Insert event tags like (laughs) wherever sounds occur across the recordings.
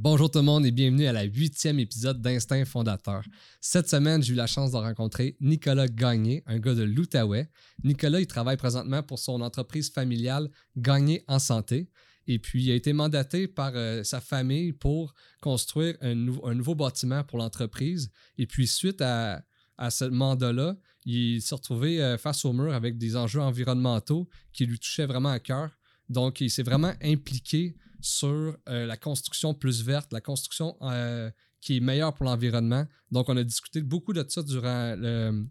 Bonjour tout le monde et bienvenue à la huitième épisode d'Instinct Fondateur. Cette semaine, j'ai eu la chance de rencontrer Nicolas Gagné, un gars de l'Outaouais. Nicolas, il travaille présentement pour son entreprise familiale Gagné en santé. Et puis, il a été mandaté par euh, sa famille pour construire un, nouveau bâtiment pour l'entreprise. Et puis, suite à, ce mandat-là, il s'est retrouvé euh, face au mur avec des enjeux environnementaux qui lui touchaient vraiment à cœur. Donc, il s'est vraiment impliqué sur euh, la construction plus verte, la construction euh, qui est meilleure pour l'environnement. Donc, on a discuté beaucoup de ça durant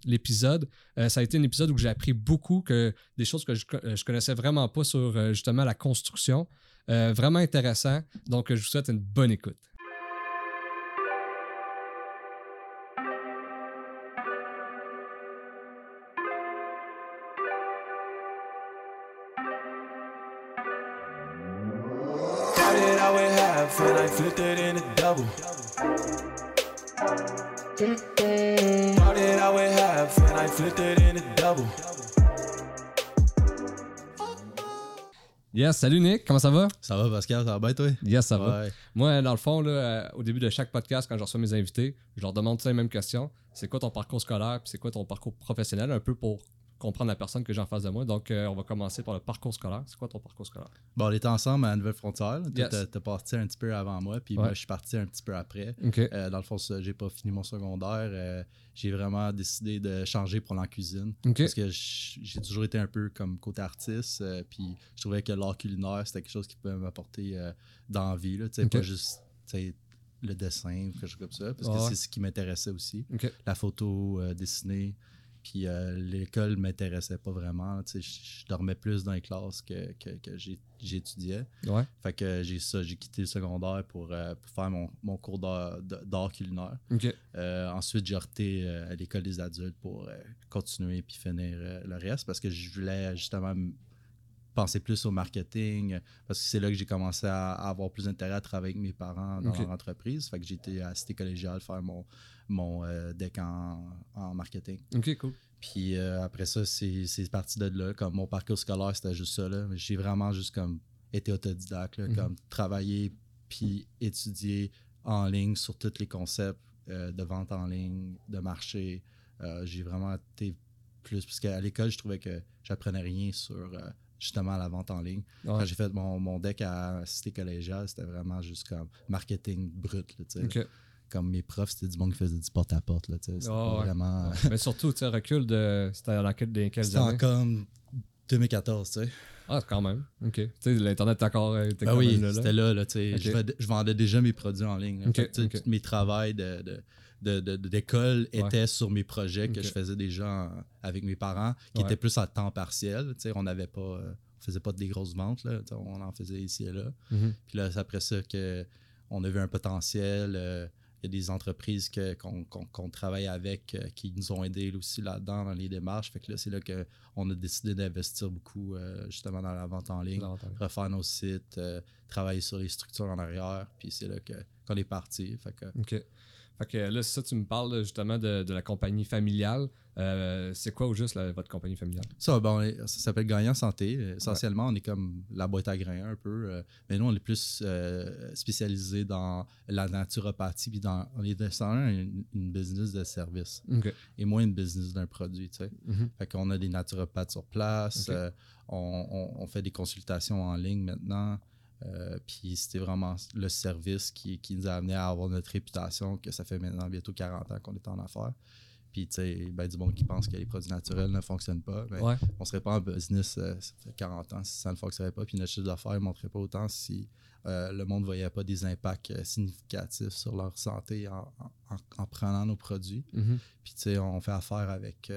l'épisode. Euh, ça a été un épisode où j'ai appris beaucoup, que, des choses que je, ne connaissais vraiment pas sur justement la construction. vraiment intéressant. Donc, je vous souhaite une bonne écoute. Yes, salut Nick, comment ça va? Ça va Pascal, ça va bien toi? Yes, ça va. Moi, dans le fond, là, euh, au début de chaque podcast, quand je reçois mes invités, je leur demande les mêmes questions. C'est quoi ton parcours scolaire, puis c'est quoi ton parcours professionnel, un peu pour comprendre la personne que j'ai en face de moi. Donc, euh, on va commencer par le parcours scolaire. C'est quoi ton parcours scolaire? Bon, on était ensemble à Nouvelle-Frontière. Tu es parti un petit peu avant moi, puis moi, je suis parti un petit peu après. Euh, dans le fond, j'ai pas fini mon secondaire. Euh, j'ai vraiment décidé de changer pour la cuisine. Parce que j'ai toujours été un peu comme côté artiste, puis je trouvais que l'art culinaire, c'était quelque chose qui pouvait m'apporter dans la vie. Là, Pas juste le dessin, quelque chose comme ça, parce que c'est ce qui m'intéressait aussi. La photo, dessiner. Puis euh, l'école ne m'intéressait pas vraiment. Je dormais plus dans les classes que, j'étudiais. Ouais. Fait que j'ai ça, j'ai quitté le secondaire pour, euh, faire mon, cours d'art culinaire. Euh, ensuite, j'ai reté à l'école des adultes pour continuer puis finir le reste parce que je voulais justement penser plus au marketing parce que c'est là que j'ai commencé à, avoir plus d'intérêt à travailler avec mes parents dans l'entreprise. Fait que j'ai été à Cité collégiale faire mon, mon euh, deck en, marketing. OK, cool. Puis euh, après ça, c'est parti de là. Comme mon parcours scolaire, c'était juste ça. J'ai vraiment juste comme été autodidacte, mhm. comme travailler puis étudier en ligne sur tous les concepts euh, de vente en ligne, de marché. j'ai vraiment été plus. Parce qu'à l'école, je trouvais que j'apprenais rien sur justement la vente en ligne. Quand j'ai fait mon, mon deck à Cité collégiale, c'était vraiment juste comme marketing brut. Là, comme mes profs, c'était du monde qui faisait du porte-à-porte. C'était oh, vraiment... Euh, (laughs) Mais surtout, tu recul de... C'était dans quel, quelles C'était en comme 2014, tu sais. Ah, quand même. OK. Tu sais, l'Internet encore ben oui, c'était là. là tu sais. je, vendais déjà mes produits en ligne. mes travails de, de, d'école étaient sur mes projets que je faisais déjà avec mes parents, qui étaient plus à temps partiel. Tu sais, on n'avait pas... Euh, on faisait pas des grosses ventes, là. On en faisait ici et là. Mm-hmm. Puis là, c'est après ça que on a vu un potentiel... Euh, il y a des entreprises qu'on travaille avec euh, qui nous ont aidés aussi là-dedans dans les démarches. Fait que là, c'est là qu'on a décidé d'investir beaucoup euh, justement dans la vente en ligne, refaire nos sites, euh, travailler sur les structures en arrière. Puis c'est là qu'on est parti. Fait OK. Fait que là, ça, tu me parles justement de, la compagnie familiale. Euh, c'est quoi au juste votre compagnie familiale? Ça, bon, ça s'appelle Gagnant Santé. Essentiellement, on est comme la boîte à grains un peu. Euh, mais nous, on est plus euh, spécialisé dans la naturopathie. Puis dans, on est dans une, business de service. Et moins une business d'un produit. Tu sais. Mm-hmm. Fait qu'on a des naturopathes sur place. on, fait des consultations en ligne maintenant. Euh, puis c'était vraiment le service qui, nous a amené à avoir notre réputation, que ça fait maintenant bientôt 40 ans qu'on est en affaires. Puis, tu sais, ben, du monde qui pense que les produits naturels ne fonctionnent pas, ben, on ne serait pas en business, euh, ça fait 40 ans si ça ne fonctionnerait pas. Puis notre chiffre d'affaires ne montrerait pas autant si euh, le monde ne voyait pas des impacts significatifs sur leur santé en, prenant nos produits. Mm-hmm. Puis, tu sais, on fait affaire avec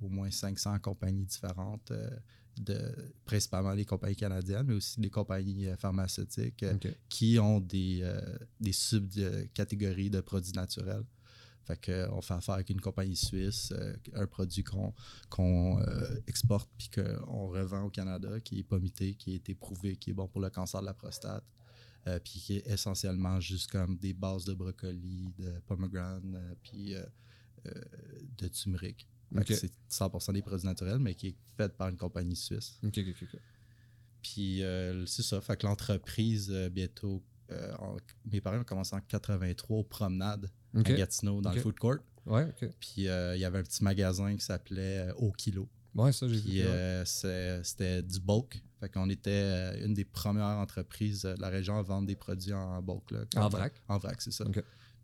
au moins 500 compagnies différentes de principalement les compagnies canadiennes, mais aussi des compagnies euh, pharmaceutiques euh, qui ont des, euh, des sub-catégories de produits naturels. Fait qu'on fait affaire avec une compagnie suisse, un produit qu'on exporte puis qu'on revend au Canada, qui est pomité, qui a été prouvé, qui est bon pour le cancer de la prostate, puis qui est essentiellement juste comme des bases de brocoli, de pomegranate, puis de turmeric. C'est 100% des produits naturels, mais qui est fait par une compagnie suisse. OK, OK, OK. Puis euh, c'est ça. Fait que l'entreprise, euh, bientôt euh, en- mes parents ont commencé en 83 aux promenades Ok. à Gatineau, dans le food court. Ouais, ok. Puis il y avait un petit magasin qui s'appelait Au Kilo. Ouais, ça, j'ai vu. Ouais. c'était du bulk. Fait qu'on était une des premières entreprises de la région à vendre des produits en bulk. là, En vrac? En vrac, c'est ça.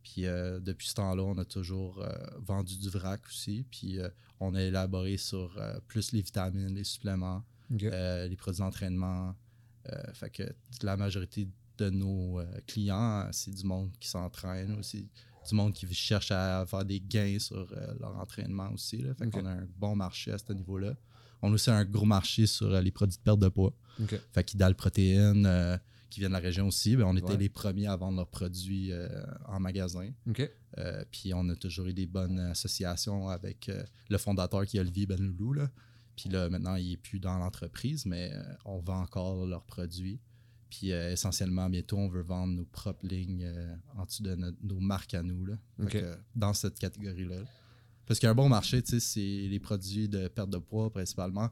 Puis euh, depuis ce temps-là, on a toujours euh, vendu du vrac aussi. Puis euh, on a élaboré sur plus les vitamines, les suppléments, les produits d'entraînement. Fait que la majorité de nos clients, c'est du monde qui s'entraîne aussi. Du monde qui cherche à faire des gains sur leur entraînement aussi. Là. Fait qu'on a un bon marché à ce niveau-là. On a aussi un gros marché sur les produits de perte de poids. Ok. Fait qu'Idal Protéines, qui viennent de la région aussi, ben, on était Ouais. les premiers à vendre leurs produits euh, en magasin. Euh, puis on a toujours eu des bonnes associations avec euh, le fondateur qui est Olivier Benloulou. Là. Puis là, maintenant, il n'est plus dans l'entreprise, mais on vend encore leurs produits. Puis essentiellement, bientôt, on veut vendre nos propres lignes en dessous de notre- nos marques à nous. Là. Que, dans cette catégorie-là. Parce qu'il y a un bon marché, c'est les produits de perte de poids principalement.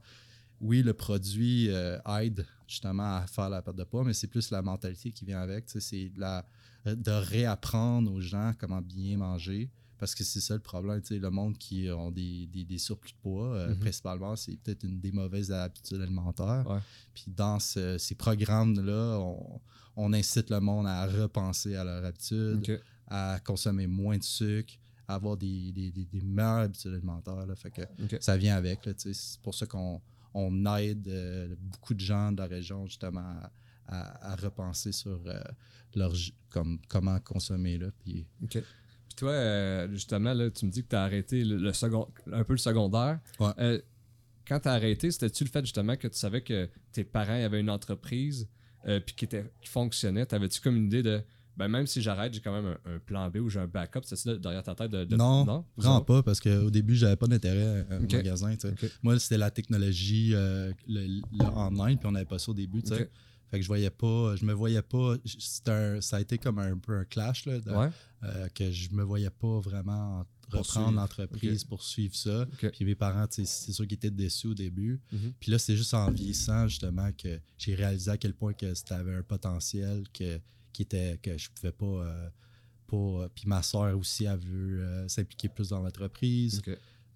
Oui, le produit euh, aide justement à faire la perte de poids, mais c'est plus la mentalité qui vient avec. C'est de, la- de réapprendre aux gens comment bien manger. Parce que c'est ça le problème. Le monde qui ont des, des, des surplus de poids, euh, Mhm. principalement, c'est peut-être une des mauvaises habitudes alimentaires. Ouais. Puis dans ce- ces programmes-là, on, on incite le monde à repenser à leur habitude, à consommer moins de sucre, à avoir des, des, meilleures habitudes alimentaires. là. Fait que ça vient avec. C'est pour ça qu'on on aide euh, beaucoup de gens de la région justement à, à- à repenser sur euh, leur comme, comment consommer. Là. Puis. Puis toi, euh, justement, là, tu me dis que tu as arrêté le, le second, un peu le secondaire. Ouais. Quand tu as arrêté, c'était-tu le fait justement que tu savais que tes parents avaient une entreprise puis qui, était, qui fonctionnait? T'avais-tu comme une idée de ben même si j'arrête, j'ai quand même un, un plan B ou j'ai un backup? C'est ça derrière ta tête de. de- Non, Vraiment autres? pas, parce qu'au début, j'avais pas d'intérêt au magasin. tu sais. Ok. Moi, c'était la technologie, euh, le, le online, puis on n'avait pas ça au début. tu sais. Ok. Fait que je voyais pas, je me voyais pas. c'était un- ça a été comme un peu un clash, là, de- Ouais. euh, que je me voyais pas vraiment reprendre l'entreprise, poursuivre ça. Puis mes parents, c'est sûr qu'ils étaient déçus au début. Mhm. Puis là, c'est juste en vieillissant, justement, que j'ai réalisé à quel point que c'était avait un potentiel que, qui était, que je pouvais pas. euh, pas euh, puis ma soeur aussi, elle veut euh, s'impliquer plus dans l'entreprise.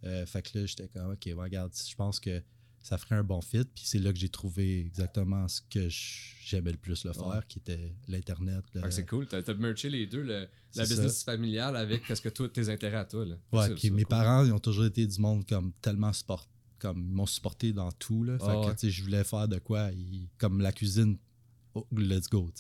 Euh, fait que là, j'étais comme, OK, regarde, je pense que ça ferait un bon fit. Puis c'est là que j'ai trouvé exactement ce que j'aimais le plus le faire, Ouais. qui était l'Internet. le- Fait que c'est cool. T'as as merché les deux, le- la business familiale avec qu'est-ce que toi, tes intérêts à toi. Là. Ouais, puis mes cool. parents, ils ont toujours été du monde comme tellement sport, comme ils m'ont supporté dans tout. Là. Fait Ah que, ouais. je voulais faire de quoi, ils- comme la cuisine, oh, let's go.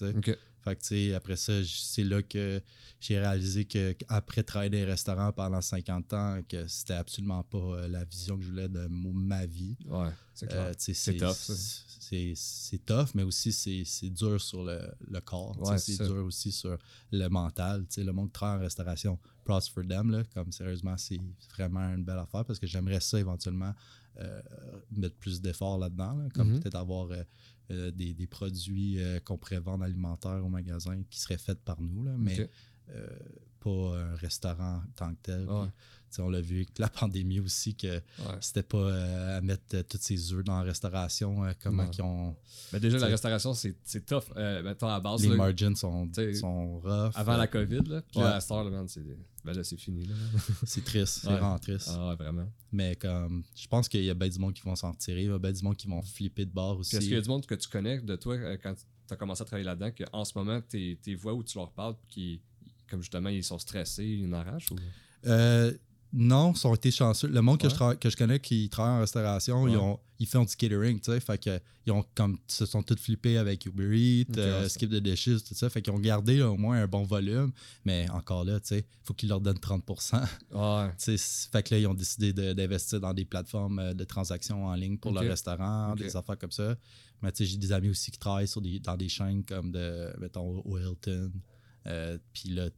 Fait que, après ça, c'est là que j'ai réalisé que après travailler dans les restaurants pendant 50 ans, que c'était absolument pas euh, la vision que je voulais de ma vie. Ouais, c'est clair. Euh, C'est tough. C'est tough, mais aussi c'est dur sur le, le corps. Ouais, c'est dur aussi sur le mental. Le monde qui travaille en restauration, props for them. Là, comme sérieusement, c'est vraiment une belle affaire parce que j'aimerais ça éventuellement euh, mettre plus d'efforts là-dedans. là, comme Mhm. peut-être avoir euh, euh, des, des produits euh, qu'on pourrait vendre alimentaires au magasin qui seraient faits par nous. Là, mais euh, pas un restaurant en tant que tel. Puis, on l'a vu avec la (laughs) pandémie aussi que Ouais. c'était pas euh, à mettre euh, tous ses œufs dans la restauration, euh, comment Ouais. qu'ils ont. Mais déjà, la restauration, c'est c'est tough. Euh, mettons, à base, Les là, margins sont, sont rough. avant la COVID, là. Puis Ouais. là, à cette heure, là, man, c'est ben là, c'est fini. Là. (laughs) C'est triste, c'est vraiment triste. Ah vraiment. Mais comme, je pense qu'il y a bien du monde qui vont s'en tirer, il y a bien du monde qui vont flipper de bord aussi. Puis est-ce qu'il y a du monde que tu connais de toi quand tu as commencé à travailler là-dedans, qu'en ce moment, tes, tes voix où tu leur parles, qui, comme justement, ils sont stressés, ils en arrachent ou... Euh, non, ils ont été chanceux. Le monde que, je que je connais qui travaille en restauration, Ouais. ils, ont, ils font du catering, tu sais. Fait que, ils ont comme, se sont tous flippés avec Uber Eats, euh, Skip the Dishes, tout ça. Fait qu'ils ont gardé là, au moins un bon volume. Mais encore là, tu sais, il faut qu'ils leur donnent 30 Ouais. (laughs) Tu sais, c- fait que là, ils ont décidé de- d'investir dans des plateformes euh, de transactions en ligne pour Ok. le restaurant, des affaires comme ça. Mais tu sais, j'ai des amis aussi qui travaillent sur des, dans des chaînes comme de, mettons, au Hilton. Euh, Puis là,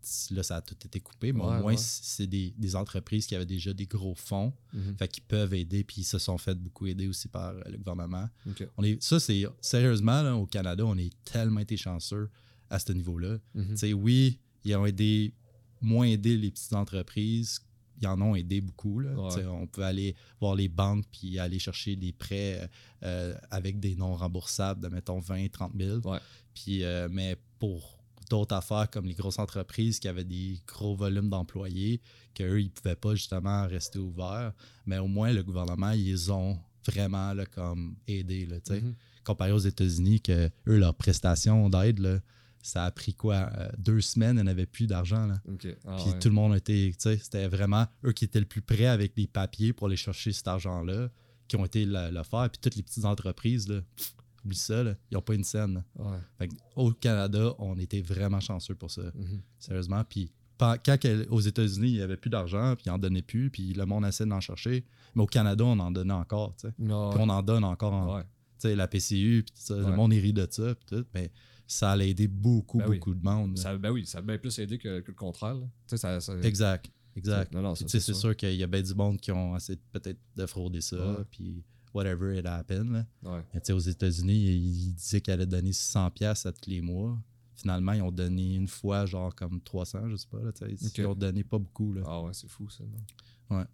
ça a tout été coupé. Mais Ouais, au moins, ouais. c'est des, des entreprises qui avaient déjà des gros fonds. Fait qu'ils peuvent aider. Puis ils se sont fait beaucoup aider aussi par euh, le gouvernement. On est, ça, c'est sérieusement, là, au Canada, on est tellement été chanceux à ce niveau-là. Mhm. Oui, ils ont aidé, moins aidé les petites entreprises. Ils en ont aidé beaucoup. là. Ouais. On peut aller voir les banques puis aller chercher des prêts euh, avec des non remboursables de, mettons, 20, 30 000. Ouais. Puis, euh, mais pour d'autres affaires comme les grosses entreprises qui avaient des gros volumes d'employés, qu'eux, ils ne pouvaient pas justement rester ouverts. Mais au moins, le gouvernement, ils ont vraiment là, comme aidé. Là. Mhm. Comparé aux États-Unis, que eux, leurs prestations d'aide, là, ça a pris quoi euh, Deux semaines, ils n'avaient plus d'argent. Ah, Puis ouais. tout le monde était, tu sais, c'était vraiment eux qui étaient le plus près avec les papiers pour aller chercher cet argent-là, qui ont été le, le faire. Puis toutes les petites entreprises, là, pff, oublie ça, là, ils n'ont pas une scène. Ouais. Fait au Canada, on était vraiment chanceux pour ça, Mhm. sérieusement. Puis quand aux États-Unis, il n'y avait plus d'argent, puis ils n'en donnaient plus, puis le monde essaie d'en chercher. Mais au Canada, on en donnait encore, Puis on en donne encore, en- ouais. la PCU, puis. Ouais. Le monde est ri de ça, tout. Mais ça allait aider beaucoup, Ben oui. beaucoup de monde. Ça, ben oui, ça a bien plus aidé que, que le contraire. ça, ça- Exact, exact. C'est sûr. qu'il y a bien du monde qui ont essayé peut-être de frauder ça, puis whatever it happened. Là. Ouais. Mais aux États-Unis, ils disaient qu'ils allaient donner 600$ piastres à tous les mois. Finalement, ils ont donné une fois, genre comme 300, je sais pas. Là. Ils ont donné pas beaucoup. Là. Ah ouais, c'est fou ça. non? Ouais.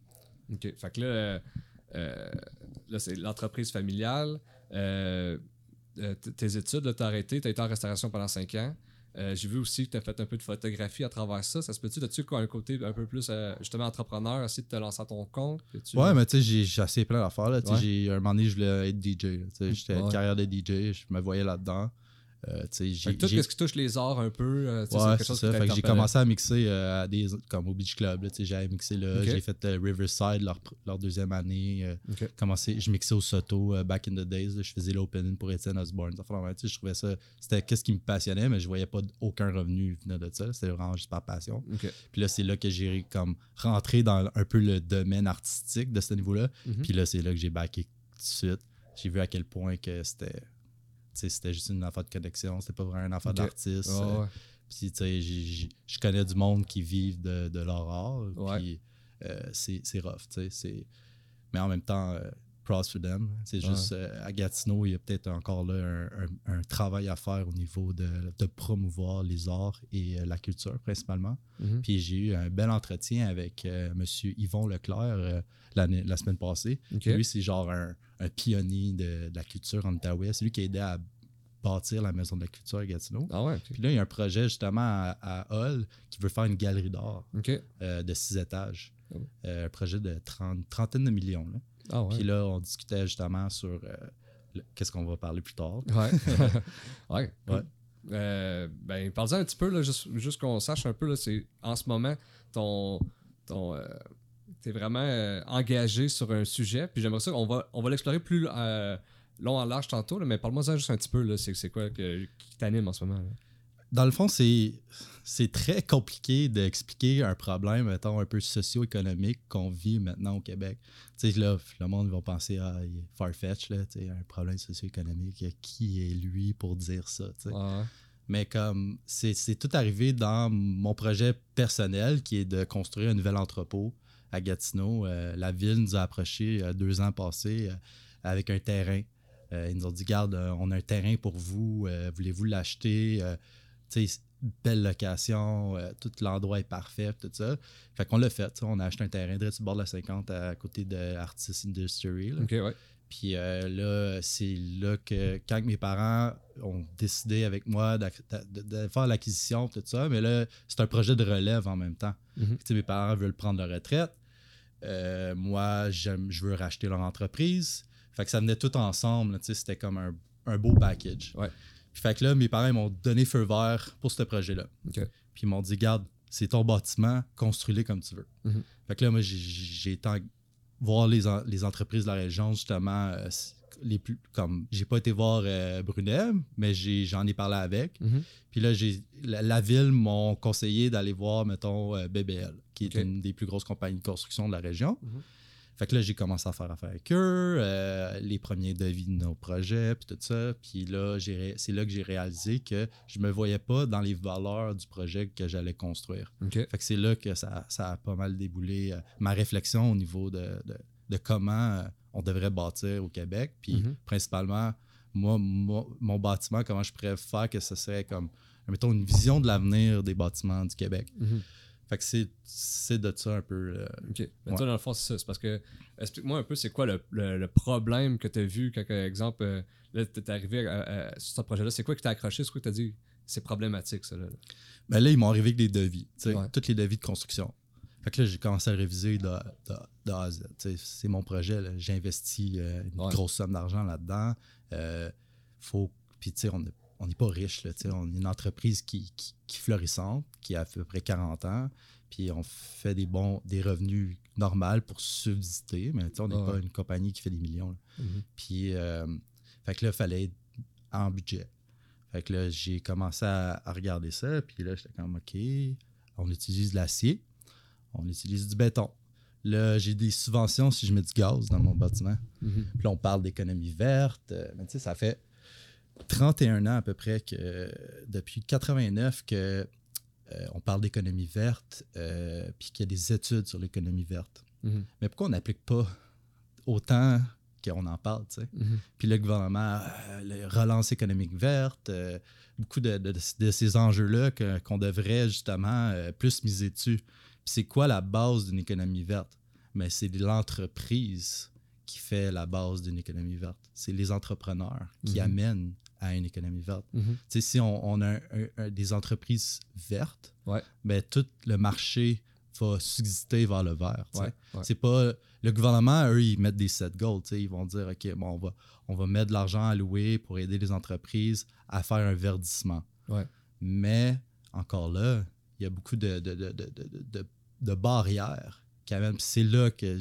OK. Fait que là, euh, euh, là c'est l'entreprise familiale. Euh, euh, tes études, tu as arrêté, tu as été en restauration pendant 5 ans. Euh, J'ai vu aussi que tu as fait un peu de photographie à travers ça. Ça se peut-tu, as-tu un côté un peu plus euh, justement entrepreneur, essayer de te lancer à ton compte? Puis-tu- Ouais, mais tu sais, j'ai- assez plein d'affaires. Tu Ouais. j'ai- Un moment donné, je voulais être DJ. Tu sais, J'étais Ouais. une carrière de DJ, je me voyais là-dedans. Euh, tout ce qui touche les arts un peu, euh, Ouais, c'est quelque c'est chose ça. qui Fait que j'ai commencé à mixer euh, à des, comme au Beach Club. J'avais mixé là. J'ai fait euh, Riverside leur, deuxième année. commencé, je mixais au Soto back in the days. là, je faisais l'opening pour Etienne Osborne. Je trouvais ça. C'était qu'est-ce qui me passionnait, mais je voyais pas aucun revenu venir de ça. C'était vraiment juste par passion. Puis là, c'est là que j'ai comme rentré dans un peu le domaine artistique de ce niveau-là. Mhm. Puis là, c'est là que j'ai backé tout de suite. J'ai vu à quel point que c'était. C'était juste une affaire de connexion, c'était pas vraiment une affaire d'artiste. Euh, ouais. puis, tu sais, je connais du monde qui vivent de, de leur art. Ouais. Puis, euh, c'est rough, tu sais. Mais en même temps, euh, props for them. C'est Ouais. juste, euh, à Gatineau, il y a peut-être encore là un, un- un travail à faire au niveau de, de promouvoir les arts et euh, la culture, principalement. Mhm. Puis, j'ai eu un bel entretien avec M. Yvon Leclerc la semaine passée. Lui, c'est genre un, un pionnier de, de la culture en Outaouais. C'est lui qui a aidé à bâtir la Maison de la culture à Gatineau. Ah ouais, Puis là, il y a un projet justement à, à Hull qui veut faire une galerie d'art euh, de six étages. Ah. Euh, un projet de 30, trentaine de millions. là. Ah ouais. Puis là, on discutait justement sur euh, qu'est-ce qu'on va parler plus tard. Ouais. (laughs) ouais. Ouais. Euh, ben, parle-en un petit peu, là, juste, juste qu'on sache un peu, là, c'est en ce moment, ton. ton euh, T'es vraiment euh, engagé sur un sujet, puis j'aimerais ça, on va, on va l'explorer plus euh, long en large tantôt, là, mais parle-moi ça juste un petit peu, là, c'est, c'est quoi que- qui t'anime en ce moment? là? Dans le fond, c'est c'est très compliqué d'expliquer un problème, mettons, un peu socio-économique qu'on vit maintenant au Québec. Tu sais, là, le monde va penser à Farfetch, là, tu sais, un problème socio-économique. Qui est lui pour dire ça? tu sais? Ouais. Mais comme c'est c'est tout arrivé dans mon projet personnel qui est de construire un nouvel entrepôt à Gatineau. Euh, la ville nous a approchés euh, deux ans passés euh, avec un terrain. Ils nous ont dit Garde, on a un terrain pour vous, voulez-vous l'acheter? Belle location, tout l'endroit est parfait, tout ça. Fait qu'on l'a fait. On a acheté un terrain direct sur le bord de la 50 à côté de Artist Industry. là. Ouais. Puis euh, là, c'est là que quand mes parents ont décidé avec moi de, de faire l'acquisition, tout ça, mais là, c'est un projet de relève en même temps. Mhm. Mes parents veulent prendre leur retraite. Euh, moi, je veux racheter leur entreprise. Fait que ça venait tout ensemble. C'était comme un, un beau package. Ouais. Fait que là, mes parents m'ont donné feu vert pour ce projet-là. Puis ils m'ont dit, garde, c'est ton bâtiment, construis-le comme tu veux. Mhm. Fait que là, moi, j'ai, été voir les, en- les entreprises de la région, justement, euh, les plus comme j'ai pas été voir euh, Brunet, mais j'en ai parlé avec. Mhm. Puis là, j'ai, la, la ville m'ont conseillé d'aller voir, mettons, euh, BBL, qui est une des plus grosses compagnies de construction de la région. Mhm. Fait que là, j'ai commencé à faire affaire avec eux, euh, les premiers devis de nos projets, puis tout ça. Puis là, c'est là que j'ai réalisé que je me voyais pas dans les valeurs du projet que j'allais construire. Fait que c'est là que ça, ça a pas mal déboulé euh, ma réflexion au niveau de, de- de comment euh, on devrait bâtir au Québec. Puis Mhm. principalement, moi, moi, mon bâtiment, comment je pourrais faire que ce serait comme, mettons, une vision de l'avenir des bâtiments du Québec. Mhm. Fait que c'est, c'est de ça un peu. euh, OK. Mais Ouais. toi, dans le fond, c'est ça. C'est parce que. Explique-moi un peu, c'est quoi le, le- le problème que tu as vu quand, par exemple, euh, là, tu es arrivé à- à- sur ce projet-là. C'est quoi qui t'a accroché? C'est quoi que tu as dit? c'est problématique, ça. Là. Ben là, ils m'ont arrivé avec des devis, tu sais, Ouais. toutes les devis de construction. Fait que là, j'ai commencé à réviser de, de, de A à Z. Tu C'est mon projet. là. J'ai investi euh, une Ouais. grosse somme d'argent là-dedans. Euh, faut, puis, tu sais, on on n'est pas riche. Là, tu sais, on est une entreprise qui, qui, florissante, qui a à peu près 40 ans. Puis on fait des bons des revenus normaux pour subsister, mais on n'est Ouais. pas une compagnie qui fait des millions. là. Mhm. Puis, euh, fait que là, il fallait être en budget. Fait que là, j'ai commencé à, à regarder ça. Puis là, j'étais comme, OK, on utilise de l'acier, on utilise du béton. Là, j'ai des subventions si je mets du gaz dans mon bâtiment. Mhm. Puis là, on parle d'économie verte. Euh, Mais tu sais, ça fait 31 ans à peu près que, depuis 89 que euh, on parle d'économie verte, euh, puis qu'il y a des études sur l'économie verte. Mhm. Mais pourquoi on n'applique pas autant qu'on en parle, tu sais? Mhm. Puis le gouvernement, euh, le relance économique verte, euh, beaucoup de, de- de ces enjeux-là qu'on devrait justement plus miser dessus. Puis c'est quoi la base d'une économie verte? Mais c'est l'entreprise qui fait la base d'une économie verte. C'est les entrepreneurs qui Mhm. amènent à une économie verte. Sais, si on, on a un- un- un- des entreprises vertes, Ouais. ben, tout le marché va subsister vers le vert. Ouais, ouais. C'est pas. Le gouvernement, eux, ils mettent des set goals. Ils vont dire OK, bon, on va, on va mettre de l'argent à louer pour aider les entreprises à faire un verdissement. Ouais. Mais encore là, il y a beaucoup de, de, de, de, de- de- de barrières amènent. Puis C'est là que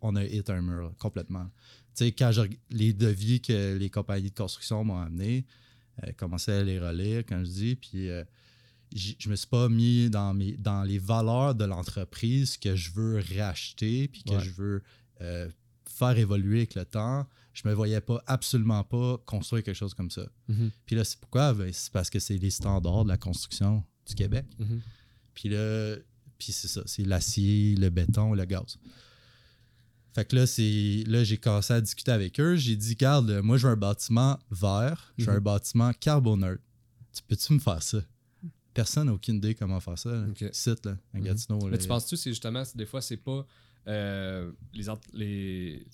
on a hit un mur complètement. Sais, quand je les devis que les compagnies de construction m'ont amenés, euh, commençais à les relire, quand je dis, puis euh, je me suis pas mis dans, mes, dans les valeurs de l'entreprise que je veux racheter, puis que Ouais. je veux euh, faire évoluer avec le temps. Je me voyais pas, absolument pas construire quelque chose comme ça. Mhm. Puis là, c'est pourquoi? Ben, c'est parce que c'est les standards de la construction du Québec. Mhm. Puis là, puis c'est ça, c'est l'acier, le béton, le gaz. Fait que là, c'est là j'ai commencé à discuter avec eux. J'ai dit, regarde, moi, je veux un bâtiment vert, je veux Mhm. un bâtiment carboneutre. Tu peux-tu me faire ça? Personne n'a aucune idée comment faire ça. Là. Ok. Site, là, à Mhm. Gatineau. Mais là. tu penses-tu, c'est justement, des fois, c'est pas euh, les, ent- les,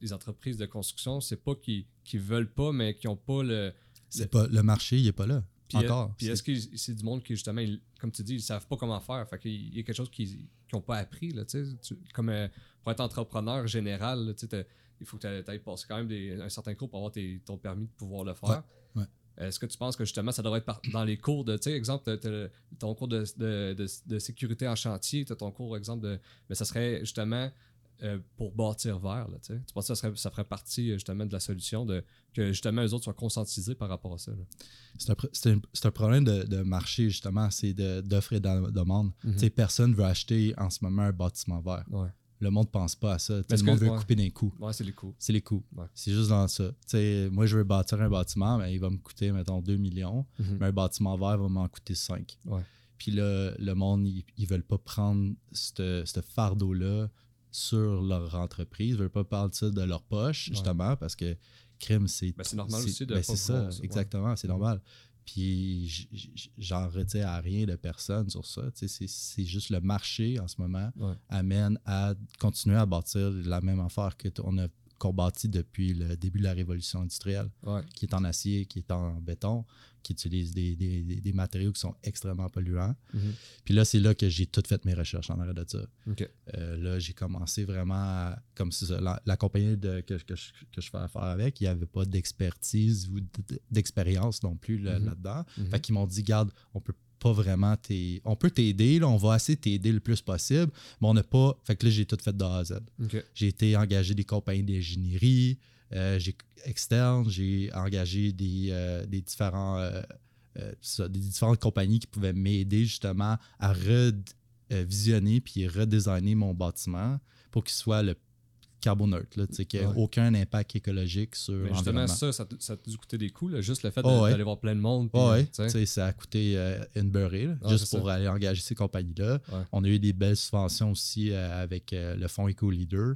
les entreprises de construction, c'est pas qu'ils qu'ils veulent pas, mais qui ont pas le. C'est pas, le marché, il est pas là. Puis, encore. Puis est-ce que c'est du monde qui, justement, ils- comme tu dis, ils savent pas comment faire? Fait qu'il y a quelque chose qu'ils n'ont pas appris, là, tu sais. Comme euh, pour être entrepreneur général, là, il faut que tu ailles passer quand même des- un certain cours pour avoir tes- ton permis de pouvoir le faire. Ouais, ouais. Est-ce que tu penses que justement ça devrait être par- dans les cours de, tu sais, exemple, le- ton cours de, de- de- de sécurité en chantier, tu as ton cours, exemple, de. Mais ça serait justement euh, pour bâtir vert, là, tu penses que ça, serait, ça ferait partie euh, justement de la solution, de, que justement eux autres soient conscientisés par rapport à ça? C'est un, problème de, marché, justement. C'est de- d'offre et de demande. Mhm. Tu sais, Personne ne veut acheter en ce moment un bâtiment vert. Ouais. Le monde ne pense pas à ça. Le monde veut ouais. couper d'un coup. Ouais, c'est les coûts. C'est les coûts. Ouais. C'est juste dans ça. Moi, je veux bâtir un bâtiment, mais il va me coûter, mettons, 2 millions. Mhm. Mais un bâtiment vert va m'en coûter 5. Ouais. Puis là, le monde, ils, ils veulent pas prendre ce fardeau-là sur leur entreprise. Ils veulent pas parler de ça de leur poche, justement, parce que crime, c'est. Ben, c'est normal aussi de ben, c'est ça, ça, exactement, c'est Mhm. normal. Puis j'en retire à rien de personne sur ça. C'est juste le marché en ce moment Ouais. amène à continuer à bâtir la même affaire que t- on a qu'on bâtit depuis le début de la révolution industrielle, Ouais. qui est en acier, qui est en béton, qui utilise des, des- des- matériaux qui sont extrêmement polluants. Mhm. Puis là, c'est là que j'ai tout fait mes recherches en arrêt de ça. Euh, là, j'ai commencé vraiment à- comme ça, la, la compagnie de- que, que je, que je fais affaire avec, il n'y avait pas d'expertise ou d'expérience non plus là, Mhm. dedans Mhm. Fait qu'ils m'ont dit, garde, on peut pas vraiment t'aider. On peut t'aider, on va essayer de t'aider le plus possible, mais on n'a pas. Fait que là, j'ai tout fait de A à Z. J'ai été engagé des compagnies d'ingénierie j'ai externes, j'ai engagé des, euh, des différents euh, euh, des différentes compagnies qui pouvaient m'aider justement à revisionner puis redesigner mon bâtiment pour qu'il soit le carboneutre, là, tu sais, qu'il n'y Ouais. aucun impact écologique sur Mais justement, ça, ça, ça t'a dû coûter des coûts, là, juste le fait Oh, ouais. d'aller voir plein de monde. puis, ouais. Tu sais, ça a coûté euh, une beurrée, là, Ah, juste pour ça. aller engager ces compagnies-là. Ouais. On a eu des belles subventions aussi euh, avec euh, le fonds Eco-Leader.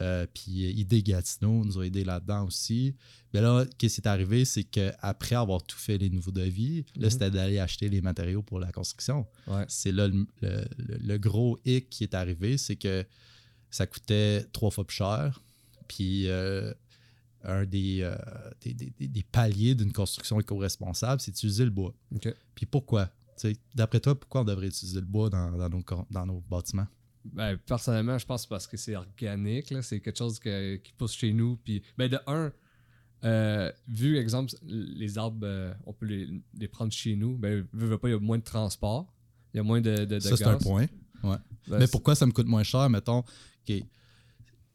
Euh, puis euh, ID Gatineau nous a aidé là-dedans aussi. Mais là, qu'est-ce qui est arrivé, c'est qu'après avoir tout fait les nouveaux devis, là, Mhm. c'était d'aller acheter les matériaux pour la construction. Ouais. C'est là le, le- le- le gros hic qui est arrivé, c'est que ça coûtait trois fois plus cher. Puis euh, un des, euh, des, des- paliers d'une construction éco-responsable, c'est d'utiliser le bois. Puis pourquoi? D'après toi, pourquoi on devrait utiliser le bois dans, dans nos, dans nos bâtiments? Ben, personnellement, je pense parce que c'est organique. C'est quelque chose que- qui pousse chez nous. Puis, ben, de un, euh, vu, exemple, les arbres, euh, on peut les, les prendre chez nous. Ben, veux pas, il y a moins de transport. Il y a moins de, de, de Ça, c'est un point. Ben, Mais pourquoi ça me coûte moins cher, mettons, OK,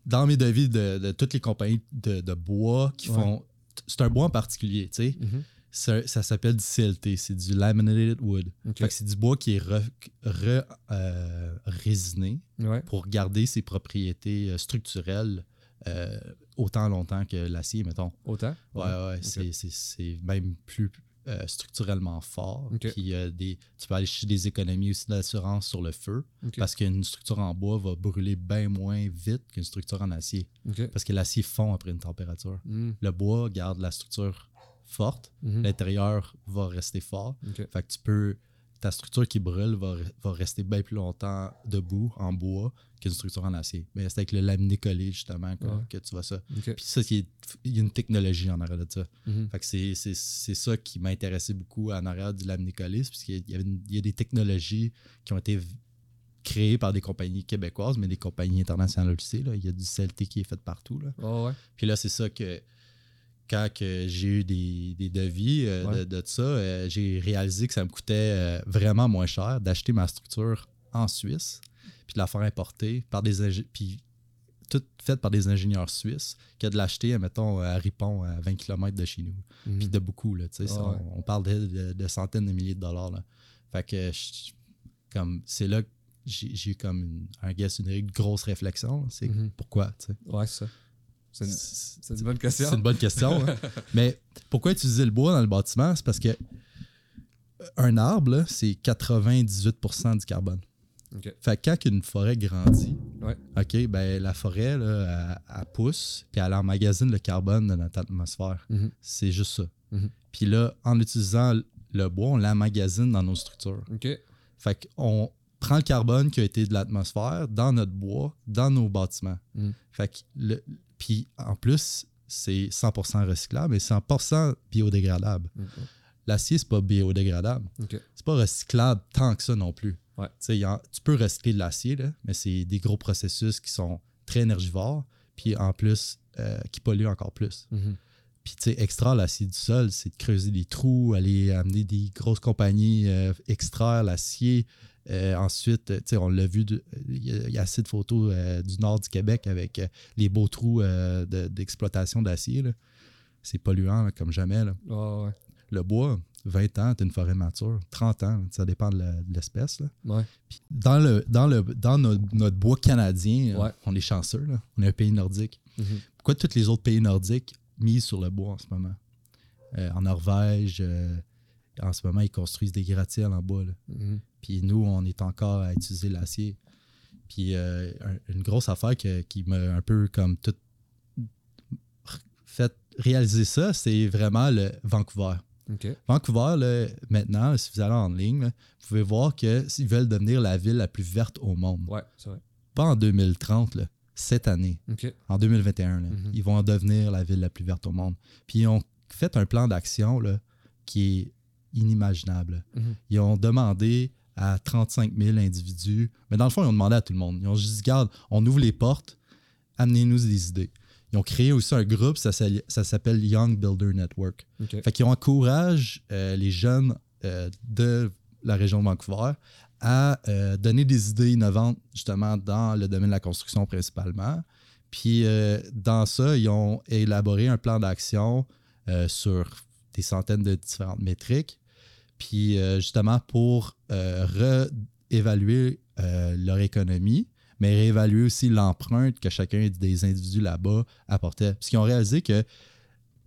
dans mes devis de, de toutes les compagnies de, de bois qui Ouais. font. C'est un bois en particulier, tu sais. Mhm. Ça, ça s'appelle du CLT, c'est du laminated wood. C'est du bois qui est re- re- euh, résiné Ouais. pour garder ses propriétés euh, structurelles euh, autant longtemps que l'acier, mettons. Autant? Ouais, ouais, c'est même plus euh, structurellement fort. Puis euh, des, tu peux aller chercher des économies aussi d'assurance sur le feu parce qu'une structure en bois va brûler bien moins vite qu'une structure en acier parce que l'acier fond après une température. Mhm. Le bois garde la structure forte, Mhm. l'intérieur va rester fort. Fait que tu peux. Ta structure qui brûle va, va rester bien plus longtemps debout en bois qu'une structure en acier. Mais c'est avec le laminé collé, justement, que, Ouais. que tu vois ça. Puis ça, il y a une technologie en arrière de ça. Mhm. Fait que c'est, ça qui m'a intéressé beaucoup en arrière du laminé collé, c'est parce qu'il y, avait une- il y a des technologies qui ont été créées par des compagnies québécoises, mais des compagnies internationales aussi. Là. Il y a du CLT qui est fait partout. Là. Ouais. Puis là, c'est ça que quand j'ai eu des, des devis euh, Ouais. de, de ça, euh, j'ai réalisé que ça me coûtait euh, vraiment moins cher d'acheter ma structure en Suisse, puis de la faire importer par des puis tout fait par des ingénieurs suisses, que de l'acheter, mettons, à Ripon, à 20 km de chez nous. Mhm. Puis de beaucoup, là, tu sais, Ah ça, ouais. on, on parle de, de- de centaines de milliers de dollars. Là. Fait que je- comme c'est là que j'ai eu comme une, un guess, une grosse réflexion. C'est Mhm. pourquoi, tu sais. Ouais, c'est ça. C'est une, bonne question. c'est une bonne question. hein. (laughs) Mais pourquoi utiliser le bois dans le bâtiment? C'est parce que un arbre, c'est 98% du carbone. Fait que quand une forêt grandit, Ouais. OK, ben la forêt, là, elle, elle pousse, puis elle emmagasine le carbone de notre atmosphère. Mhm. C'est juste ça. Mhm. Puis là, en utilisant le bois, on l'emmagasine dans nos structures. OK. Fait qu'on prend le carbone qui a été de l'atmosphère dans notre bois, dans nos bâtiments. Mm. Fait que le, puis en plus, c'est 100% recyclable et 100% biodégradable. Mhm. L'acier, c'est pas biodégradable. OK. C'est pas recyclable tant que ça non plus. Ouais. Tu en- peux recycler de l'acier, mais c'est des gros processus qui sont très énergivores, puis en plus, euh, qui polluent encore plus. Mhm. Puis, tu sais, extraire l'acier du sol, c'est de creuser des trous, aller amener des grosses compagnies, euh, extraire l'acier. Euh, ensuite, euh, on l'a vu, il y, a- il y a assez de photos euh, du nord du Québec avec euh, les beaux trous de- d'exploitation d'acier. C'est polluant là, comme jamais. là. Ouais. Le bois, 20 ans, tu une forêt mature. 30 ans, ça dépend de l'espèce. Ouais. Dans le, dans le, dans notre, notre bois canadien, Ouais. on est chanceux. là. On est un pays nordique. Mhm. Pourquoi tous les autres pays nordiques misent sur le bois en ce moment? En Norvège, en ce moment, ils construisent des gratte-ciels en bois. là. Mhm. Puis nous, on est encore à utiliser l'acier. Puis euh, un- une grosse affaire que- qui m'a un peu comme tout fait réaliser ça, c'est vraiment le Vancouver. Vancouver, là, maintenant, si vous allez en ligne, là, vous pouvez voir que s'ils veulent devenir la ville la plus verte au monde, Ouais, c'est vrai. pas en 2030, là, cette année, en 2021, là, Mhm. ils vont devenir la ville la plus verte au monde. Puis ils ont fait un plan d'action là, qui est inimaginable. Mhm. Ils ont demandé à 35 000 individus, mais dans le fond, ils ont demandé à tout le monde. Ils ont juste dit, garde, on ouvre les portes, amenez-nous des idées. Ils ont créé aussi un groupe, ça, s'appelle- ça s'appelle Young Builder Network. OK. Fait qu'ils encouragent euh, les jeunes euh, de la région de Vancouver à euh, donner des idées innovantes justement dans le domaine de la construction principalement. Puis euh, dans ça, ils ont élaboré un plan d'action sur des centaines de différentes métriques. Puis euh, justement pour euh, réévaluer euh, leur économie, mais réévaluer aussi l'empreinte que chacun des individus là-bas apportait. Parce qu'ils ont réalisé que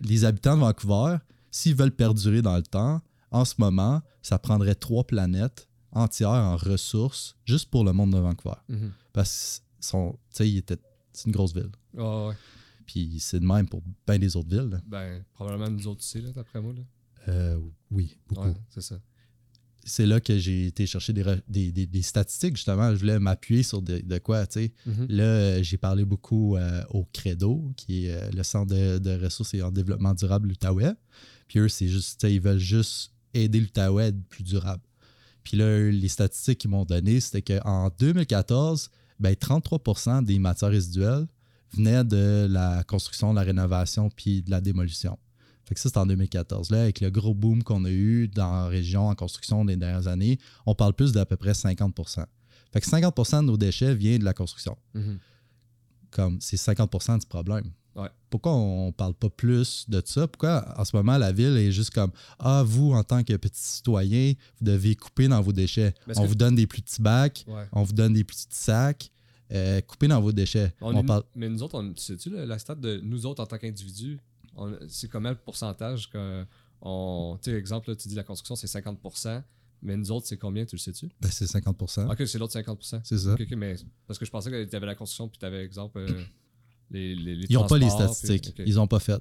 les habitants de Vancouver, s'ils veulent perdurer dans le temps, en ce moment, ça prendrait trois planètes entières en ressources juste pour le monde de Vancouver. Mhm. Parce que c'est une grosse ville. Ouais. Puis c'est de même pour bien des autres villes. là. Ben, probablement nous autres aussi, là, d'après moi. Là. Euh, oui, beaucoup. Ouais, c'est ça. c'est là que j'ai été chercher des, re- des- des- des statistiques, justement. Je voulais m'appuyer sur de, de quoi, tu sais. Mhm. Là, j'ai parlé beaucoup euh, au Credo, qui est euh, le Centre de, de ressources et en développement durable l'Outaouais. Puis eux, c'est juste, ils veulent juste aider l'Outaouais à être plus durable. Puis là, les statistiques qu'ils m'ont données, c'était qu'en 2014, ben, 33% des matières résiduelles venaient de la construction, de la rénovation puis de la démolution. Fait que ça, c'est en 2014. Là, avec le gros boom qu'on a eu dans la région en construction des dernières années, on parle plus d'à peu près 50% Fait que 50% de nos déchets viennent de la construction Mhm. comme c'est 50% du problème. Ouais. Pourquoi on parle pas plus de ça? Pourquoi en ce moment la ville est juste comme Ah, vous, en tant que petit citoyen, vous devez couper dans vos déchets. Parce on que- vous donne des plus petits bacs, Ouais. on vous donne des plus petits sacs. euh, coupez dans vos déchets. On On est- parle... Mais nous autres, on, sais-tu, le- la stat de nous autres en tant qu'individus, c'est combien le pourcentage que on. Tu sais, exemple, là, tu dis la construction, c'est 50%, mais nous autres, c'est combien, tu le sais-tu? Ben, c'est 50%. Ok, c'est l'autre 50%. C'est ça. Ok, ok, mais parce que je pensais que tu avais la construction, puis tu avais, exemple, euh, (clears throat) les, les, les Ils n'ont pas les statistiques. puis-. Ils n'ont pas fait.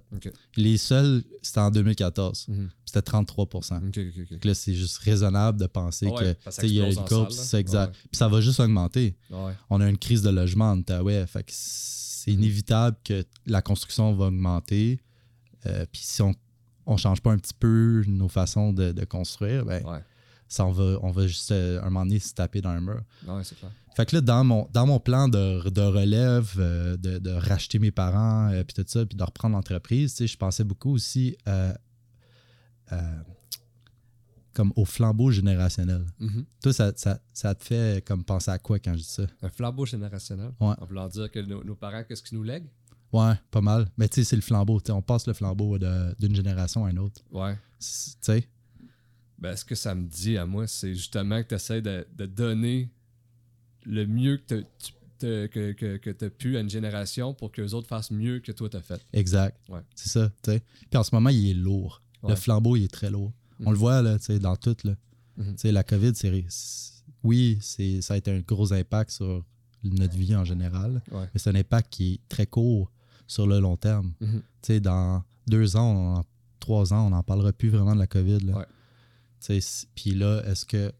Les seuls, c'était en 2014. Mhm. puis C'était 33 Ok, ok, ok. Donc là, c'est juste raisonnable de penser Ah ouais, que il y a ça une courbe, c'est exact. Ouais. Puis ça va juste augmenter. Ouais. on a une crise de logement en Outaouais. Fait que c'est Mhm. inévitable que la construction va augmenter. Euh, Puis si on ne change pas un petit peu nos façons de, de construire, ben, Ouais. ça, on, va, on va juste euh, un moment donné se taper dans un mur. Ouais, c'est clair. Fait que là, dans mon, dans mon plan de, de relève, euh, de, de racheter mes parents, euh, puis tout ça, puis de reprendre l'entreprise, je pensais beaucoup aussi comme au flambeau générationnel. Mhm. Toi, ça, ça, ça te fait comme penser à quoi quand je dis ça? Un flambeau générationnel? Ouais. En voulant dire que nos, nos parents, qu'est-ce qu'ils nous lèguent? Ouais, pas mal. Mais tu sais, c'est le flambeau. on passe le flambeau d'une génération à une autre. Ouais. Tu sais, Ben, ce que ça me dit à moi, c'est justement que tu essaies de, de donner le mieux que tu as que, que, que pu à une génération pour que les autres fassent mieux que toi t'as fait. exact. Ouais. C'est ça. tu sais. Puis en ce moment, il est lourd. Le flambeau, il est très lourd. Mhm. On le voit là, dans tout. Là. Mhm. Tu sais, La COVID, c'est. Oui, ça a été un gros impact sur notre vie en général. Ouais. Mais c'est un impact qui est très court sur le long terme. Mhm. Tu sais, dans deux ans, en trois ans, on n'en parlera plus vraiment de la COVID. Là. Ouais. Tu sais, c- Puis là, est-ce que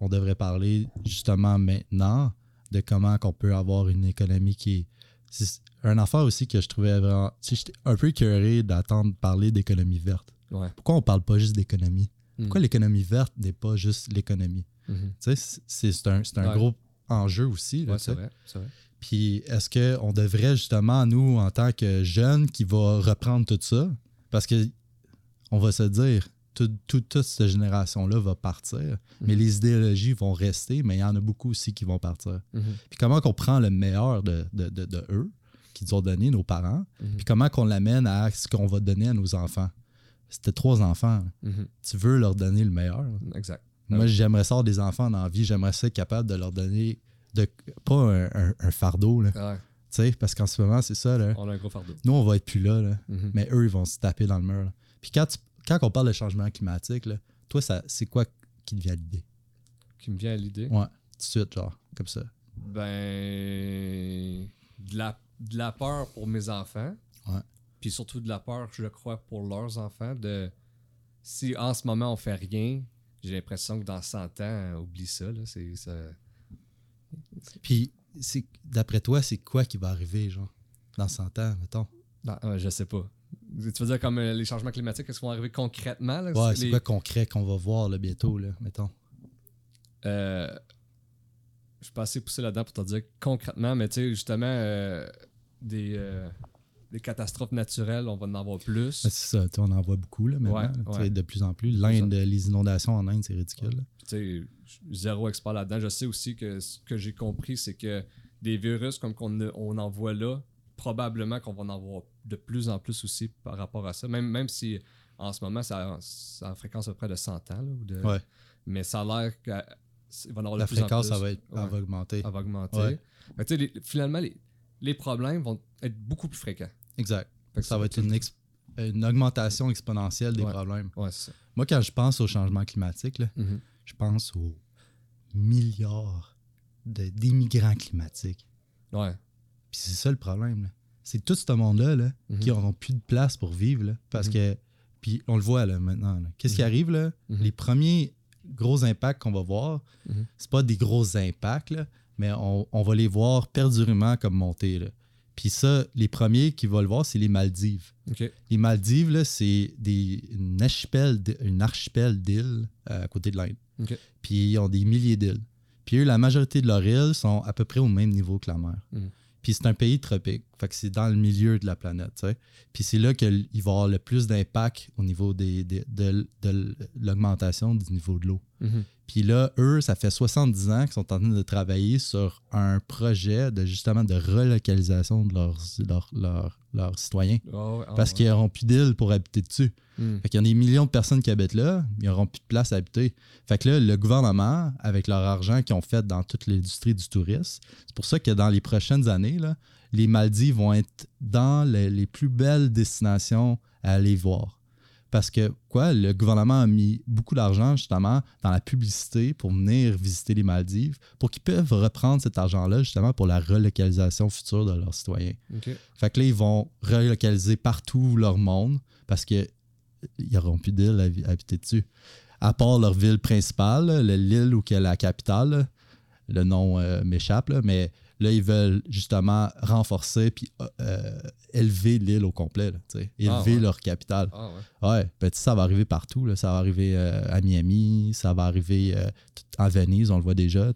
on devrait parler justement maintenant de comment qu'on peut avoir une économie qui est. C'est un affaire aussi que je trouvais vraiment. Tu sais, j'étais un peu curieux d'attendre parler d'économie verte. Ouais. Pourquoi on parle pas juste d'économie? Mhm. Pourquoi l'économie verte n'est pas juste l'économie? Mhm. Tu sais, c'est- un, c'est un Ouais. gros enjeu aussi. là, Ouais, tu c'est sais. vrai. C'est vrai. Puis est-ce qu'on devrait justement, nous, en tant que jeunes, qui va reprendre tout ça, parce que on va se dire, tout- tout- toute cette génération-là va partir, mais Mhm. les idéologies vont rester, mais il y en a beaucoup aussi qui vont partir. Mhm. Puis comment qu'on prend le meilleur de, de- de- de eux, qui nous ont donné, nos parents, Mhm. puis comment qu'on l'amène à ce qu'on va donner à nos enfants? C'était trois enfants. Tu veux leur donner le meilleur. Exact. Moi, j'aimerais ça avoir des enfants dans la vie. J'aimerais ça être capable de leur donner de, pas un, un- un fardeau, là. Ouais. Tu sais, parce qu'en ce moment, c'est ça. Là. On a un gros fardeau. Nous, on va être plus là, là, Mhm. mais eux, ils vont se taper dans le mur. là. Puis quand, tu- quand on parle de changement climatique, là, toi, ça, c'est quoi qui te vient à l'idée? Qui me vient à l'idée? Ouais, tout de suite, genre, comme ça. Ben. De la, de la peur pour mes enfants. Ouais. Puis surtout de la peur, je crois, pour leurs enfants. De si en ce moment on fait rien, j'ai l'impression que dans 100 ans, oublie ça. Là, c'est, ça... Puis, d'après toi, c'est quoi qui va arriver, genre, dans 100 ans, mettons? Non, ouais, je sais pas. Tu veux dire comme euh, les changements climatiques, est-ce qu'ils vont arriver concrètement? Là? Ouais, c'est Les- quoi concret qu'on va voir, là, bientôt, là, mettons? Euh, je suis pas assez poussé là-dedans pour te dire concrètement, mais tu sais, justement, euh, des, euh, des catastrophes naturelles, on va en avoir plus. Ben, c'est ça, on en voit beaucoup, là, maintenant, Ouais, ouais. de plus en plus. L'Inde, les inondations en Inde, c'est ridicule. zéro expert là-dedans. Je sais aussi que ce que j'ai compris, c'est que des virus comme qu'on a- on en voit là, probablement qu'on va en avoir de plus en plus aussi par rapport à ça. Même, même si en ce moment, ça, ça en fréquence à peu près de 100 ans. là, ou de. Mais ça a l'air qu'il va en avoir La de plus en fréquence, plus. ça va, être, elle va augmenter. Elle va augmenter. Que, les- finalement, les, les problèmes vont être beaucoup plus fréquents. Exact. Ça va être une, une augmentation exponentielle des Ouais. problèmes. Ouais, c'est ça. Moi, quand je pense au changement climatique, là, Mhm. je pense aux milliards d'immigrants climatiques. Ouais. Puis c'est ça le problème. C'est tout ce monde-là là, Mhm. qui n'auront plus de place pour vivre. là, parce Mhm. que. Puis on le voit là, maintenant. Qu'est-ce qui arrive là? Les premiers gros impacts qu'on va voir, c'est pas des gros impacts, là, mais on, on va les voir perdurément comme monter. là. Puis ça, les premiers qui vont le voir, c'est les Maldives. Les Maldives, là, c'est des, une archipel, une archipel d'îles euh, à côté de l'Inde. Puis ils ont des milliers d'îles. Puis eux, la majorité de leurs îles sont à peu près au même niveau que la mer. Mhm. Puis c'est un pays tropique. Fait que c'est dans le milieu de la planète. Puis c'est là qu'il va y avoir le plus d'impact au niveau des, des- de, de l'augmentation du niveau de l'eau. Mhm. Puis là, eux, ça fait 70 ans qu'ils sont en train de travailler sur un projet de justement de relocalisation de leurs, leurs, leurs, leurs citoyens. Ah ah parce qu'ils n'auront plus d'îles pour habiter dessus. Mhm. Fait qu'il y a des millions de personnes qui habitent là, ils n'auront plus de place à habiter. Fait que là, le gouvernement, avec leur argent qu'ils ont fait dans toute l'industrie du tourisme, c'est pour ça que dans les prochaines années, là, les Maldives vont être dans les, les plus belles destinations à aller voir. Parce que quoi, le gouvernement a mis beaucoup d'argent justement dans la publicité pour venir visiter les Maldives, pour qu'ils peuvent reprendre cet argent-là justement pour la relocalisation future de leurs citoyens. Fait que là, ils vont relocaliser partout leur monde parce qu'ils n'auront plus d'îles à, habiter dessus. À part leur ville principale, l'île où a la capitale, le nom euh, m'échappe, mais là, ils veulent justement renforcer puis euh, euh, élever l'île au complet, là, élever Ah, ouais. leur capitale. Ah ouais. Ouais, ben, ça va arriver partout. là. Ça va arriver euh, à Miami, ça va arriver euh, en Venise, on le voit déjà,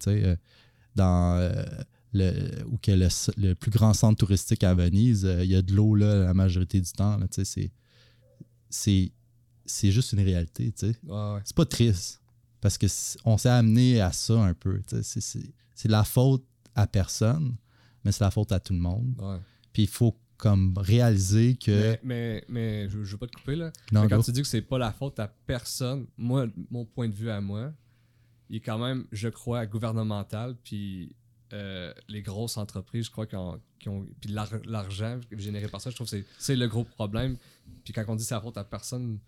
dans le, où que le, le plus grand centre touristique à Venise, il y a de l'eau là la majorité du temps. c'est, c'est, c'est juste une réalité. Ah ouais. C'est pas triste parce que on s'est amené à ça un peu. c'est la faute à personne, mais c'est la faute à tout le monde. Ouais. Puis il faut comme réaliser que. Mais, mais, mais je, je veux pas te couper là. non, Mais quand go. tu dis que c'est pas la faute à personne, moi, mon point de vue à moi, il est quand même, je crois, gouvernemental, puis euh, les grosses entreprises, je crois, qui ont, qui ont- puis l'ar- l'argent généré par ça, je trouve que c'est- c'est le gros problème. Puis quand on dit c'est la faute à personne,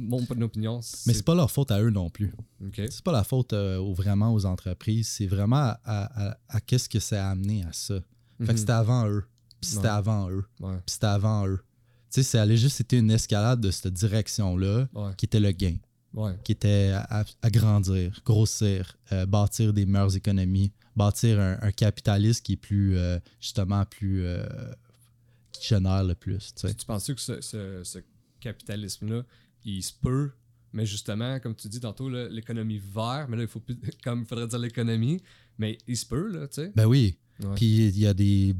mon opinion, mais c'est pas leur faute à eux non plus. Ok. C'est pas la faute euh, aux- vraiment aux entreprises, c'est vraiment à, à- à- à qu'est-ce que ça a amené à ça. Fait que Mhm. c'était avant eux, puis c'était Ouais. avant eux, puis c'était avant eux. Tu sais, ça allait juste été une escalade de cette direction-là ouais, qui était le gain, ouais. qui était agrandir, grossir, euh, bâtir des meilleures économies, bâtir un, un capitalisme qui est plus, euh, justement, plus. qui génère le plus. tu sais. Tu penses que ce, ce- ce capitalisme-là, il se peut, mais justement, comme tu dis tantôt, l'économie verte, mais là, il faut plus, (laughs) comme il faudrait dire l'économie, mais il se peut, là, tu sais. Ben oui, Ouais. Puis il y a des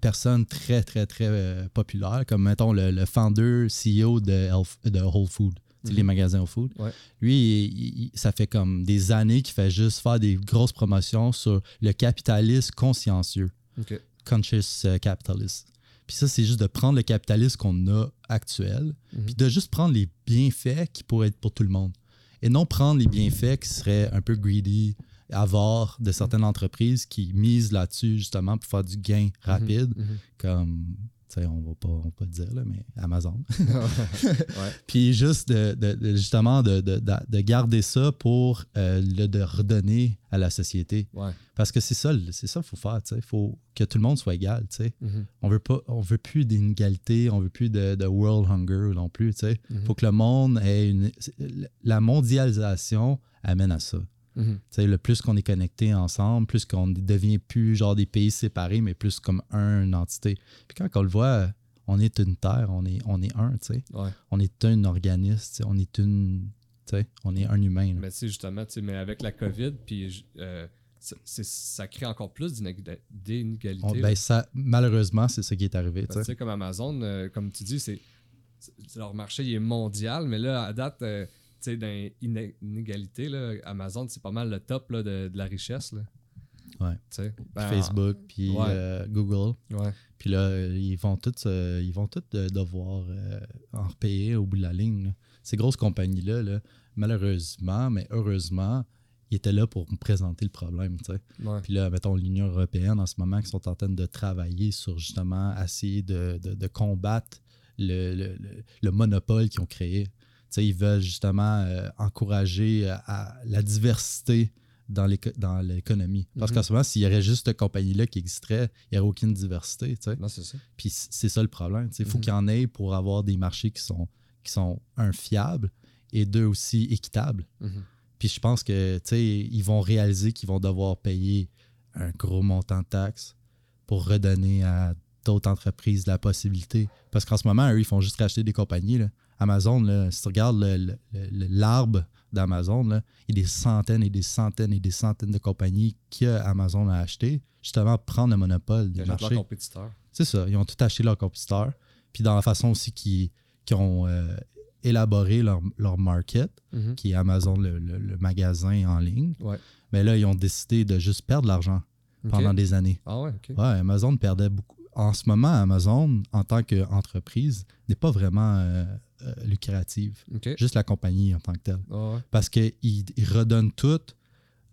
personnes très, très, très euh, populaires, comme mettons le, le founder CEO de, Whole Food, sais, Mhm. les magasins Whole Food. Ouais. Lui, il- il- ça fait comme des années qu'il fait juste faire des grosses promotions sur le capitalisme consciencieux, conscious euh, capitalist. Puis ça, c'est juste de prendre le capitalisme qu'on a actuel, Mhm. puis de juste prendre les bienfaits qui pourraient être pour tout le monde. Et non prendre les bienfaits qui seraient un peu greedy, avares de certaines entreprises qui misent là-dessus justement pour faire du gain rapide, Mhm. comme, tu sais, on va pas, on va pas le dire, là, mais Amazon. (laughs) ouais. (laughs) Puis juste de, de- de- justement de, de- de- de garder ça pour euh, le de redonner à la société. Ouais. Parce que c'est ça, c'est ça qu'il faut faire. Il faut que tout le monde soit égal, sais. Mhm. On veut pas, on veut plus d'inégalité, on veut plus de, world hunger non plus, sais. Mhm. faut que le monde ait une... La mondialisation amène à ça. Mhm. Le plus qu'on est connecté ensemble, plus qu'on devient plus genre des pays séparés, mais plus comme un, une entité. Puis quand on le voit, on est une terre, on est, on est un, tu sais. Ouais. On est un organisme, on est une... On est un humain. là. Mais tu justement, tu sais, mais avec la COVID, puis euh, ça- crée encore plus d'inég- d'inégalités. Ben, malheureusement, c'est ce qui est arrivé, tu sais. comme Amazon, euh, comme tu dis, c'est leur marché il est mondial, mais là, à date, euh, sais, dans l'inégalité, Amazon, c'est pas mal le top là, de, de la richesse. Là. Ouais. Ben, Facebook, puis ouais. euh, Google. Ouais. Puis là, ils vont tous, euh, ils vont tous devoir euh, en repayer au bout de la ligne. là. Ces grosses compagnies-là, là, malheureusement, mais heureusement, ils étaient là pour me présenter le problème. Ouais. Puis là, mettons, l'Union européenne en ce moment, qui sont en train de travailler sur justement essayer de, de- de combattre le, le- le- le monopole qu'ils ont créé. Ils veulent justement euh, encourager euh, à la diversité dans l'éco- dans l'économie. Parce Mhm. qu'en ce moment, s'il y aurait juste cette compagnie-là qui existerait, il n'y aurait aucune diversité. Non, ça. Puis c'est ça le problème. Il faut Mhm. qu'il y en ait pour avoir des marchés qui sont, qui sont un, fiables et deux, aussi équitables. Mhm. Puis je pense que, ils vont réaliser qu'ils vont devoir payer un gros montant de taxes pour redonner à d'autres entreprises la possibilité. Parce qu'en ce moment, eux, ils font juste racheter des compagnies. là. Amazon, là, si tu regardes l'arbre d'Amazon, il y a des centaines et des centaines et des centaines de compagnies que Amazon a acheté justement pour prendre le monopole Ils du marché. leurs compétiteurs. C'est ça, ils ont tout acheté leurs compétiteurs. Puis dans la façon aussi qu'ils ont euh, élaboré leur, leur market, Mhm. qui est Amazon, le, le- le magasin en ligne, Ouais. mais là, ils ont décidé de juste perdre l'argent pendant des années. Ah ouais, ok. Ouais, Amazon perdait beaucoup. En ce moment, Amazon, en tant qu'entreprise, n'est pas vraiment euh, euh, lucrative. Juste la compagnie en tant que telle. Ah ouais. Parce qu'ils ils redonnent tout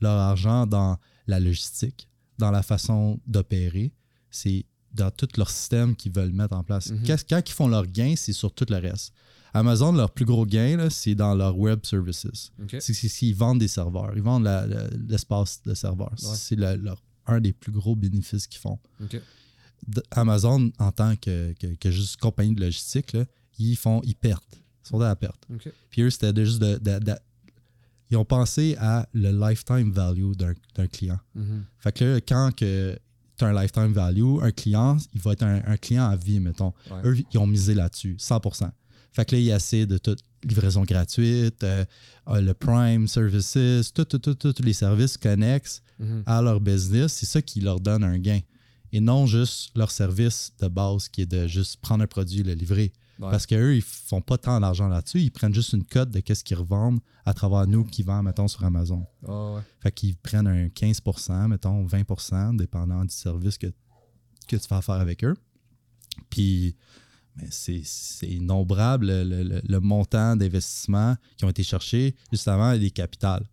leur argent dans la logistique, dans la façon d'opérer. C'est dans tout leur système qu'ils veulent mettre en place. Mhm. Quand ils font leur gain, c'est sur tout le reste. Amazon, leur plus gros gain, c'est dans leur web services. Ok. C'est qu'ils vendent des serveurs. Ils vendent l'espace de serveurs. C'est leur- un des plus gros bénéfices qu'ils font. Amazon, en tant que, que- que juste compagnie de logistique, là, ils font, ils perdent. Ils sont à la perte. Puis eux, c'était juste de, de- de- Ils ont pensé à le lifetime value d'un client. Mhm. Fait que là, quand que tu as un lifetime value, un client, il va être un, un client à vie, mettons. Ouais. Eux, ils ont misé là-dessus, 100%. Fait que là, ils essaient de toute livraison gratuite, euh, euh, le Prime Services, tout, tout, tout, tout, tous les services connexes Mhm. à leur business, c'est ça qui leur donne un gain. Et non juste leur service de base qui est de juste prendre un produit et le livrer. Ouais. Parce qu'eux, ils font pas tant d'argent là-dessus. Ils prennent juste une cote de qu'est-ce qu'ils revendent à travers nous qui vendent, mettons, sur Amazon. Ouais. Fait qu'ils prennent un 15% mettons, 20% dépendant du service que, que tu fais affaire avec eux. Puis, mais c'est innombrable le, le- le- montant d'investissement qui ont été cherchés justement des capitales.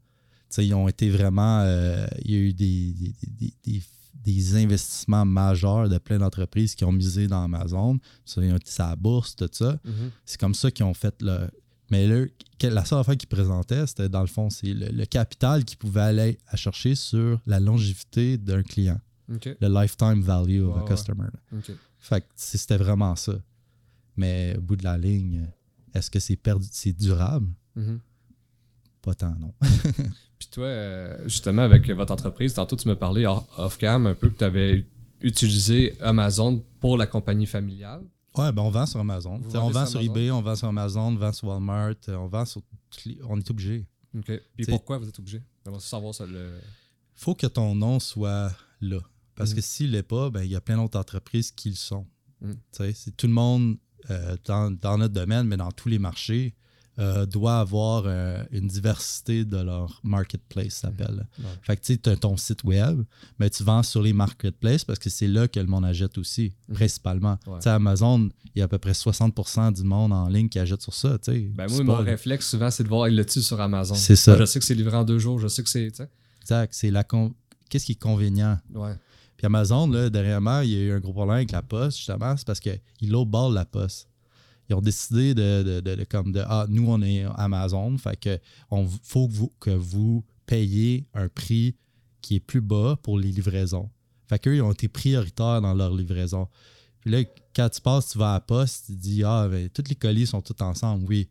Ils ont été vraiment. euh, il y a eu des, des, des- des- des investissements majeurs de plein d'entreprises qui ont misé dans Amazon. Sur la bourse, tout ça. Mhm. C'est comme ça qu'ils ont fait le. Mais là, la seule affaire qu'ils présentaient, c'était dans le fond, c'est le, le capital qu'ils pouvaient aller à chercher sur la longévité d'un client, le lifetime value of a ouais. customer. Fait que c'était vraiment ça. Mais au bout de la ligne, est-ce que c'est perdu, c'est durable? Mhm. Pas tant, non. (laughs) Toi, euh, justement, avec votre entreprise, tantôt tu me parlais off-cam un peu que tu avais utilisé Amazon pour la compagnie familiale. Ouais, ben on vend sur Amazon. On vend sur eBay, on vend sur Amazon, on vend sur Walmart, euh, on vend sur. On est obligé. OK. C'est- pourquoi vous êtes obligé? J'aimerais savoir ça. Le... faut que ton nom soit là. Parce Mhm. que s'il l'est pas, ben, il y a plein d'autres entreprises qui le sont. Tu sais, C'est tout le monde euh, dans, dans notre domaine, mais dans tous les marchés, euh, doit avoir euh, une diversité de leur marketplace, ça s'appelle. Ouais. Fait que tu as ton site web, mais tu vends sur les marketplaces parce que c'est là que le monde achète aussi, Mhm. principalement. Ouais. Tu sais, Amazon, il y a à peu près 60% du monde en ligne qui achète sur ça. tu sais. Ben moi, pas- mon réflexe souvent, c'est de voir il le-tu sur Amazon? C'est ça. Je sais que c'est livré en deux jours, je sais que c'est. sais. Exact. C'est la con- Qu'est-ce qui est convenient? Ouais. Puis Amazon, là, dernièrement, il y a eu un gros problème avec la poste, justement, c'est parce qu'ils lowball la poste. Ils ont décidé de, de- de- de- comme de Ah, nous, on est Amazon, fait que on faut que vous, que vous payiez un prix qui est plus bas pour les livraisons. Fait qu'eux, ils ont été prioritaires dans leur livraison. Puis là, quand tu passes, tu vas à la poste, tu dis Ah, ben, tous les colis sont tous ensemble, oui.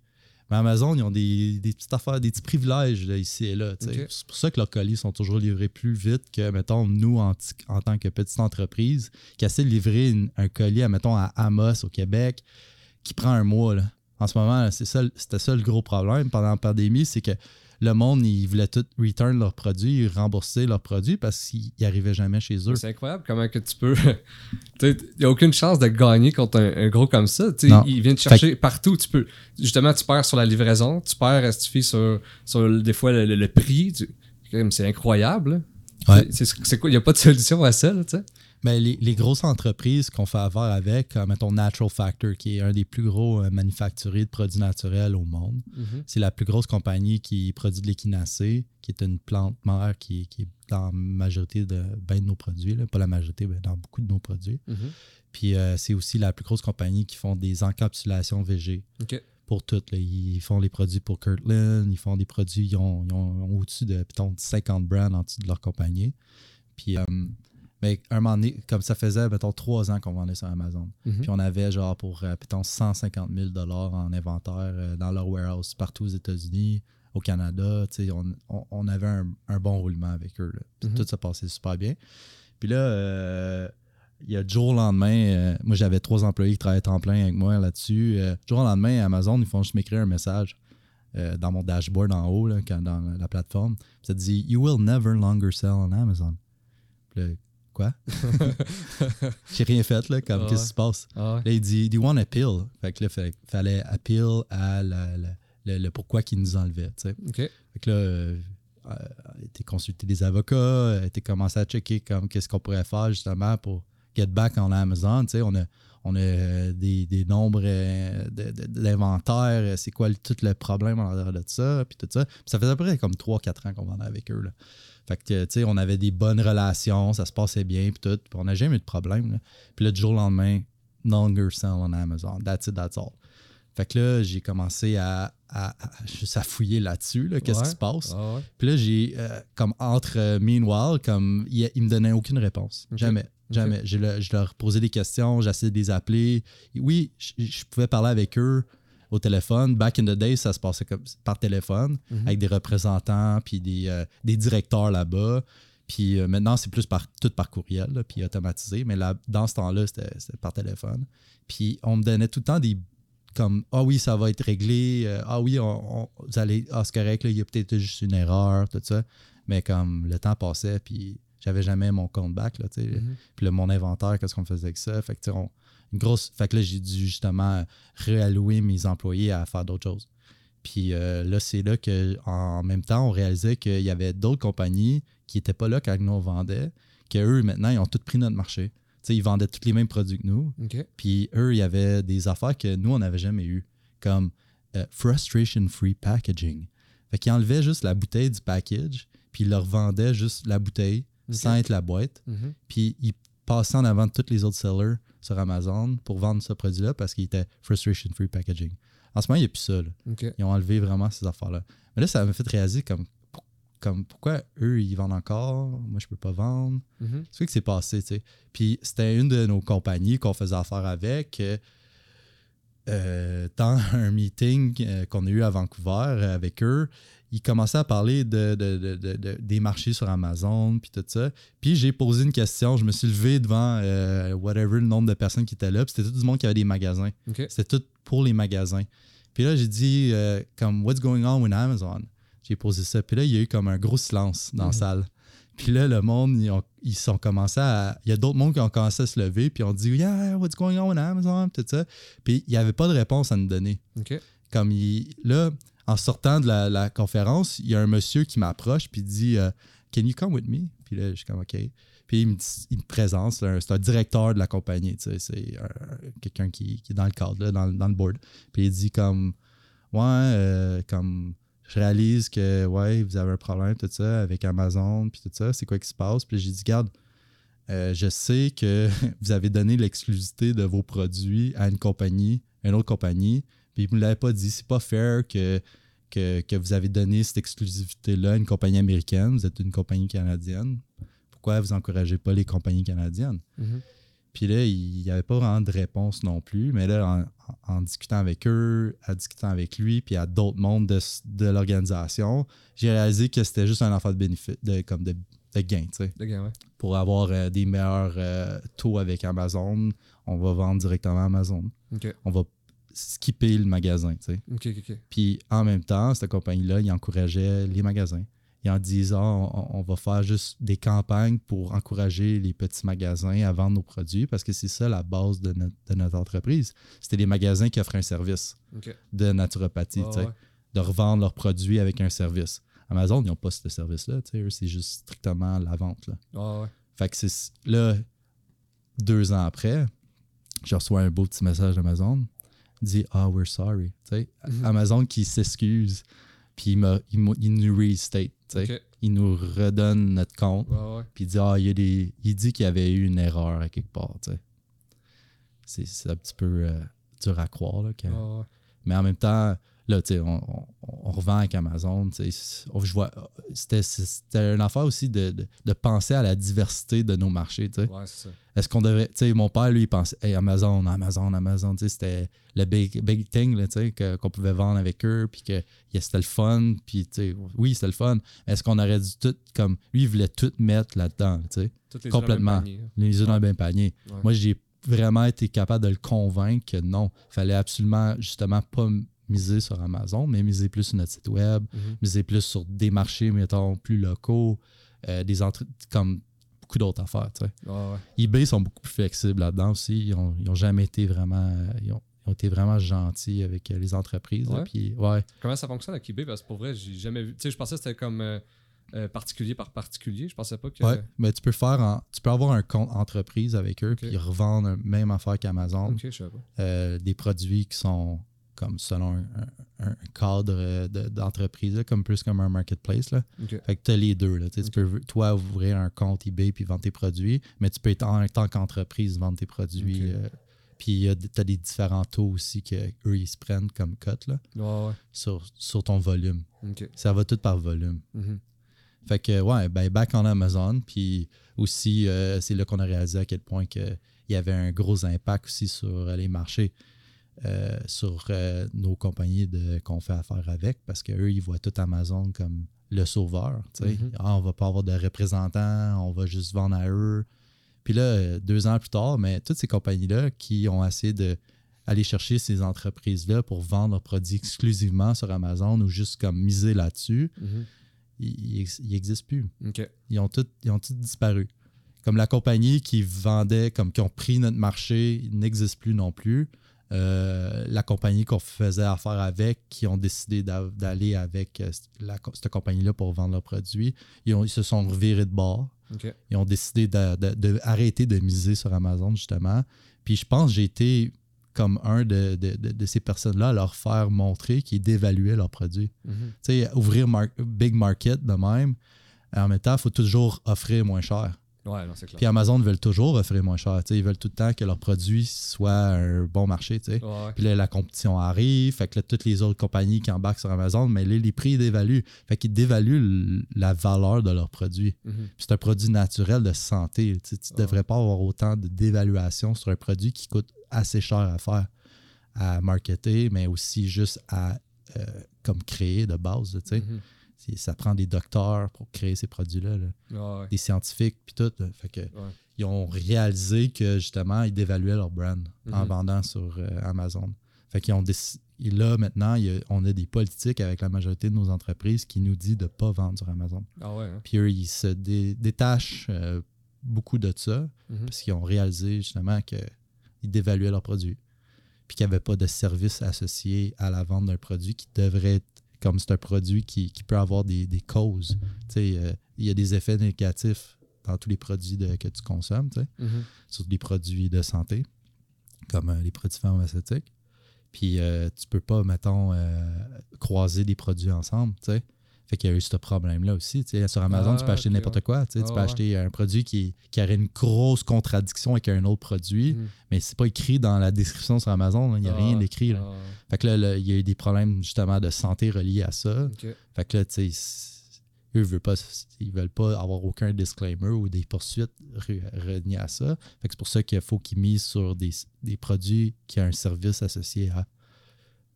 Mais Amazon, ils ont des, des petites affaires, des petits privilèges là, ici et là. C'est pour ça que leurs colis sont toujours livrés plus vite que, mettons, nous, en, en tant que petite entreprise, qui essaie de livrer une- un colis, à, mettons, à Amos, au Québec, qui prend un mois. là. En ce moment, c'est ça, c'était ça le gros problème pendant la pandémie, c'est que le monde, ils voulaient tout return leurs produits, rembourser leurs produits parce qu'ils n'arrivaient jamais chez eux. C'est incroyable comment que tu peux. (laughs) Il n'y a aucune chance de gagner contre un, un gros comme ça. Tu sais, Non. Il vient te chercher partout. Tu peux, justement, tu perds sur la livraison, tu perds, tu fais sur, sur des fois le, le- le prix. tu- C'est incroyable. Ouais. C'est quoi Il n'y a pas de solution à ça. là. Mais les, les grosses entreprises qu'on fait affaire avec, comme mettons Natural Factor, qui est un des plus gros euh, manufacturiers de produits naturels au monde, c'est la plus grosse compagnie qui produit de l'équinacée, qui est une plante mère qui, qui est dans la majorité de, ben de nos produits, là. pas la majorité, mais dans beaucoup de nos produits. Puis euh, c'est aussi la plus grosse compagnie qui font des encapsulations VG pour toutes. Ils font les produits pour Kirtland, ils font des produits, ils ont, ils ont- ils ont au-dessus de mettons, 50 brands en dessous de leur compagnie. Puis, euh, mais un moment donné, comme ça faisait, mettons, trois ans qu'on vendait sur Amazon. Mhm. Puis on avait genre pour, euh, mettons, 150 000 en inventaire euh, dans leur warehouse partout aux États-Unis, au Canada. tu sais, On, on- on avait un, un bon roulement avec eux. là. Puis Mhm. Tout se passait super bien. Puis là, euh, il y a du jour au lendemain, euh, moi j'avais trois employés qui travaillaient temps plein avec moi là-dessus. Euh, du jour au lendemain, Amazon, ils font juste m'écrire un message euh, dans mon dashboard en haut, là, quand- dans la plateforme. Ça dit You will never longer sell on Amazon. Puis là, quoi? (laughs) (laughs) J'ai rien fait, là, comme Ah qu'est-ce qui se passe? Ah ouais. Là, il dit Do you want appeal? Fait que là, il fallait appeal à la- la- le, le pourquoi qu'ils nous enlevaient. tu sais. OK. Fait que là, euh, été consulté des avocats, été commencé à checker comme qu'est-ce qu'on pourrait faire justement pour get back on Amazon. Tu sais, on a, on a euh, des, des nombres euh, d'inventaire, euh, c'est quoi le- tout le problème en arrière de ça, puis tout ça. Puis ça faisait à peu près comme 3-4 ans qu'on vendait avec eux. Là. Fait que, tu sais, on avait des bonnes relations, ça se passait bien, puis tout. Puis on n'a jamais eu de problème. Puis là, du jour au lendemain, no longer sell on Amazon. That's it, that's all. Fait que là, j'ai commencé à, à, à- juste à fouiller là-dessus, là, qu'est-ce Ouais. qui se passe. Ah ouais. Puis là, j'ai, euh, comme entre euh, Meanwhile, comme il, il me donnait aucune réponse. Jamais. Jamais. Je, le- je leur posais des questions, j'essayais de les appeler. Oui, je, je pouvais parler avec eux au téléphone. Back in the day, ça se passait comme, par téléphone, Mhm. avec des représentants, puis des, euh, des directeurs là-bas. Puis euh, maintenant, c'est plus par, tout par courriel, là, puis automatisé. Mais là, dans ce temps-là, c'était, c'était par téléphone. Puis on me donnait tout le temps des comme Ah oui, ça va être réglé. euh, ah oui, on, on- vous allez. Ah, c'est correct, là, il y a peut-être juste une erreur, tout ça. Mais comme le temps passait, puis j'avais jamais mon compte back, là, tu sais. Mhm. Puis là, mon inventaire, qu'est-ce qu'on faisait avec ça? Fait que, tu sais, on- une grosse. Fait que là, j'ai dû justement réallouer mes employés à faire d'autres choses. Puis euh, là, c'est là que en même temps, on réalisait qu'il y avait d'autres compagnies qui n'étaient pas là quand nous on vendait, qu'eux, maintenant, ils ont tout pris notre marché. Tu sais, ils vendaient tous les mêmes produits que nous. Puis eux, il y avait des affaires que nous, on n'avait jamais eues, comme euh, frustration-free packaging. Fait qu'ils enlevaient juste la bouteille du package, puis ils leur vendaient juste la bouteille sans être la boîte. Mhm. Puis ils passaient en avant de tous les autres sellers sur Amazon pour vendre ce produit-là parce qu'il était frustration-free packaging. En ce moment, il n'y a plus ça. Ils ont enlevé vraiment ces affaires-là. Mais là, ça m'a fait réaliser comme, comme pourquoi eux, ils vendent encore, moi, je peux pas vendre. Mhm. C'est ce qui s'est passé, tu sais? Puis c'était une de nos compagnies qu'on faisait affaire avec. euh, euh, dans (laughs) un meeting euh, qu'on a eu à Vancouver euh, avec eux, ils commençaient à parler de, de- de- de- de- des marchés sur Amazon, puis tout ça. Puis j'ai posé une question, je me suis levé devant euh, whatever le nombre de personnes qui étaient là, c'était tout du monde qui avait des magasins. C'était tout pour les magasins. Puis là, j'ai dit, comme, What's going on with Amazon? J'ai posé ça. Puis là, il y a eu comme un gros silence dans la Mhm. salle. Puis là, le monde, ils, ont, ils sont commencé à. Il y a d'autres mondes qui ont commencé à se lever, puis ont dit, Yeah, what's going on Amazon? Tout ça. Puis il n'y avait pas de réponse à nous donner. OK. Comme il, là, en sortant de la, la conférence, il y a un monsieur qui m'approche, puis il dit, euh, Can you come with me? Puis là, je suis comme, OK. Puis il me, dit- il me présente, c'est un, directeur de la compagnie, tu sais, c'est un- quelqu'un qui, qui est dans le cadre, là, dans, dans le board. Puis il dit comme, ouais, euh, comme, je réalise que, ouais, vous avez un problème, tout ça, avec Amazon, puis tout ça, c'est quoi qui se passe? Puis j'ai dit, garde, euh, je sais que (laughs) vous avez donné l'exclusivité de vos produits à une compagnie, une autre compagnie, puis vous ne l'avez pas dit. C'est pas fair que, que, que vous avez donné cette exclusivité-là à une compagnie américaine. Vous êtes une compagnie canadienne. Pourquoi vous encouragez pas les compagnies canadiennes? Mhm. Puis là, il n'y avait pas vraiment de réponse non plus. Mais là, en, discutant avec eux, en discutant avec lui, puis à d'autres mondes de, de l'organisation, j'ai réalisé que c'était juste un enfant de bénéfice, de, comme de, de gain, tu sais. Le gars, ouais. Pour avoir euh, des meilleurs euh, taux avec Amazon, on va vendre directement à Amazon. OK. On va skipper le magasin, tu sais. OK, OK, OK. Puis en même temps, cette compagnie-là, ils encourageaient les magasins. Ils en disant, on, on va faire juste des campagnes pour encourager les petits magasins à vendre nos produits parce que c'est ça la base de notre, de notre entreprise. C'était les magasins qui offraient un service de naturopathie, Ah, ouais. de revendre leurs produits avec un service. Amazon, ils n'ont pas ce service-là, c'est juste strictement la vente. Là. Ah, ouais. Fait que c'est là, deux ans après, je reçois un beau petit message d'Amazon. Dit Ah, we're sorry. Mhm. Amazon qui s'excuse, puis il, me- il, il nous restate. Il nous redonne notre compte, Ouais, ouais. puis il dit Ah, il, y a des, il dit qu'il y avait eu une erreur à quelque part. C'est c'est un petit peu euh, dur à croire. Là, ouais. mais en même temps, Là, tu sais, on, on- on revend avec Amazon. on- je vois, c'était, c'était une affaire aussi de, de- de penser à la diversité de nos marchés. Ouais, c'est ça. Est-ce qu'on devrait. Tu sais, mon père, lui, il pensait hey, Amazon, Amazon, Amazon. C'était le big, big thing qu'on pouvait vendre avec eux, puis que yeah, c'était le fun. Puis, tu sais, oui, c'était le fun. Est-ce qu'on aurait dû tout. comme Lui, il voulait tout mettre là-dedans, Complètement. Les yeux dans le même panier. Ouais. Moi, j'ai vraiment été capable de le convaincre que non, il fallait absolument, justement, pas miser sur Amazon, mais miser plus sur notre site web, Mhm. miser plus sur des marchés, mettons, plus locaux, euh, des entre comme beaucoup d'autres affaires, tu sais. Ouais, ouais. eBay sont beaucoup plus flexibles là-dedans aussi. Ils ont, ils ont jamais été vraiment. Ils ont, ils ont été vraiment gentils avec euh, les entreprises. là. Ouais. Puis, ouais. Comment ça fonctionne avec eBay? Parce que pour vrai, j'ai jamais vu. Tu sais, je pensais que c'était comme euh, euh, particulier par particulier. Je pensais pas que. Ouais. Mais tu peux faire en- tu peux avoir un compte entreprise avec eux, Ok. puis revendre la même affaire qu'Amazon. Euh, des produits qui sont comme selon un, cadre de- d'entreprise, comme plus comme un marketplace. Là. Fait que tu as les deux. Là. Tu peux, toi, ouvrir un compte eBay puis vendre tes produits, mais tu peux être en tant qu'entreprise vendre tes produits. Euh, puis tu as des différents taux aussi qu'eux, ils se prennent comme cote là, ouais. sur, sur ton volume. Ça va tout par volume. Mhm. Fait que, ouais, ben, back en Amazon. Puis aussi, euh, c'est là qu'on a réalisé à quel point que il y avait un gros impact aussi sur euh, les marchés, euh, sur euh, nos compagnies qu'on fait affaire avec, parce qu'eux, ils voient tout Amazon comme le sauveur. sais. Mhm. Ah, on va pas avoir de représentants, on va juste vendre à eux. Puis là, euh, deux ans plus tard, mais toutes ces compagnies-là qui ont essayé de aller chercher ces entreprises-là pour vendre leurs produits exclusivement sur Amazon ou juste comme miser là-dessus, Mhm. ils n'existent plus. Ils ont tous ils ont tous disparu. Comme la compagnie qui vendait, comme qui ont pris notre marché, n'existe plus non plus. Euh, la compagnie qu'on faisait affaire avec, qui ont décidé d'a- d'aller avec euh, la cette compagnie-là pour vendre leurs produits, ils, ont- ils se sont revirés de bord. Ils ont décidé de, de- de arrêter de miser sur Amazon, justement. Puis je pense que j'ai été comme un de, ces personnes-là à leur faire montrer qu'ils dévaluaient leurs produits Mhm. tu sais, ouvrir mar- big market de même, en même temps, il faut toujours offrir moins cher. Ouais, non, c'est clair. Puis Amazon veulent toujours offrir moins cher. Ils veulent tout le temps que leurs produits soient un bon marché. Ouais, ouais. Puis là, la compétition arrive. Fait que là, toutes les autres compagnies qui embarquent sur Amazon, mais là, les prix dévaluent. Fait qu'ils dévaluent la valeur de leurs produits. Mhm. C'est un produit naturel de santé. Tu ne devrais pas avoir autant de dévaluation sur un produit qui coûte assez cher à faire, à marketer, mais aussi juste à euh, comme créer de base. sais. Ça prend des docteurs pour créer ces produits-là, là. Ouais, ouais. des scientifiques, puis tout. là. Fait que, Ouais. Ils ont réalisé que justement, ils dévaluaient leur brand en Mhm. vendant sur euh, Amazon. Fait qu'ils ont et là, maintenant, il y a- on a des politiques avec la majorité de nos entreprises qui nous disent de ne pas vendre sur Amazon. Ah ouais. hein? Puis eux, ils se dé- détachent euh, beaucoup de ça Mhm. parce qu'ils ont réalisé justement qu'ils dévaluaient leurs produits. Puis qu'il n'y avait pas de service associé à la vente d'un produit qui devrait être comme c'est un produit qui, qui peut avoir des, des causes. Euh, il y a des effets négatifs dans tous les produits de- que tu consommes, Mhm. sur des produits de santé, comme euh, les produits pharmaceutiques. Puis euh, tu peux pas, mettons, croiser des produits ensemble, tu sais. Fait qu'il y a eu ce problème-là aussi. Sur Amazon, Ah, tu peux acheter ok, n'importe ouais. quoi. tu. Ah, tu peux acheter un produit qui, qui aurait une grosse contradiction avec un autre produit, Mhm. mais c'est pas écrit dans la description sur Amazon. là. Il n'y a Ah, rien d'écrit. ah, ouais. Fait que là, il y a eu des problèmes justement de santé reliés à ça. Fait que là, tu sais, eux veulent pas, ils veulent pas avoir aucun disclaimer ou des poursuites re- reliées à ça. Fait que c'est pour ça qu'il faut qu'ils misent sur des, des produits qui ont un service associé à,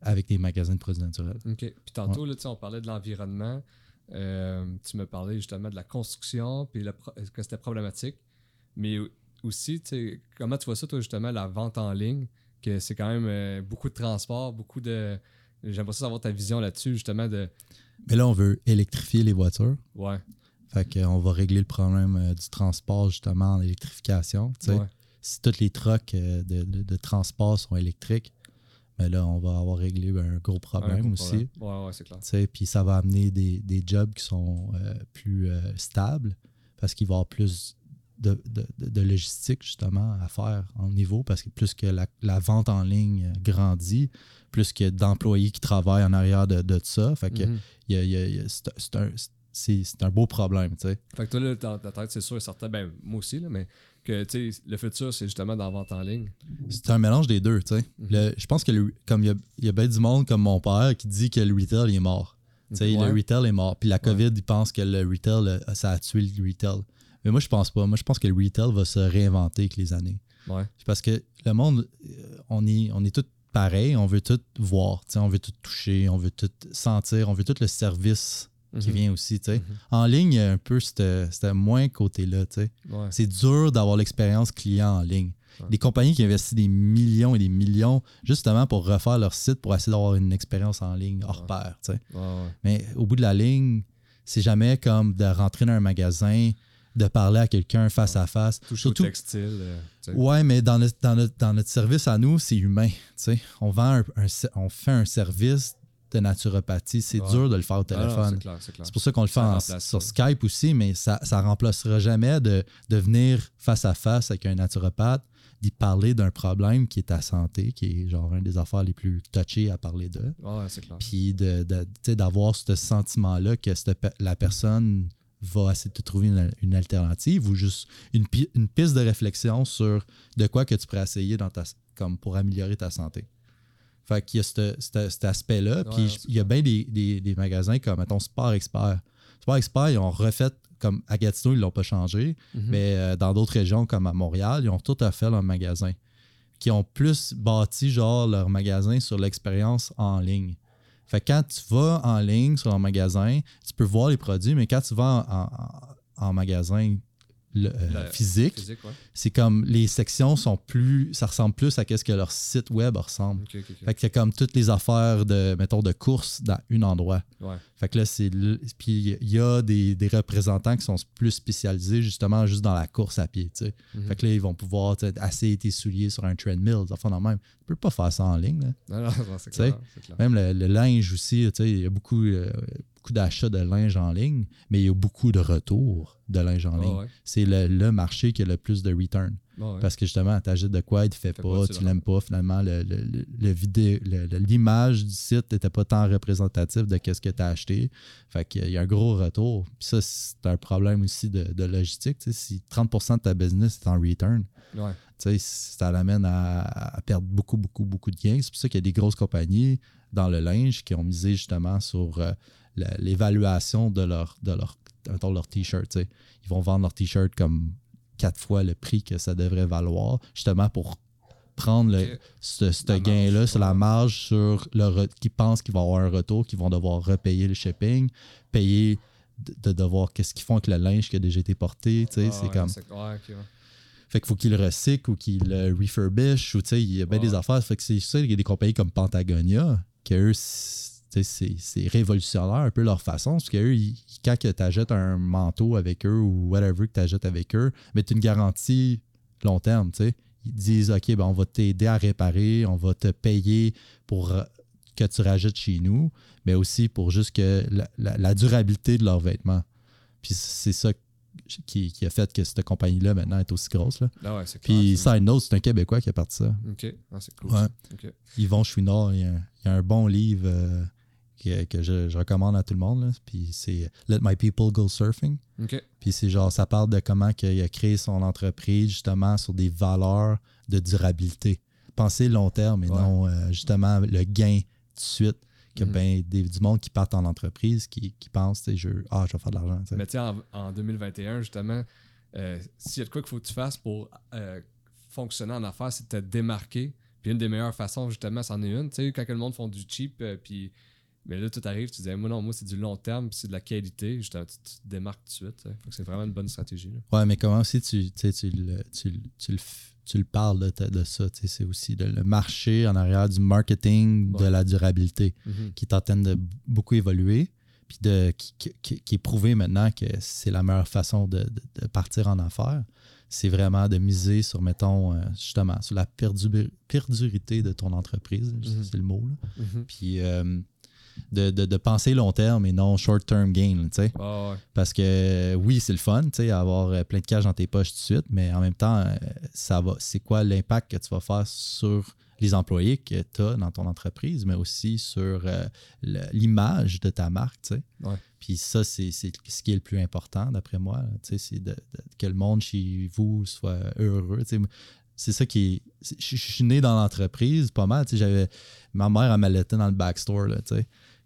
avec des magasins de produits naturels. OK. Puis tantôt, là, on parlait de l'environnement. Euh, tu me parlais justement de la construction, puis pro- que c'était problématique? Mais au- aussi, comment tu vois ça, toi, justement, la vente en ligne, que c'est quand même euh, beaucoup de transport, beaucoup de. J'aimerais ça savoir ta vision là-dessus, justement, de. Mais là, on veut électrifier les voitures. Ouais. Fait qu'on va régler le problème euh, du transport justement en électrification. Ouais. Si tous les trucks euh, de, de- de transport sont électriques, mais là, on va avoir réglé un gros problème aussi. problème. Ouais, ouais, c'est clair. Tu sais, Puis ça va amener des, des jobs qui sont euh, plus euh, stables parce qu'il va y avoir plus de, de- logistique justement à faire en niveau parce que plus que la, la vente en ligne euh, grandit, plus que d'employés qui travaillent en arrière de, de ça. Fait que il y a- il y a- il y a- c'est- un- un beau problème, tu sais. Fait que toi, là, dans ta tête, c'est sûr et certain, ben, moi aussi, là, mais que, le futur, c'est justement dans la vente en ligne. C'est un mélange des deux, tu sais. Mhm. Je pense que le- comme il y a, y a bien du monde comme mon père qui dit que le retail il est mort. Ouais. le retail est mort. Puis la COVID, il pense que le retail, euh, ça a tué le retail. Mais moi, je pense pas. Moi, je pense que le retail va se réinventer avec les années. Ouais. Parce que le monde, euh, on est, on est tous pareils, on veut tout voir, on veut tout toucher, on veut tout sentir, on veut tout le service qui Mhm. vient aussi. Mhm. En ligne, il y a un peu c'était c'était moins côté-là. Ouais. C'est dur d'avoir l'expérience client en ligne. Ouais. Des compagnies qui investissent des millions et des millions justement pour refaire leur site pour essayer d'avoir une expérience en ligne hors pair. Mais au bout de la ligne, c'est jamais comme de rentrer dans un magasin, de parler à quelqu'un face à face. Touche Surtout- au textile. euh. Ouais, mais dans notre, dans dans notre service à nous, c'est humain. On vend un, un on fait un service de naturopathie. C'est Ouais. dur de le faire au téléphone. c'est pour ça qu'on le fait en- sur ça. Skype aussi, mais ça ne remplacera jamais de, de venir face à face avec un naturopathe, d'y parler d'un problème qui est ta santé, qui est genre une des affaires les plus touchées à parler de. Ouais, c'est clair. Puis de, de- d'avoir ce sentiment-là que cette la personne va essayer de te trouver une, une alternative ou juste une, une piste de réflexion sur de quoi que tu pourrais essayer dans ta, comme pour améliorer ta santé. Fait qu'il y a ce- ce- cet aspect-là. Puis il y a bien des, des- des magasins comme, mettons, Sport Expert. Sport Expert, ils ont refait, comme à Gatineau, ils l'ont pas changé, Mhm. mais euh, dans d'autres régions comme à Montréal, ils ont tout à fait leur magasin. Qui ont plus bâti genre leur magasin sur l'expérience en ligne. Fait que quand tu vas en ligne sur leur magasin, tu peux voir les produits, mais quand tu vas en, en- en magasin le- euh, physique, Physique, ouais. c'est comme les sections sont plus. Ça ressemble plus à ce que leur site web ressemble. Fait que c'est comme toutes les affaires de, mettons, de course dans un endroit. Ouais. Fait que là, c'est. Puis il y a des, des représentants qui sont plus spécialisés justement juste dans la course à pied. Mhm. Fait que là, ils vont pouvoir essayer tes souliers sur un treadmill, affaires de même. Tu peux pas faire ça en ligne, là. Non, non, non, clair. clair. Même le, le linge aussi, tu sais, il y a beaucoup, euh, beaucoup d'achats de linge en ligne, mais il y a beaucoup de retours de linge en Ouais, ligne. ouais. C'est le, le marché qui a le plus de return. Ouais. Parce que justement, tu achètes de quoi, il te fait Fait pas, pas, tu l'aimes pas. Finalement, le, vidéo- l'image du site n'était pas tant représentative de ce que tu as acheté. Fait qu'il y a un gros retour. Puis ça, c'est un problème aussi de, de logistique. Si 30% de ta business est en return, Ouais. ça l'amène à, à perdre beaucoup, beaucoup, beaucoup de gains. C'est pour ça qu'il y a des grosses compagnies dans le linge qui ont misé justement sur euh, l'évaluation de leur, de leur, leur t-shirt. Ils vont vendre leur t-shirt comme quatre fois le prix que ça devrait valoir, justement pour prendre le, ce, gain-là sur la marge sur le qui pensent qu'ils vont avoir un retour, qu'ils vont devoir repayer le shipping, payer de, de devoir qu'est-ce qu'ils font avec le linge qui a déjà été porté. tu sais, Ouais, c'est ouais, comme Ouais, ok, ouais. fait qu'il faut qu'il le recycle ou qu'il le refurbish ou tu sais, il y a bien des affaires. Fait que c'est ça, il y a des compagnies comme Pentagonia que eux, c'est révolutionnaire un peu leur façon. Parce qu'eux, quand tu achètes un manteau avec eux ou whatever que tu achètes avec eux, mais tu une garantie long terme. tu sais. Ils disent OK, ben, on va t'aider à réparer, on va te payer pour euh, que tu rajoutes chez nous, mais aussi pour juste que la, la- la durabilité de leurs vêtements. Puis c'est ça qui, qui a fait que cette compagnie-là maintenant est aussi grosse. Là. Ah ouais, c'est clair. Puis, side note, c'est un Québécois qui a parti ça. Ok, ah, c'est cool. Ouais. Yvon Chouinard, il y a, un- il y a un bon livre euh, que, que je, je recommande à tout le monde. là. Puis c'est Let My People Go Surfing. Puis c'est genre, ça parle de comment il a créé son entreprise justement sur des valeurs de durabilité. Penser long terme et Ouais. non euh, justement le gain de suite. Que Mhm. ben, des, du monde qui partent en entreprise, qui, qui pense, tu sais, je, ah, je vais faire de l'argent. Mais tu sais, en, en 2021, justement, euh, s'il y a de quoi qu'il faut que tu fasses pour euh, fonctionner en affaires, c'est de te démarquer. Puis une des meilleures façons, justement, c'en est une. Tu sais, quand le monde font du cheap, euh, puis. Mais là, tout arrive, tu dis, moi, non, moi, c'est du long terme, puis c'est de la qualité. Tu, te démarques tout de suite. que c'est vraiment une bonne stratégie. là. Ouais, mais comment aussi tu, tu, le, tu, le- tu le f- tu le parles de, ça? C'est aussi le marché en arrière du marketing de la durabilité Mhm. qui est en train de beaucoup évoluer, puis de, qui, est prouvé maintenant que c'est la meilleure façon de, partir en affaires. C'est vraiment de miser sur, mettons, euh, justement, sur la perdu- perdurité de ton entreprise, Mhm. c'est le mot. Là. Mhm. Puis euh, de, de- de penser long terme et non short-term gain. ouais. Parce que oui, c'est le fun, avoir euh, plein de cash dans tes poches tout de suite, mais en même temps, euh, ça va. C'est quoi l'impact que tu vas faire sur les employés que tu as dans ton entreprise, mais aussi sur euh, l'image de ta marque, tu sais. Ouais. Puis ça, c'est ce qui est le plus important, d'après moi, tu sais, c'est de- de- que le monde chez vous soit heureux, tu sais. C'est ça qui est... Je je suis né dans l'entreprise, pas mal, j'avais... Ma mère, elle m'allaitait dans le backstore, là.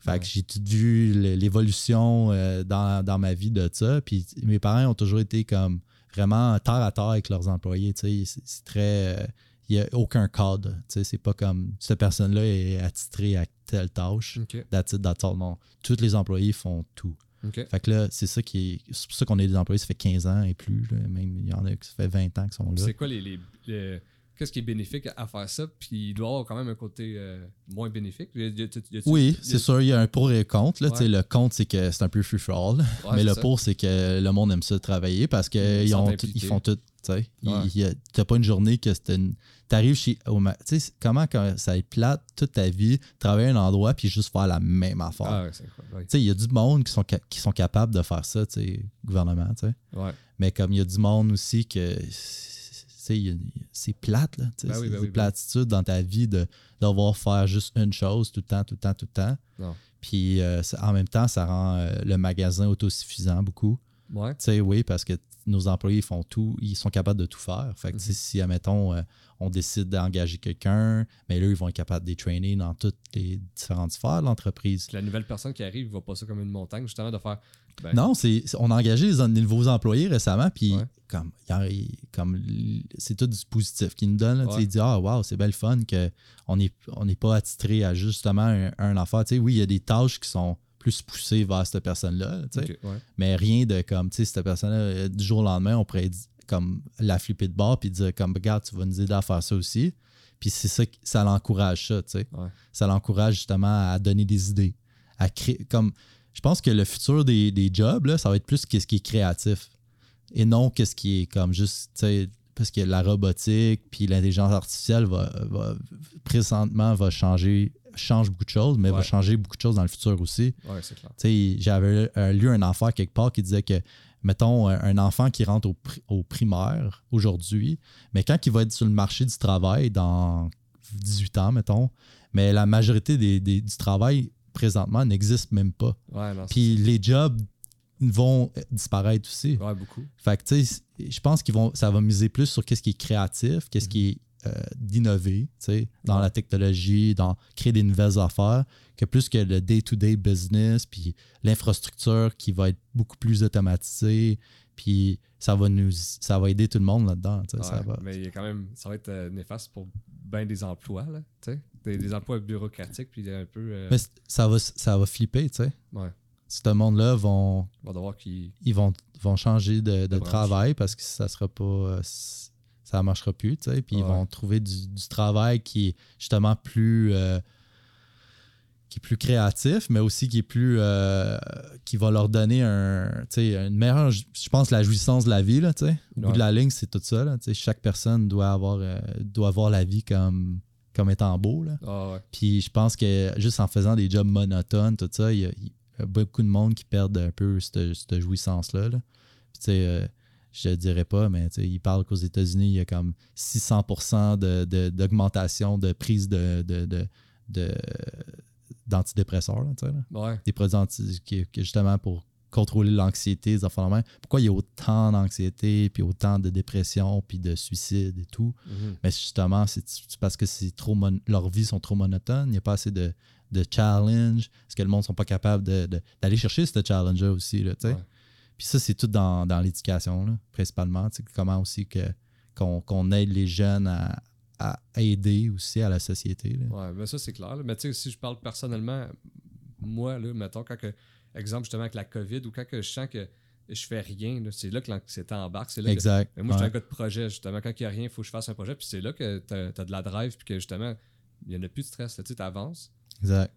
Fait que j'ai tout vu l'évolution euh, dans, dans ma vie de ça. Puis mes parents ont toujours été comme vraiment terre à terre avec leurs employés. tu sais. C'est très. euh, Il n'y a aucun cadre. tu sais. C'est pas comme cette personne-là est attitrée à telle tâche. OK. That's it, that's all. Non. Tous les employés font tout. OK. Fait que là, c'est ça qui est. C'est pour ça qu'on est des employés, ça fait 15 ans et plus. là. Même il y en a qui ça fait 20 ans qui sont là. C'est quoi les. les- les- Qu'est-ce qui est bénéfique à faire ça? Puis il doit avoir quand même un côté euh, moins bénéfique. Y a- y a- y a- Oui, c'est sûr, il y a un pour et un contre. Là, Ouais. Le contre, c'est que c'est un peu free for all. Ouais, mais le ça. pour, c'est que le monde aime ça travailler parce Ils qu'ils ils font tout. tu Ouais. T'as pas une journée que c'est une. T'arrives chez. ma- Tu sais, comment quand ça est plate toute ta vie, travailler à un endroit puis juste faire la même affaire. Ah, ouais, il y a du monde qui sont, qui sont capables de faire ça, tu sais, gouvernement, tu sais. Ouais. Mais comme il y a du monde aussi que. C'est plate, là. Ben oui, c'est ben oui, ben platitudes dans ta vie de devoir faire juste une chose tout le temps, tout le temps, tout le temps. Non. Puis euh, en même temps, ça rend euh, le magasin autosuffisant beaucoup. Ouais. Tu sais, oui, parce que nos employés font tout, ils sont capables de tout faire. Fait que Mhm. si, admettons, euh, on décide d'engager quelqu'un, mais là, ils vont être capables de les trainer dans toutes les différentes sphères de l'entreprise. La nouvelle personne qui arrive, il voit pas ça comme une montagne, justement, de faire. Ben, Non, c'est, on a engagé les, les nouveaux employés récemment, puis Ouais. comme, c'est tout du positif qu'ils nous donnent. Ouais. Ils disent Ah, wow, c'est belle fun qu'on n'est on n'est pas attitré à justement un, un sais, oui, il y a des tâches qui sont plus poussées vers cette personne-là, ouais. mais rien de comme, tu sais, cette personne-là, euh, du jour au lendemain, on pourrait comme la flipper de bord puis dire comme, regarde, tu vas nous aider à faire ça aussi. Puis c'est ça, ça l'encourage ça, tu sais. Ouais. Ça l'encourage justement à donner des idées, à créer, comme, je pense que le futur des, des jobs, là, ça va être plus qu'est-ce qui est créatif et non qu'est-ce qui est comme juste, tu sais, parce que la robotique puis l'intelligence artificielle va, va- présentement va changer, change beaucoup de choses, mais va changer beaucoup de choses dans le futur aussi. Ouais, c'est clair. J'avais euh, lu un affaire quelque part qui disait que, mettons, un- un enfant qui rentre au, au primaire aujourd'hui, mais quand il va être sur le marché du travail dans 18 ans, mettons, mais la majorité des, des- du travail présentement n'existe même pas. Ouais, non, c'est- Puis les jobs vont disparaître aussi. Ouais, beaucoup. Fait que, tu sais, je pense qu'ils vont, ça va miser plus sur qu'est-ce qui est créatif, qu'est-ce qui est euh, d'innover, tu sais, dans Ouais. la technologie, dans créer des nouvelles affaires, que plus que le day-to-day business, puis l'infrastructure qui va être beaucoup plus automatisée, puis ça va nous, ça va aider tout le monde là-dedans, ça va. Mais il y a quand même, ça va être euh, néfaste pour bien des emplois, là. Des, des emplois bureaucratiques, puis un peu. euh, Mais ça va, ça va flipper, tu sais. ouais, Ce monde-là vont, devoir qu'ils. ils vont, vont changer de, de travail parce que ça sera pas euh, ça marchera plus, tu sais. Puis ils vont trouver du, du travail qui est justement plus qui est plus créatif, mais aussi qui est plus euh, qui va leur donner un, une meilleure, je pense, la jouissance de la vie, là, tu sais. Au bout de la ligne, c'est tout ça, là. Chaque personne doit avoir, euh, doit voir la vie comme, comme étant beau, là. Ah ouais. Puis je pense que juste en faisant des jobs monotones, tout ça, il y a, il y a beaucoup de monde qui perdent un peu cette, cette jouissance-là. là. Puis tu sais, euh, je ne dirais pas, mais ils parlent qu'aux États-Unis, il y a comme 600 de- de- d'augmentation de, prise de, de, de- de- d'antidépresseurs, là, tu sais, là. Ouais. des produits anti- qui, qui, justement pour contrôler l'anxiété, des enfants de. Pourquoi il y a autant d'anxiété, puis autant de dépression, puis de suicide et tout? Mhm. Mais justement, c'est parce que c'est trop mon- leurs vies sont trop monotones. Il n'y a pas assez de, de challenge. Est-ce que le monde ne sont pas capables d'aller chercher ce challenge-là aussi? Là? Ouais. Puis ça, c'est tout dans, dans l'éducation, là, principalement. Comment aussi que, qu'on, qu'on aide les jeunes à, à aider aussi à la société. là. Ouais, mais ça, c'est clair. là. Mais tu sais, si je parle personnellement, moi, là, mettons, quand que, exemple, justement, avec la COVID, ou quand que je sens que je fais rien, c'est là que l'anxiété embarque. C'est là que- Exact. Mais moi, je suis Ouais. un gars de projet, justement. Quand il n'y a rien, il faut que je fasse un projet. Puis c'est là que tu as, de la drive, puis que justement, il n'y en a plus de stress. Tu avances, exact.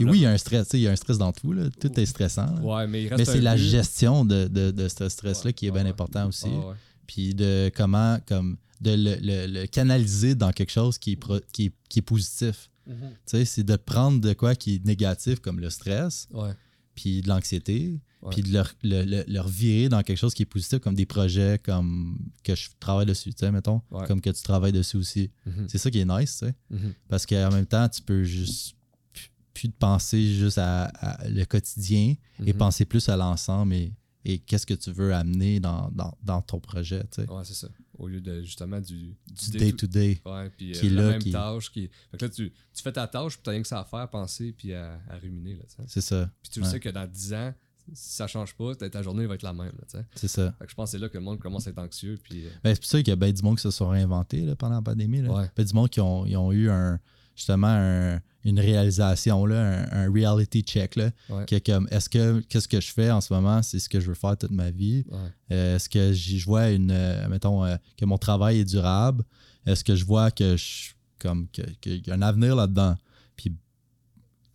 Et oui, il y a un stress. Il y a un stress dans tout. Là. Tout est stressant. Ouais, mais Mais c'est la but. gestion de, de, de ce stress-là Ouais, qui est ouais, bien important aussi. Ah. Puis de comment, comme, de le, le- le canaliser dans quelque chose qui est, pro- qui est, qui est positif. Tu sais, c'est de prendre de quoi qui est négatif, comme le stress, puis de l'anxiété, puis de leur, le- le- leur virer dans quelque chose qui est positif, comme des projets comme que je travaille dessus, tu sais, mettons, Ouais. comme que tu travailles dessus aussi. Mhm. C'est ça qui est nice, tu sais, Mhm. parce qu'en même temps, tu peux juste plus de penser juste à, à le quotidien et Mhm. penser plus à l'ensemble et, et qu'est-ce que tu veux amener dans, dans, dans ton projet, tu sais, Ouais, c'est ça. Au lieu de justement du, du day-to-day. Ouais, puis qui euh, est la là, même qui- tâche. Qui... Fait que là, tu, tu fais ta tâche, puis t'as rien que ça à faire, penser, puis à, à ruminer. C'est ça, puis tu le Ouais. sais que dans 10 ans, si ça change pas, ta journée va être la même. C'est ça. fait que je pense que c'est là que le monde commence à être anxieux. Puis, euh, Ben, c'est pour ça qu'il y a bien du monde qui se sont réinventés là, pendant la pandémie. Là. Ouais. Ben, du monde qui ont, ils ont eu un, justement un- une réalisation, là, un, un reality check. Là, Ouais. qui est comme, est-ce que qu'est-ce que je fais en ce moment, c'est ce que je veux faire toute ma vie? ouais. Euh, est-ce que j'y- je vois une, euh, mettons, euh, que mon travail est durable? Est-ce que je vois que je, comme, que- qu'il y a un avenir là-dedans? Puis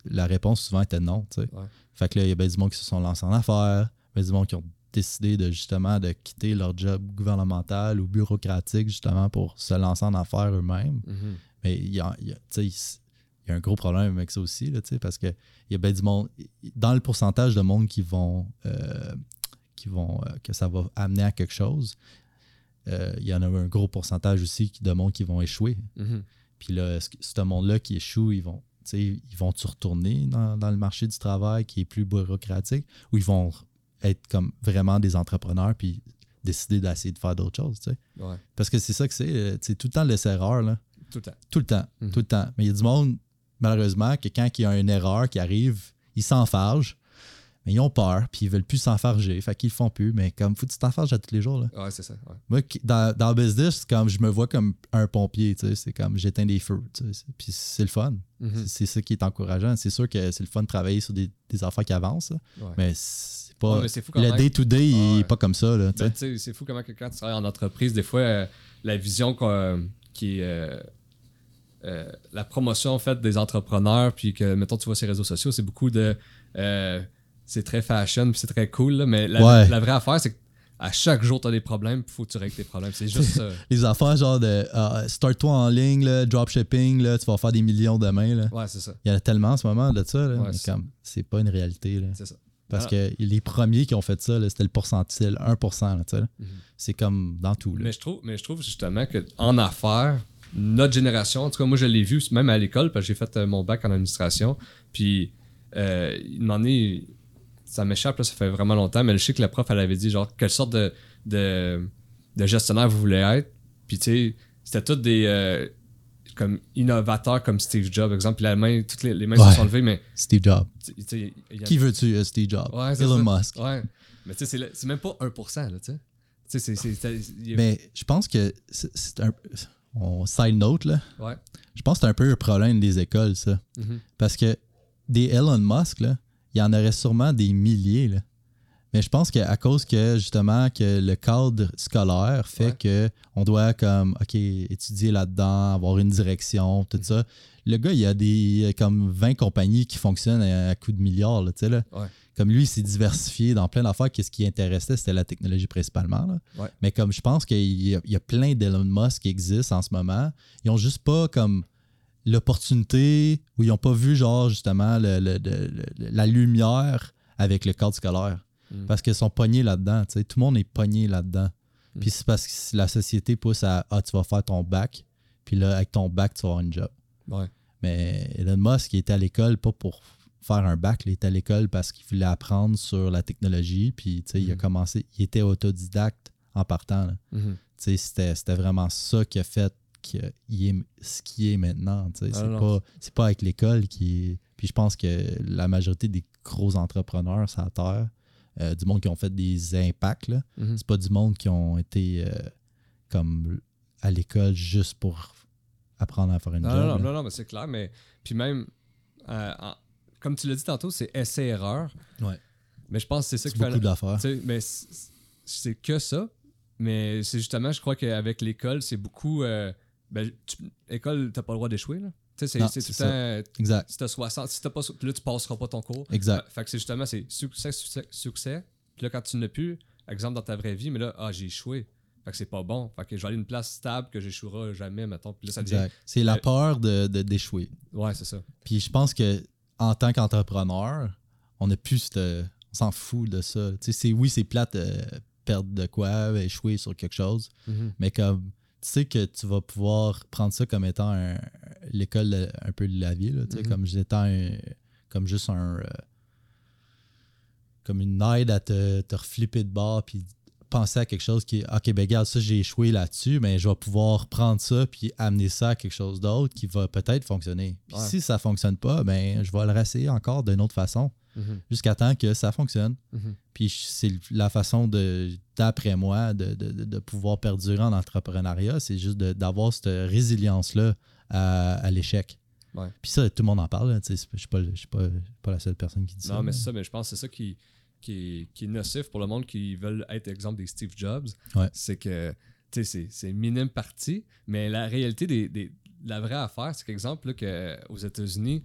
la réponse souvent était non. tu sais. Ouais. Fait que là, il y a ben du monde qui se sont lancés en affaires, ben du monde qui ont décidé de justement de quitter leur job gouvernemental ou bureaucratique justement pour se lancer en affaires eux-mêmes. Mhm. Mais il y a, il y a- tu sais, il y a un gros problème avec ça aussi, là, parce que il y a ben du monde. Dans le pourcentage de monde qui vont, euh, qui vont euh, que ça va amener à quelque chose, euh, il y en a un gros pourcentage aussi de monde qui vont échouer. Mhm. Puis là, ce monde-là qui échoue, ils vont, ils vont-tu retourner dans, dans le marché du travail qui est plus bureaucratique ou ils vont être comme vraiment des entrepreneurs puis décider d'essayer de faire d'autres choses, tu sais? Ouais. Parce que c'est ça que c'est, c'est tout le temps l'essai-erreur, là. Tout le temps. Tout le temps. Mhm. Tout le temps. Mais il y a du monde, malheureusement, que quand il y a une erreur qui arrive, ils s'enfargent, mais ils ont peur, puis ils veulent plus s'enfarger. Fait qu'ils le font plus. Mais comme, faut que tu t'enfarges à tous les jours. Là. Ouais, c'est ça. Ouais. Moi, dans, dans le business, c'est comme je me vois comme un pompier. tu sais, C'est comme j'éteins des feux. tu sais, c'est- Puis c'est le fun. Mhm. C'est- C'est ça qui est encourageant. C'est sûr que c'est le fun de travailler sur des, des affaires qui avancent. Ouais. Mais c'est pas. Ouais, fou le day-to-day, il Ah ouais. est pas comme ça. Ben, c'est fou comment que quand tu travailles en entreprise, des fois, euh, la vision qui est euh, euh, la promotion en fait des entrepreneurs, puis que, mettons, tu vois ces réseaux sociaux, c'est beaucoup de. euh, c'est très fashion, puis c'est très cool, là, mais la, Ouais. la vraie affaire, c'est qu'à chaque jour, tu as des problèmes, puis faut que tu règles tes problèmes. C'est juste ça. (laughs) Les affaires genre de ah, start-toi en ligne, là, dropshipping, là, tu vas faire des millions demain. Là. Ouais, c'est ça. Il y en a tellement en ce moment de ça. là, Ouais, mais comme, c'est pas une réalité. là. C'est ça. Parce Ah. que les premiers qui ont fait ça, là, c'était le pourcentage, 1%. là, tu sais, là. Mhm. C'est comme dans tout. Là. Mais je trouve, mais je trouve justement que en affaires, notre génération, en tout cas, moi je l'ai vu même à l'école, parce que j'ai fait euh, mon bac en administration. Puis, euh, il m'en est. Ça m'échappe, ça fait vraiment longtemps, mais je sais que la prof, elle avait dit, genre, quelle sorte de, de, de gestionnaire vous voulez être. Puis, tu sais, c'était tous des. euh, comme innovateurs comme Steve Jobs, exemple. Puis la main, toutes les, les mains Ouais. se sont levées, mais. Steve Jobs. a- Qui veux-tu, euh, Steve Jobs? Ouais, Elon ça. Musk. Ouais. Mais tu sais, c'est même pas 1%, là, tu sais. Mais je pense que c'est c'est un. On side note, là. Ouais. Je pense que c'est un peu un problème des écoles, ça. Mhm. Parce que des Elon Musk, là, il y en aurait sûrement des milliers. Là. Mais je pense qu'à cause que justement que le cadre scolaire fait Ouais. que on doit comme OK, étudier là-dedans, avoir une direction, tout ça. Le gars, il y a des comme 20 compagnies qui fonctionnent à, à coups de milliards, là, tu sais là. Ouais. Comme lui, il s'est diversifié dans plein d'affaires. Qu'est-ce qui intéressait, c'était la technologie principalement. là. Ouais. Mais comme je pense qu'il y, a- il y a plein d'Elon Musk qui existent en ce moment, ils ont juste pas comme l'opportunité ou ils n'ont pas vu, genre, justement, le- le- le- le- la lumière avec le cadre scolaire. Mm. Parce qu'ils sont pognés là-dedans. Tout le monde est pogné là-dedans. Mm. Puis c'est parce que la société pousse à Ah, tu vas faire ton bac. Puis là, avec ton bac, tu vas avoir une job. Ouais. Mais Elon Musk, il était à l'école pas pour faire un bac, il était à l'école parce qu'il voulait apprendre sur la technologie. Puis, tu sais, il a Mhm. commencé, il était autodidacte en partant. Mhm. Tu sais, C'était vraiment ça qui a fait qu'il est ce qu'il est maintenant. Ah C'est pas, pas avec l'école qui. Puis je pense que la majorité des gros entrepreneurs sur la Terre, euh, du monde qui ont fait des impacts, Mhm. c'est pas du monde qui ont été euh, comme à l'école juste pour apprendre à faire une Non, job. non, non, non, mais c'est clair. Mais puis même, euh, en- comme tu l'as dit tantôt, c'est essai-erreur. Ouais. Mais je pense que c'est ça qui fait. beaucoup d'affaires. Mais c'est que ça. Mais c'est justement, je crois qu'avec l'école, c'est beaucoup. euh, ben, tu- école, t'as pas le droit d'échouer. là. Tu sais, c'est tout le temps. euh, Exact. Si t'as 60, si t'as pas. Là, tu passeras pas ton cours. Exact. Fait que c'est justement, c'est succès, succès, succès. Puis là, quand tu n'as plus, exemple dans ta vraie vie, mais là, ah, j'ai échoué. Fait que c'est pas bon. Fait que je vais aller une place stable que j'échouerai jamais, mettons. Puis là, ça devient. C'est la Euh, peur de- de- d'échouer. Ouais, c'est ça. Puis je pense que en tant qu'entrepreneur, on a plus cette- on s'en fout de ça. Tu sais, c'est oui, c'est plate euh, perdre de quoi, échouer sur quelque chose, Mhm. mais comme tu sais que tu vas pouvoir prendre ça comme étant un- l'école un peu de la vie, là, tu sais, Mhm. comme étant un- comme juste un euh, comme une aide à te, te reflipper de bord puis penser à quelque chose qui est OK, ben regarde, ça j'ai échoué là-dessus, mais je vais pouvoir prendre ça puis amener ça à quelque chose d'autre qui va peut-être fonctionner. Puis Ouais. si ça fonctionne pas, ben je vais le réessayer encore d'une autre façon Mhm. jusqu'à temps que ça fonctionne. Mhm. Puis c'est la façon de, d'après moi, de, de- de- pouvoir perdurer en entrepreneuriat, c'est juste d'avoir cette résilience-là à, à l'échec. Puis ça, tout le monde en parle. Je ne suis, pas, je suis pas, pas la seule personne qui dit ça. Non, mais c'est ça, mais je pense que c'est ça qui, qui, est, qui est nocif pour le monde qui veulent être exemple des Steve Jobs. Ouais. C'est que, c'est- minime partie, mais la réalité des, des- la vraie affaire, c'est qu'exemple, que aux États-Unis,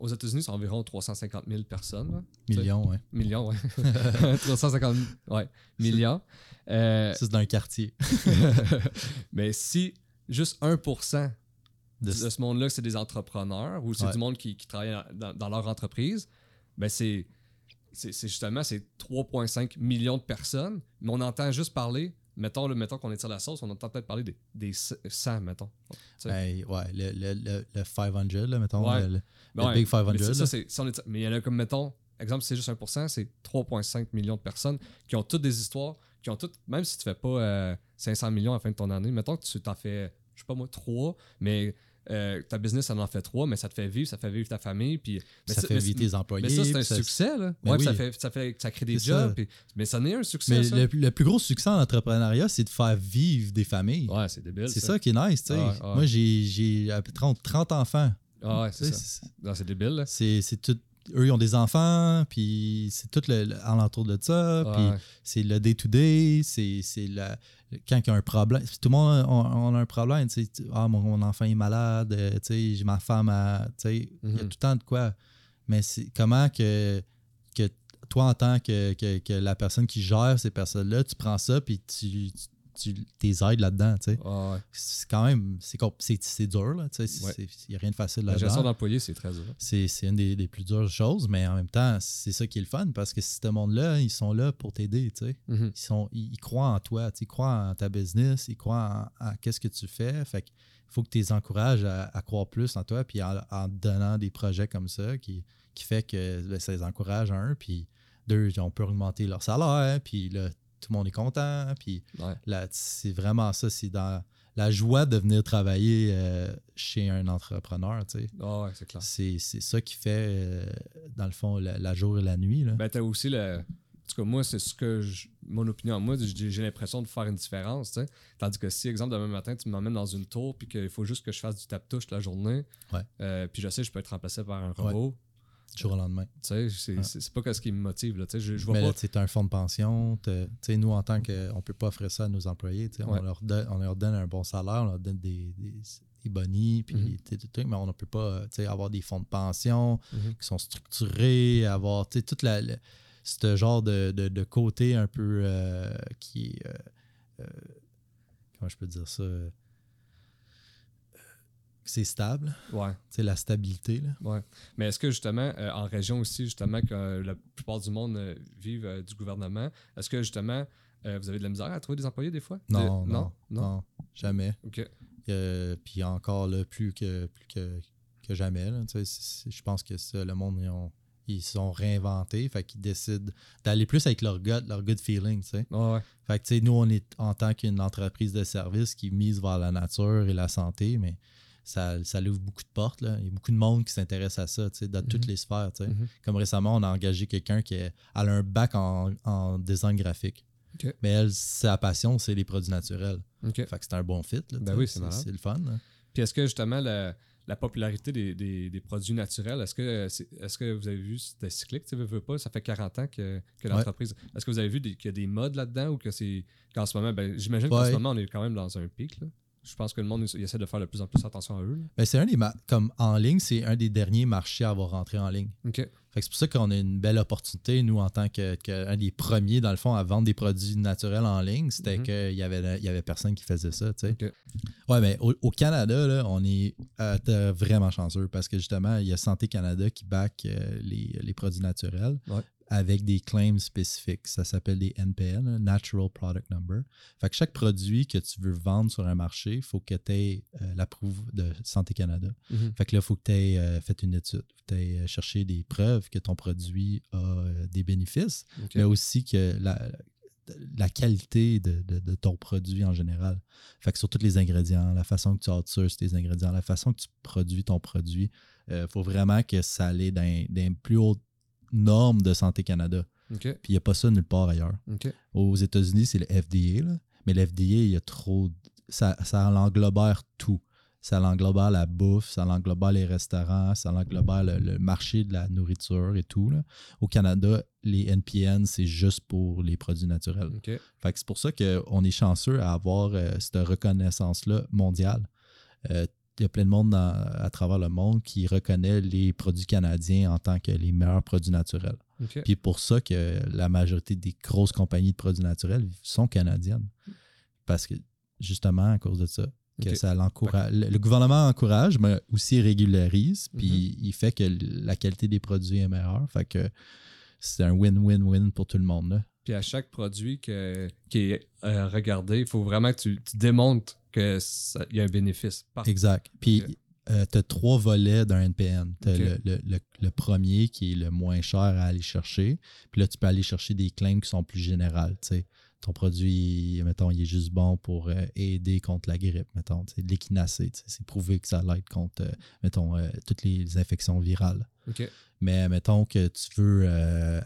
aux États-Unis, c'est environ 350 000 personnes. là. Millions, ouais. Millions, ouais. (laughs) 350 ouais, millions. Euh, c'est d'un quartier. (laughs) mais si juste 1% De- de ce monde-là, c'est des entrepreneurs ou c'est Ouais. du monde qui, qui travaille dans, dans leur entreprise, ben c'est, c'est, justement c'est 3,5 millions de personnes, mais on entend juste parler, mettons, le, mettons qu'on étire la sauce, on entend peut-être parler des, des 100, mettons. Ouais, le, le, le, le 500, là, mettons. Ouais. le- le- Ben Big 500, Mais ça, étire- mais il y en a comme, mettons, exemple, c'est juste 1%, c'est 3,5 millions de personnes qui ont toutes des histoires, qui ont toutes, même si tu fais pas euh, 500 millions à la fin de ton année, mettons que tu t'en fais, je sais pas moi, 3, mais euh, ta business, ça en fait 3, mais ça te fait vivre, ça fait vivre ta famille, puis... mais ça fait vivre tes employés. Mais ça, c'est un succès, là. Ben ouais, puis ça, oui. fait, ça, fait, ça crée des jobs. puis- mais ça n'est un succès, Mais ça. le, le plus gros succès en entrepreneuriat, c'est de faire vivre des familles. Ouais, c'est débile. c'est ça qui est nice, tu sais. Ouais. Moi, j'ai, j'ai à peu près 30, 30 enfants. Ah ouais, c'est ça. c'est- débile, là. C'est, tout. Eux, ils ont des enfants, puis c'est tout le, le- alentour de ça. Puis c'est le day-to-day, c'est, c'est la- quand il y a un problème. Tout le monde a, on- on a un problème. tu sais. Ah, mon, mon enfant est malade, euh, tu sais, j'ai ma femme à. tu sais, Il y a Mhm. tout le temps de quoi. Mais comment que, que toi, en tant que, que, que la personne qui gère ces personnes-là, tu prends ça, puis tu, tu, tu les aides là-dedans. tu sais. Ouais. C'est quand même. C'est, compl- c'est, c'est dur, là. tu sais, Ouais. c'est- Il n'y a rien de facile La gestion là-dedans. d'employés, c'est très dur. C'est, c'est une des, des plus dures choses, mais en même temps, c'est ça qui est le fun parce que ce monde-là, ils sont là pour t'aider. tu sais Mhm. ils, sont, ils, ils croient en toi, ils croient en ta business, ils croient en, en qu'est-ce que tu fais. Fait qu'il faut que tu les encourages à, à croire plus en toi, puis en, donnant des projets comme ça qui, qui fait que ben, ça les encourage, un, puis deux, on peut augmenter leur salaire, puis là, tout le monde est content, puis Ouais. c'est vraiment ça, c'est dans la joie de venir travailler euh, chez un entrepreneur, tu sais. Ah ouais, c'est clair. C'est, ça qui fait, euh, dans le fond, la, la jour et la nuit. Là. Ben, t'as aussi le. En tout cas, moi, c'est ce que. je- mon opinion, moi, j'ai l'impression de faire une différence, tu sais. Tandis que si, exemple, demain matin, tu m'emmènes dans une tour, puis qu'il faut juste que je fasse du tap-touche la journée, Ouais. euh, puis je sais, je peux être remplacé par un robot, du jour au lendemain. tu sais, c'est c'est pas ce qui me motive, là, tu sais. Je, je vois Mais tu un fonds de pension. tu sais, nous, en tant que. On peut pas offrir ça à nos employés. tu sais, Ouais. On, leur donne, on leur donne un bon salaire, on leur donne des, des, des bonnies, puis Mhm. tout, tout, mais on ne peut pas avoir des fonds de pension Mhm. qui sont structurés, avoir tu sais, toute la. la- ce genre de, de, de côté un peu euh, qui est. euh, euh, comment je peux dire ça? C'est stable, Ouais. sais, la stabilité. Là. Ouais. Mais est-ce que justement, euh, en région aussi, justement, que euh, la plupart du monde euh, vivent du gouvernement, est-ce que justement, vous avez de la misère à trouver des employés des fois? Non, De- non, non? non, jamais. Ok. Puis encore là, plus que, plus que, que jamais. là, c'est- c'est- je pense que ça, le monde, ils, ont- ils sont réinventés. Fait qu'ils décident d'aller plus avec leur gut, leur good feeling. tu sais. Ouais. Fait que tu sais, nous, on est en tant qu'une entreprise de service qui mise vers la nature et la santé, mais ça, ça ouvre beaucoup de portes. Là. Il y a beaucoup de monde qui s'intéresse à ça, dans toutes Mhm. les sphères. Mhm. Comme récemment, on a engagé quelqu'un qui est- elle a un bac en, en design graphique. Mais elle, sa passion, c'est les produits naturels. Ok. Fait que c'est un bon fit. Là, Ben oui, c'est le fun. là. Puis est-ce que justement la, la popularité des, des- des produits naturels, est-ce que, vous avez vu, c'était cyclique, tu veux, veux pas, ça fait 40 ans que, que l'entreprise. Est-ce que vous avez vu qu'il y a des modes là-dedans ou que c'est qu'en ce moment, ben, j'imagine qu'en ce moment, on est quand même dans un pic. Là? Je pense que le monde essaie de faire de plus en plus attention à eux. Ben, c'est un des comme en ligne, c'est un des derniers marchés à avoir rentré en ligne. OK. Fait que c'est pour ça qu'on a une belle opportunité, nous, en tant qu'un que, des premiers, dans le fond, à vendre des produits naturels en ligne. C'était Mhm. qu'il y avait, y avait personne qui faisait ça, tu sais. Ok. Ouais, mais au, au Canada, là, on est euh, vraiment chanceux parce que justement, il y a Santé Canada qui back euh, les, les produits naturels Ouais. Avec des claims spécifiques. Ça s'appelle des NPN, Natural Product Number. Fait que chaque produit que tu veux vendre sur un marché, il faut que tu aies l'approuve de Santé Canada. Mhm. Fait que là, il faut que tu aies fait une étude. Tu aies cherché des preuves que ton produit a euh, des bénéfices, mais aussi que la, la qualité de, de- de ton produit en général. Fait que sur tous les ingrédients, la façon que tu outsources tes ingrédients, la façon que tu produis ton produit, il faut vraiment que ça aille les plus hautes normes de Santé Canada. Puis il n'y a pas ça nulle part ailleurs. Aux États-Unis, c'est le FDA, là. mais le FDA, il y a trop. Ça, ça l'englobère tout. Ça l'englobère la bouffe, ça l'englobère les restaurants, ça l'englobère le, le marché de la nourriture et tout. là. Au Canada, les NPN, c'est juste pour les produits naturels. Fait que c'est pour ça qu'on est chanceux à avoir euh, cette reconnaissance-là mondiale. Euh, Il y a plein de monde dans- à travers le monde qui reconnaît les produits canadiens en tant que les meilleurs produits naturels. Ok. Puis pour ça que la majorité des grosses compagnies de produits naturels sont canadiennes. Parce que justement, à cause de ça, que ça l'encourage. Le, le gouvernement encourage, mais aussi régularise, puis il fait que la qualité des produits est meilleure. Fait que c'est un win-win-win pour tout le monde. là. Puis à chaque produit que- qui est euh, regardé, il faut vraiment que tu, tu démontres qu'il y a un bénéfice. Exact. Puis Ok. tu as trois volets d'un NPN. Tu as le, le- le- le premier qui est le moins cher à aller chercher. Puis là, tu peux aller chercher des claims qui sont plus générales. tu sais. Ton produit, mettons, il est juste bon pour euh, aider contre la grippe, mettons. l'équinacée. C'est prouvé que ça l'aide contre, euh, mettons, euh, toutes les infections virales. Mais mettons que tu veux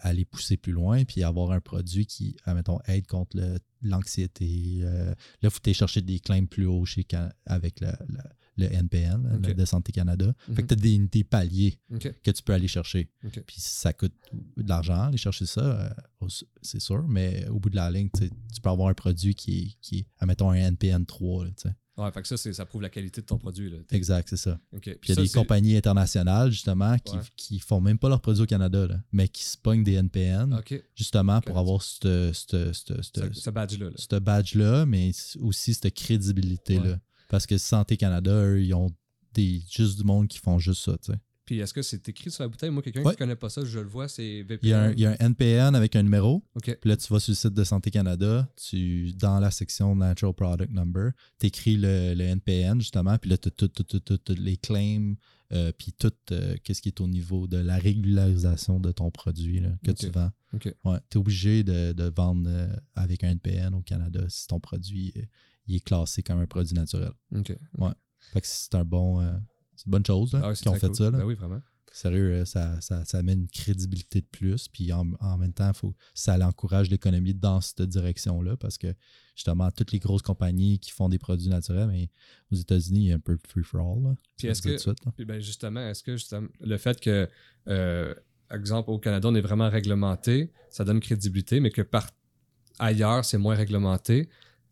aller pousser plus loin puis avoir un produit qui, mettons, aide contre l'anxiété. là, il faut aller chercher des claims plus hauts chez avec le, le- le NPN Ok. de Santé Canada. Fait Mhm. que tu as des, des paliers que tu peux aller chercher. Puis ça coûte de l'argent aller chercher ça, euh, c'est sûr, mais au bout de la ligne, tu peux avoir un produit qui est, qui est admettons, un NPN 3. là, tu sais. Ouais, fait que ça, ça prouve la qualité de ton produit. Là. Exact, c'est ça. Puis il y a ça, des compagnies internationales, justement, qui, Ouais. qui font même pas leurs produits au Canada, là, mais qui se pognent des NPN, justement, pour avoir ce Ce, ce badge-là. là. badge-là, mais aussi cette crédibilité-là. Ouais. Parce que Santé Canada, eux, ils ont des, juste du monde qui font juste ça, tu sais. Puis est-ce que c'est écrit sur la bouteille? Moi, quelqu'un Ouais. qui connaît pas ça, je le vois, c'est VPN. Il y, a un, il y a un NPN avec un numéro, Ok. Puis là, tu vas sur le site de Santé Canada, tu, dans la section Natural Product Number, tu écris le, le NPN, justement, puis là, tu as tous les claims, euh, puis tout euh, qu'est-ce qui est au niveau de la régularisation de ton produit là, que tu vends. Ok. Ouais, tu es obligé de, de vendre euh, avec un NPN au Canada si ton produit il est classé comme un produit naturel. Ok. Fait que c'est un bon. euh, c'est une bonne chose là, Ah ouais, qu'ils ont fait cool. ça. Là. Ben oui, vraiment. Sérieux, euh, ça, ça, ça amène une crédibilité de plus. Puis en, en même temps, faut, ça encourage l'économie dans cette direction-là parce que justement, toutes les grosses compagnies qui font des produits naturels, mais aux États-Unis, il y a un peu de free-for-all. là. Puis est-ce que- dire tout de suite. Puis ben justement, est-ce que justement, le fait que, euh, exemple, au Canada, on est vraiment réglementé, ça donne crédibilité, mais que par ailleurs, c'est moins réglementé,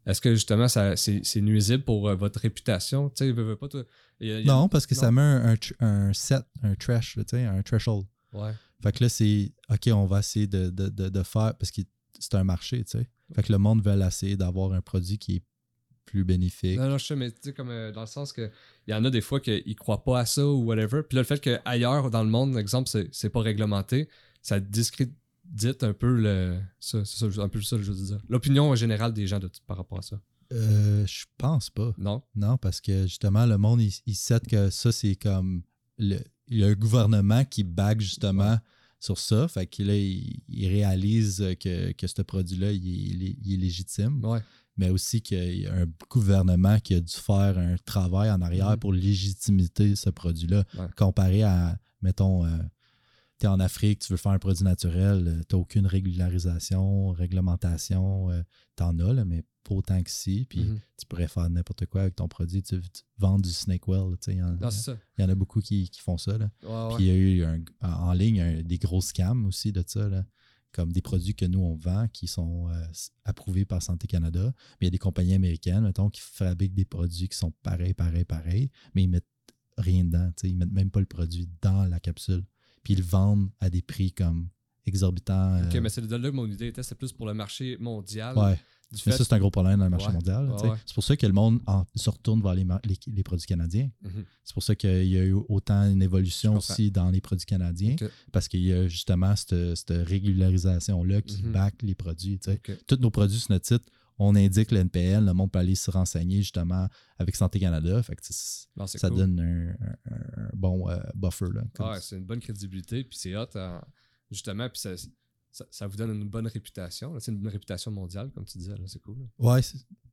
est-ce que justement, ça, c'est, c'est nuisible pour euh, votre réputation? Tu sais, veux, veux pas, toi, il y a- il y a- Non, parce que ça met un, un set, un trash, là, tu sais, un threshold. Ouais. Fait que là, c'est OK, on va essayer de, de- de- de faire parce que c'est un marché, tu sais. Fait que le monde veut essayer d'avoir un produit qui est plus bénéfique. Non, non, je sais, mais tu sais, comme euh, dans le sens que il y en a des fois qu'ils croient pas à ça ou whatever. Puis là, le fait qu'ailleurs dans le monde, exemple, c'est, c'est pas réglementé, ça discrédite un peu le. Ça, ça, un peu ça, je veux dire. L'opinion générale des gens de, par rapport à ça. Euh, je pense pas. Non? Non, parce que justement, le monde, il, il sait que ça, c'est comme. Le, il y a un gouvernement qui bague justement sur ça. Fait que là, il, il réalise que, que ce produit-là, il, est- il est- il est légitime. Ouais. Mais aussi qu'il y a un gouvernement qui a dû faire un travail en arrière Mhm. pour légitimiser ce produit-là. Ouais. Comparé à, mettons, tu es en Afrique, tu veux faire un produit naturel, tu n'as aucune régularisation, réglementation. tu en as, là, mais pas autant que si. Puis Mhm. tu pourrais faire n'importe quoi avec ton produit. Tu, tu vends du snake well. tu sais, Il y, en- y a beaucoup qui, qui font ça. Là. Ouais, ouais. Puis il y a eu un- en ligne un- des gros scams aussi de ça, là, comme des produits que nous, on vend qui sont euh, approuvés par Santé Canada. Mais il y a des compagnies américaines, mettons, qui fabriquent des produits qui sont pareils, pareils, pareils, mais ils mettent rien dedans. Ils mettent même pas le produit dans la capsule. Puis ils le vendent à des prix comme exorbitants. Ok, euh, mais c'est là que mon idée était, c'est plus pour le marché mondial. ouais. Du Mais fait- ça, c'est un gros problème dans le marché Ouais. mondial. Ouais, ouais. C'est pour ça que le monde en- se retourne vers les, mar- les- les produits canadiens. Mhm. C'est pour ça qu'il y a eu autant une évolution aussi dans les produits canadiens, parce qu'il y a justement cette, cette régularisation-là qui Mhm. back les produits. Tous nos produits sur notre site, on indique le NPL, le monde peut aller se renseigner justement avec Santé Canada. Fait que Non, ça cool. donne un, un- un bon euh, buffer. C'est une bonne crédibilité, puis c'est hot, hein, justement, puis ça, ça, ça vous donne une bonne réputation. C'est une bonne réputation mondiale, comme tu disais, c'est cool. là. Ouais,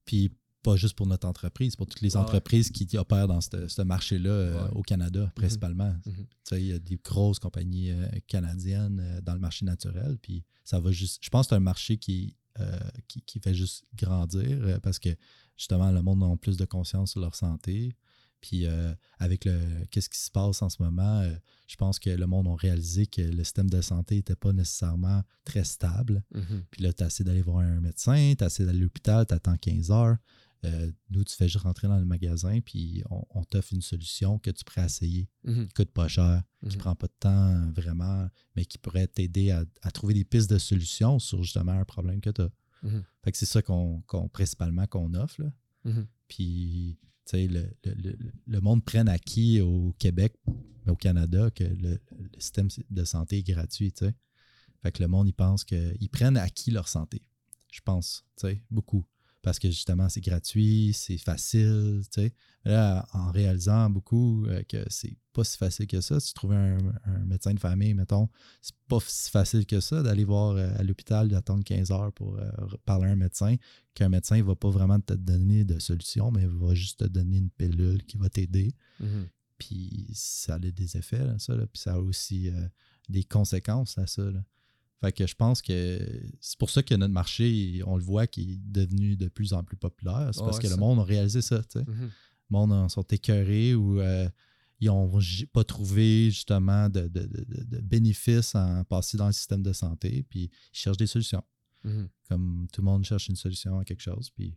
puis pas juste pour notre entreprise, pour toutes les ouais. entreprises qui opèrent dans ce marché-là euh, Ouais. au Canada, principalement. Mhm. Tu sais, Il y a des grosses compagnies euh, canadiennes dans le marché naturel, puis ça va juste. Je pense que c'est un marché qui, euh, qui, qui fait juste grandir euh, parce que justement, le monde a plus de conscience sur leur santé. Puis euh, avec le qu'est-ce qui se passe en ce moment, euh, je pense que le monde a réalisé que le système de santé n'était pas nécessairement très stable. Mhm. Puis là, tu essaies d'aller voir un médecin, tu essaies d'aller à l'hôpital, tu attends 15 heures. Euh, nous, tu fais juste rentrer dans le magasin, puis on, on t'offre une solution que tu pourrais essayer, Mhm. qui coûte pas cher, qui Mhm. prend pas de temps vraiment, mais qui pourrait t'aider à, à trouver des pistes de solutions sur justement un problème que tu as. Mhm. Fait que c'est ça qu'on, principalement qu'on offre. là. Mhm. Puis, tu sais, le, le- le- le monde prenne acquis au Québec, au Canada, que le, système de santé est gratuit, tu sais. Fait que le monde, ils pense qu'ils prennent acquis leur santé. Je pense, tu sais, beaucoup. Parce que justement, c'est gratuit, c'est facile, tu sais. Là, en réalisant beaucoup euh, que c'est pas si facile que ça, si tu trouves un, un médecin de famille, mettons, c'est pas si facile que ça d'aller voir euh, à l'hôpital, d'attendre 15 heures pour euh, parler à un médecin, qu'un médecin ne va pas vraiment te donner de solution, mais il va juste te donner une pilule qui va t'aider. Mhm. Puis ça a des effets, là, ça. là. Puis ça a aussi euh, des conséquences à ça. là. Fait que je pense que c'est pour ça que notre marché, on le voit, qui est devenu de plus en plus populaire. C'est parce ouais, que ça. le monde a réalisé ça. Mhm. Le monde en sont écœurés ou euh, ils n'ont pas trouvé justement de, de, de- de- de bénéfices en passant dans le système de santé. Puis ils cherchent des solutions. Mhm. Comme tout le monde cherche une solution à quelque chose. Puis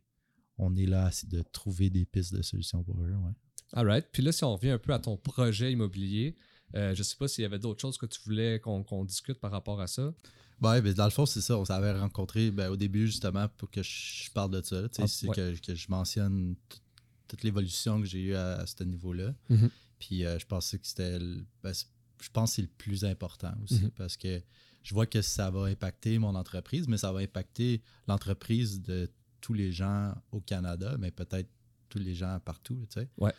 on est là de trouver des pistes de solutions pour eux. Ouais. All right. Puis là, si on revient un peu à ton projet immobilier, euh, je sais pas s'il y avait d'autres choses que tu voulais qu'on discute par rapport à ça. Ouais, ben dans le fond, c'est ça. On s'avait rencontré ben, au début, justement, pour que je parle de ça. Ah, c'est ouais. que, que je mentionne toute l'évolution que j'ai eue à, à ce niveau-là. Mhm. Puis euh, je pensais que c'était. ben, je pense que c'est le plus important aussi Mhm. parce que je vois que ça va impacter mon entreprise, mais ça va impacter l'entreprise de tous les gens au Canada, mais peut-être tous les gens partout. tu sais. Ouais.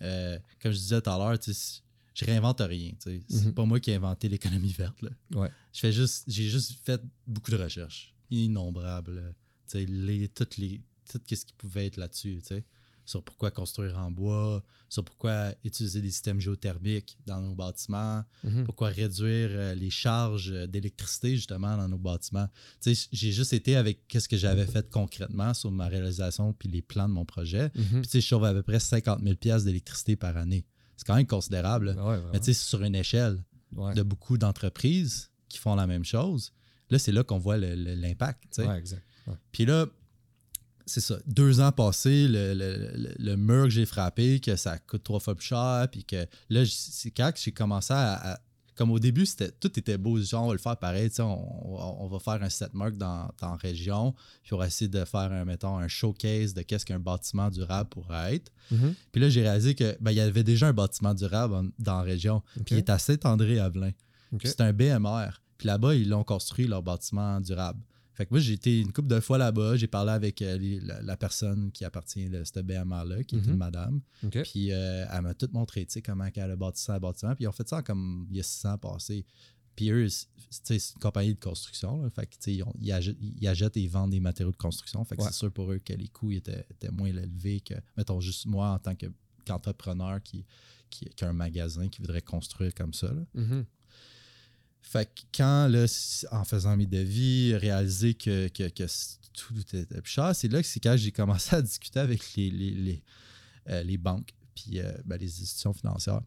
Euh, comme je disais tout à l'heure, je réinvente rien. C'est Mhm. pas moi qui ai inventé l'économie verte. là. Ouais. Je fais juste, j'ai juste fait beaucoup de recherches, innombrables. les, toutes les, tout ce qui pouvait être là-dessus, sur pourquoi construire en bois, sur pourquoi utiliser des systèmes géothermiques dans nos bâtiments, Mhm. pourquoi réduire euh, les charges d'électricité justement dans nos bâtiments. J'ai juste été avec qu'est-ce que j'avais fait concrètement sur ma réalisation puis les plans de mon projet. Mhm. Puis tu sais, je sauve à peu près 50 000 pièces d'électricité par année. C'est quand même considérable. ouais. Mais tu sais, c'est sur une échelle de beaucoup d'entreprises qui font la même chose. Là, c'est là qu'on voit l'impact. Puis là, c'est ça. Deux ans passés, le, le- le- mur que j'ai frappé, que ça coûte trois fois plus cher, puis que là, c'est quand j'ai commencé à, à- Comme au début, c'était tout était beau. Genre, on va le faire pareil. On, on- on va faire un set mark dans, dans la région, puis on va essayer de faire, un, mettons, un showcase de qu'est-ce qu'un bâtiment durable pourrait être. Mhm. Puis là, j'ai réalisé que ben, il y avait déjà un bâtiment durable en- dans la région. Puis il est à Saint-André-Avelin. Ok. C'est un BMR. Puis là-bas, ils l'ont construit, leur bâtiment durable. Fait que moi, j'ai été une couple de fois là-bas. J'ai parlé avec euh, les- la, la personne qui appartient à ce BMR-là, qui est Mhm. une madame. Ok. Puis euh, elle m'a tout montré, tu sais, comment elle a bâti ça, bâtiment. Puis ils ont fait ça en comme il y a six ans passés. Puis eux, c'est une compagnie de construction. là. Fait que, ils, ont- ils achètent, ils achètent et ils vendent des matériaux de construction. Fait que Ouais. c'est sûr pour eux que les coûts étaient, étaient moins élevés que, mettons, juste moi en tant que- qu'entrepreneur qui, qui, qui a un magasin qui voudrait construire comme ça. là. Mhm. Fait que quand, là, en faisant mes devis, réaliser que, que, tout était plus cher, c'est là que c'est quand j'ai commencé à discuter avec les, les, les, euh, les banques, puis euh, ben, les institutions financières.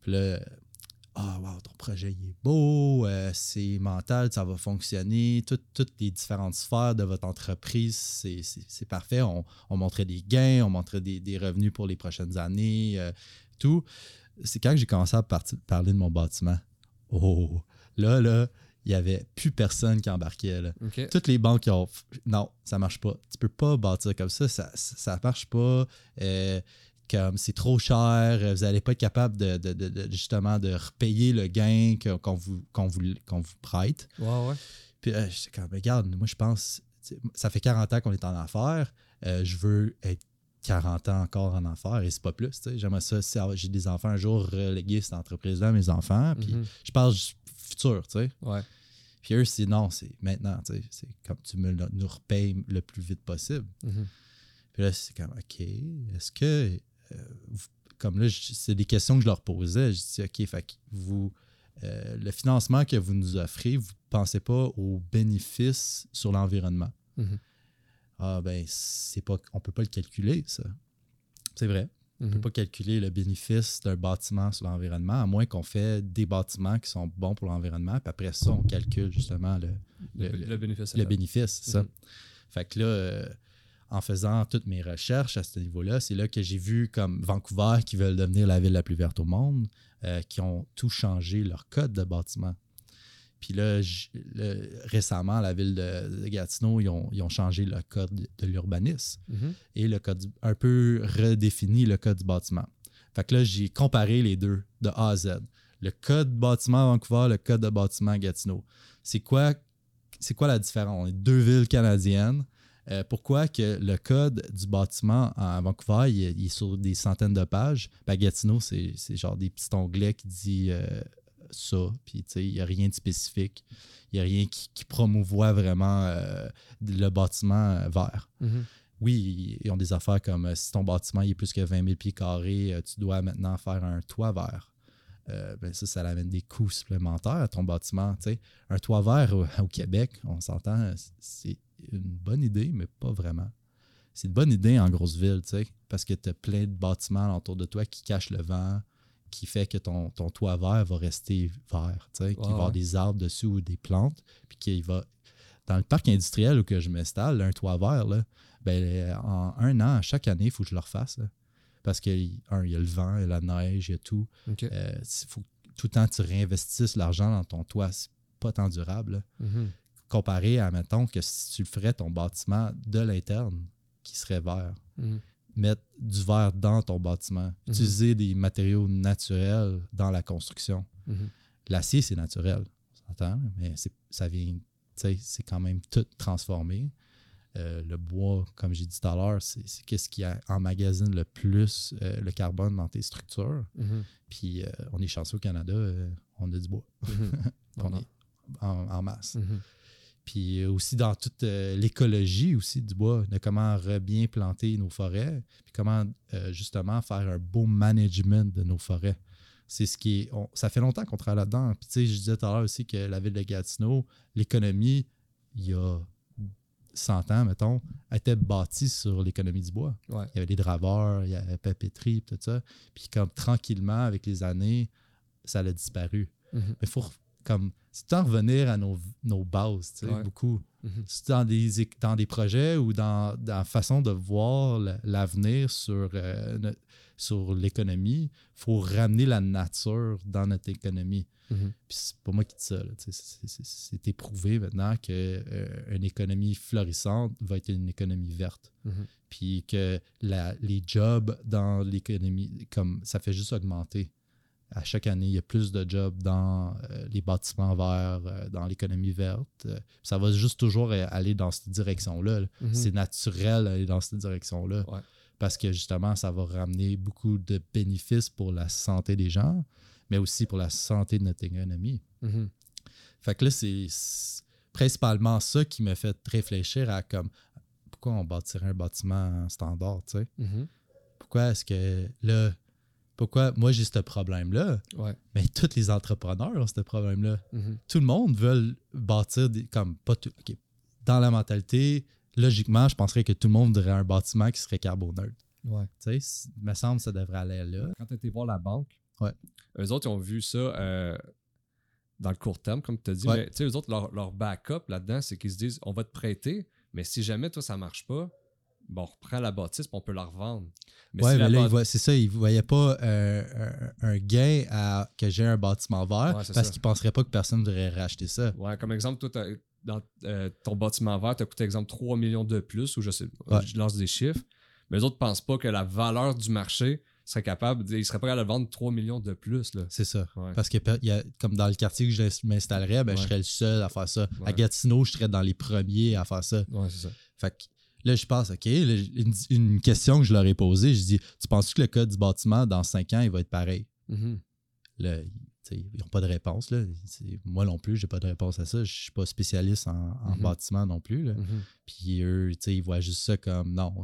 Puis là, ah, wow, ton projet, il est beau, euh, c'est mental, ça va fonctionner. Tout- toutes les différentes sphères de votre entreprise, c'est- parfait. On, on montrait des gains, on montrait des, des revenus pour les prochaines années, tout. C'est quand j'ai commencé à parler de mon bâtiment. oh, là, là, il n'y avait plus personne qui embarquait. Là. Toutes les banques qui ont. Non, ça marche pas. Tu peux pas bâtir comme ça. Ça, ça marche pas. Euh, comme c'est trop cher. Vous n'allez pas être capable de, de- de- de- justement de repayer le gain qu'on vous, qu'on vous, qu'on vous prête. Ouais. Puis euh, j'étais comme, regarde, moi je pense, ça fait 40 ans qu'on est en affaires. Euh, je veux être 40 ans encore en affaires et c'est pas plus. J'aimerais ça, si j'ai des enfants un jour, reléguer cette entreprise-là à mes enfants. Puis Mhm. je parle du futur, tu sais. Ouais. Puis eux, c'est non, c'est maintenant, tu sais. C'est comme tu me nous repayes le plus vite possible. Mhm. Puis là, c'est comme, OK, est-ce que. euh, vous- comme là, c'est des questions que je leur posais. Je dis, OK, fait que vous. euh, le financement que vous nous offrez, vous ne pensez pas aux bénéfices sur l'environnement? Mhm. Ah, ben, c'est pas. On peut pas le calculer, ça. C'est vrai. On peut Mhm. pas calculer le bénéfice d'un bâtiment sur l'environnement, à moins qu'on fait des bâtiments qui sont bons pour l'environnement. Puis après ça, on calcule justement le, Le, le- le bénéfice. le bénéfice, ça. Mhm. Fait que là, euh, en faisant toutes mes recherches à ce niveau-là, c'est là que j'ai vu comme Vancouver qui veulent devenir la ville la plus verte au monde, euh, qui ont tout changé leur code de bâtiment. Puis là, le- récemment, la ville de, de Gatineau, ils ont, ils ont changé le code de l'urbanisme Mhm. et le code un peu redéfini le code du bâtiment. Fait que là, j'ai comparé les deux de A à Z. Le code bâtiment à Vancouver, le code de bâtiment à Gatineau. C'est quoi, c'est quoi la différence? On est deux villes canadiennes. Euh, pourquoi que le code du bâtiment à Vancouver, il est, il est sur des centaines de pages? À Gatineau, c'est, c'est genre des petits onglets qui dit euh, ça. Puis, tu sais, il n'y a rien de spécifique. Il n'y a rien qui, qui promouvoit vraiment euh, le bâtiment euh, vert Mhm. oui, ils ont des affaires comme euh, si ton bâtiment il est plus que 20 000 pieds carrés, tu dois maintenant faire un toit vert. Euh, ben ça, ça amène des coûts supplémentaires à ton bâtiment. Un toit vert au, au Québec, on s'entend, c'est une bonne idée, mais pas vraiment. C'est une bonne idée en grosse ville, tu sais, parce que tu as plein de bâtiments autour de toi qui cachent le vent, qui fait que ton, ton toit vert va rester vert, tu sais, qu'il va y avoir ouais. des arbres dessus ou des plantes, puis qu'il va... Dans le parc industriel où que je m'installe, un toit vert, là, ben, en un an, chaque année, il faut que je le refasse. là. Parce que, un, il y a le vent, il y a la neige, il y a tout. Euh, faut tout le temps tu réinvestisses l'argent dans ton toit. C'est pas tant durable. là. Mhm. Comparé à, mettons, que si tu le ferais ton bâtiment de l'interne, qui serait vert, Mhm. Mettre du verre dans ton bâtiment, utiliser des matériaux naturels dans la construction. Mhm. L'acier, c'est naturel, mais ça vient, c'est quand même tout transformé. Euh, le bois, comme j'ai dit tout à l'heure, c'est qu'est-ce qui emmagasine le plus euh, le carbone dans tes structures. Mhm. Puis euh, on est chanceux au Canada, on a du bois Mhm. (laughs) on est en, en masse. Puis euh, aussi dans toute euh, l'écologie aussi du bois, de comment bien planter nos forêts, puis comment euh, justement faire un beau management de nos forêts. C'est ce qui est. on- ça fait longtemps qu'on travaille là-dedans. Puis tu sais, je disais tout à l'heure aussi que la ville de Gatineau, l'économie, il y a 100 ans, mettons, était bâtie sur l'économie du bois. Ouais. Il y avait les draveurs, il y avait la papeterie, tout ça. Puis comme tranquillement, avec les années, ça a disparu. Mhm. Mais il faut comme c'est temps revenir à nos, nos bases, tu sais, Ouais. beaucoup. C'est dans des, dans des projets ou dans, dans la façon de voir la- l'avenir sur, euh, sur l'économie, il faut ramener la nature dans notre économie. Mhm. Puis c'est pas moi qui dis ça. là, tu sais, c'est- éprouvé maintenant qu'une économie florissante va être une économie verte. Mhm. Puis que la- les jobs dans l'économie, comme ça fait juste augmenter. À chaque année, il y a plus de jobs dans euh, les bâtiments verts, euh, dans l'économie verte. Euh, ça va juste toujours aller dans cette direction-là. là. Mhm. C'est naturel d'aller dans cette direction-là. Ouais. Parce que justement, ça va ramener beaucoup de bénéfices pour la santé des gens, mais aussi pour la santé de notre économie. Mhm. Fait que là, c'est principalement ça qui me fait réfléchir à comme pourquoi on bâtirait un bâtiment standard, tu sais? Mhm. Pourquoi est-ce que là, pourquoi? Moi j'ai ce problème-là, Ouais. mais tous les entrepreneurs ont ce problème-là. Mhm. Tout le monde veut bâtir des, comme pas tout. Dans la mentalité, logiquement, je penserais que tout le monde voudrait un bâtiment qui serait carboneutre. Ouais. Tu sais, il me semble que ça devrait aller là. Quand tu été voir la banque, Ouais. eux autres, ils ont vu ça euh, dans le court terme, comme tu as dit. Ouais. Mais tu sais, eux autres, leur, leur backup là-dedans, c'est qu'ils se disent on va te prêter, mais si jamais toi, ça marche pas, bon, on reprend la bâtisse, on peut la revendre. Mais ouais, si mais là, c'est ça, il ne voyait pas euh, un, un gain à que j'ai un bâtiment vert Ouais, parce qu'il ne penserait pas que personne ne voudrait racheter ça. Ouais, comme exemple, toi, dans euh, ton bâtiment vert, tu as coûté, exemple, 3 millions de plus, ou je sais, Ouais. je lance des chiffres, mais les autres pensent pas que la valeur du marché serait capable, ils seraient pas capables de vendre 3 millions de plus. C'est ça. Ouais. Parce que y a, comme dans le quartier que je m'installerais, ben, je serais le seul à faire ça. À. Gatineau, je serais dans les premiers à faire ça. Ouais, c'est ça. Fait que là, je pense, OK, là, une, une question que je leur ai posée, je dis Tu penses que le code du bâtiment, dans cinq ans, il va être pareil? Mhm. Là, ils n'ont pas de réponse. Là. Moi non plus, j'ai pas de réponse à ça. Je suis pas spécialiste en, en Mhm. bâtiment non plus. là. Mhm. Puis eux, tu sais, ils voient juste ça comme non,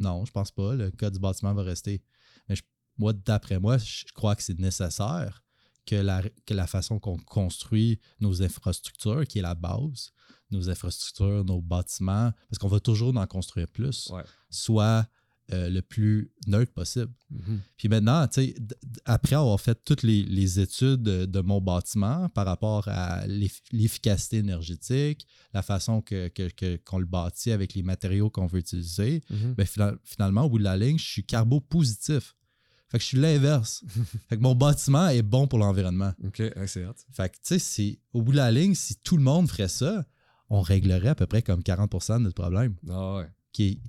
non, je pense pas. Le code du bâtiment va rester. Mais je- moi, d'après moi, je crois que c'est nécessaire que la, que la façon qu'on construit nos infrastructures, qui est la base, nos infrastructures, nos bâtiments, parce qu'on va toujours en construire plus, Ouais. soit euh, le plus neutre possible. Mhm. Puis maintenant, après avoir fait toutes les, les études de, de mon bâtiment par rapport à l'eff- l'efficacité énergétique, la façon que, que- que- qu'on le bâtit avec les matériaux qu'on veut utiliser, Mhm. ben, fina- finalement, au bout de la ligne, je suis carbo-positif. Fait que je suis l'inverse. (laughs) fait que mon bâtiment est bon pour l'environnement. Ok, hot. Fait que, tu sais, au bout de la ligne, si tout le monde ferait ça, on réglerait à peu près comme 40% de notre problème Ah ouais. qui est,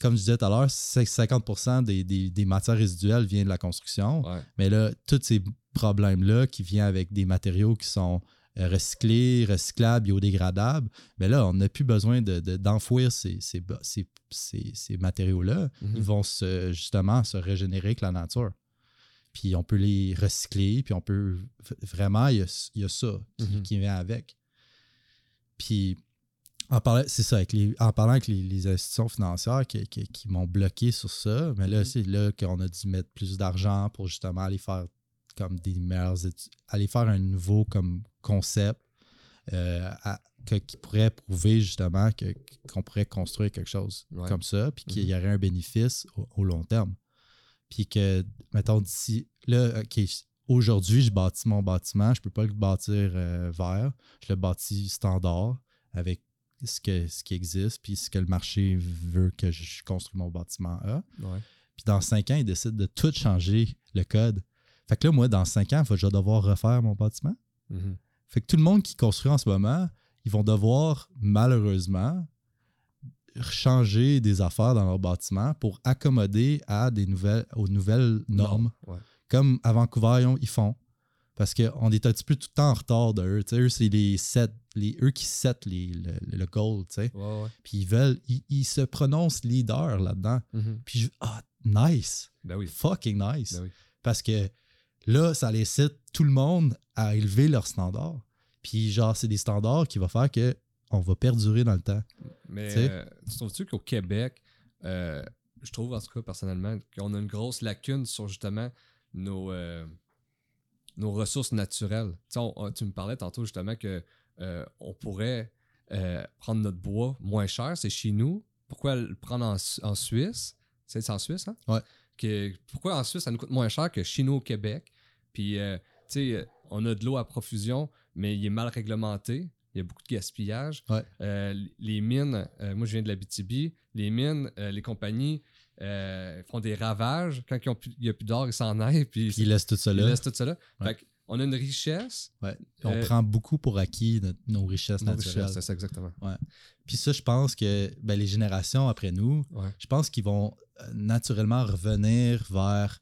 comme je disais tout à l'heure, c'est 50 des, des- des matières résiduelles viennent de la construction. Ouais. Mais là, tous ces problèmes-là qui viennent avec des matériaux qui sont euh, recyclés, recyclables, biodégradables, mais là, on n'a plus besoin de- de- d'enfouir ces, ces, ba- ces- ces- ces matériaux-là. Mhm. Ils vont se, justement se régénérer avec la nature. Puis on peut les recycler, puis on peut. Vraiment, il y a, il y a ça qui, Mhm. qui vient avec. Puis en parlant, c'est ça, avec les, en parlant avec les, les institutions financières qui, qui- qui m'ont bloqué sur ça, mais là, Mhm. c'est là qu'on a dû mettre plus d'argent pour justement aller faire comme des meilleures études, aller faire un nouveau comme concept euh, à- que- qui pourrait prouver justement que- qu'on pourrait construire quelque chose Ouais. comme ça, puis qu'il Mhm. y aurait un bénéfice au, au long terme. Puis que, mettons, d'ici, là, OK, aujourd'hui, je bâtis mon bâtiment, je peux pas le bâtir euh, vert, je le bâtis standard avec ce, que, ce qui existe, puis ce que le marché veut que je construise mon bâtiment à. Ouais. Puis dans cinq ans, ils décident de tout changer le code. Fait que là, moi, dans cinq ans, je vais devoir refaire mon bâtiment. Mhm. Fait que tout le monde qui construit en ce moment, ils vont devoir, malheureusement, changer des affaires dans leur bâtiment pour accommoder à des nouvelles, aux nouvelles normes, Ouais. Comme à Vancouver, ils ont- ils font. Parce qu'on est un petit peu tout le temps en retard de eux. C'est les set, les, eux qui set les, le, le goal. Ouais, ouais. Puis ils veulent, ils, ils se prononcent leader là-dedans. Mhm. Puis je, ah, nice, Ben oui. fucking nice. Ben oui. Parce que là, ça les cite tout le monde à élever leurs standards. Puis genre, c'est des standards qui vont faire que on va perdurer dans le temps. Mais Tu euh, tu trouves-tu qu'au Québec, euh, je trouve en tout cas personnellement qu'on a une grosse lacune sur justement nos, euh, nos ressources naturelles. Tu, sais, on- on- tu me parlais tantôt justement que euh, on pourrait euh, prendre notre bois moins cher, c'est chez nous. Pourquoi le prendre en, en Suisse? C'est en Suisse, hein? Ouais. Que, pourquoi en Suisse ça nous coûte moins cher que chez nous au Québec? Puis, tu sais, on a de l'eau à profusion, mais il est mal réglementé. Il y a beaucoup de gaspillage. Ouais. Euh, les mines, euh, moi je viens de la BTB, les mines, euh, les compagnies font des ravages. Quand il n'y a plus d'or, ils s'en (laughs) aillent. Puis, ils laissent tout ça ils là. laissent tout ça là. Ouais. Fait on a une richesse. Ouais. On prend beaucoup pour acquis notre- nos richesses Nos naturelles. c'est ça exactement. Puis ça, je pense que ben, les générations après nous, je pense qu'ils vont naturellement revenir vers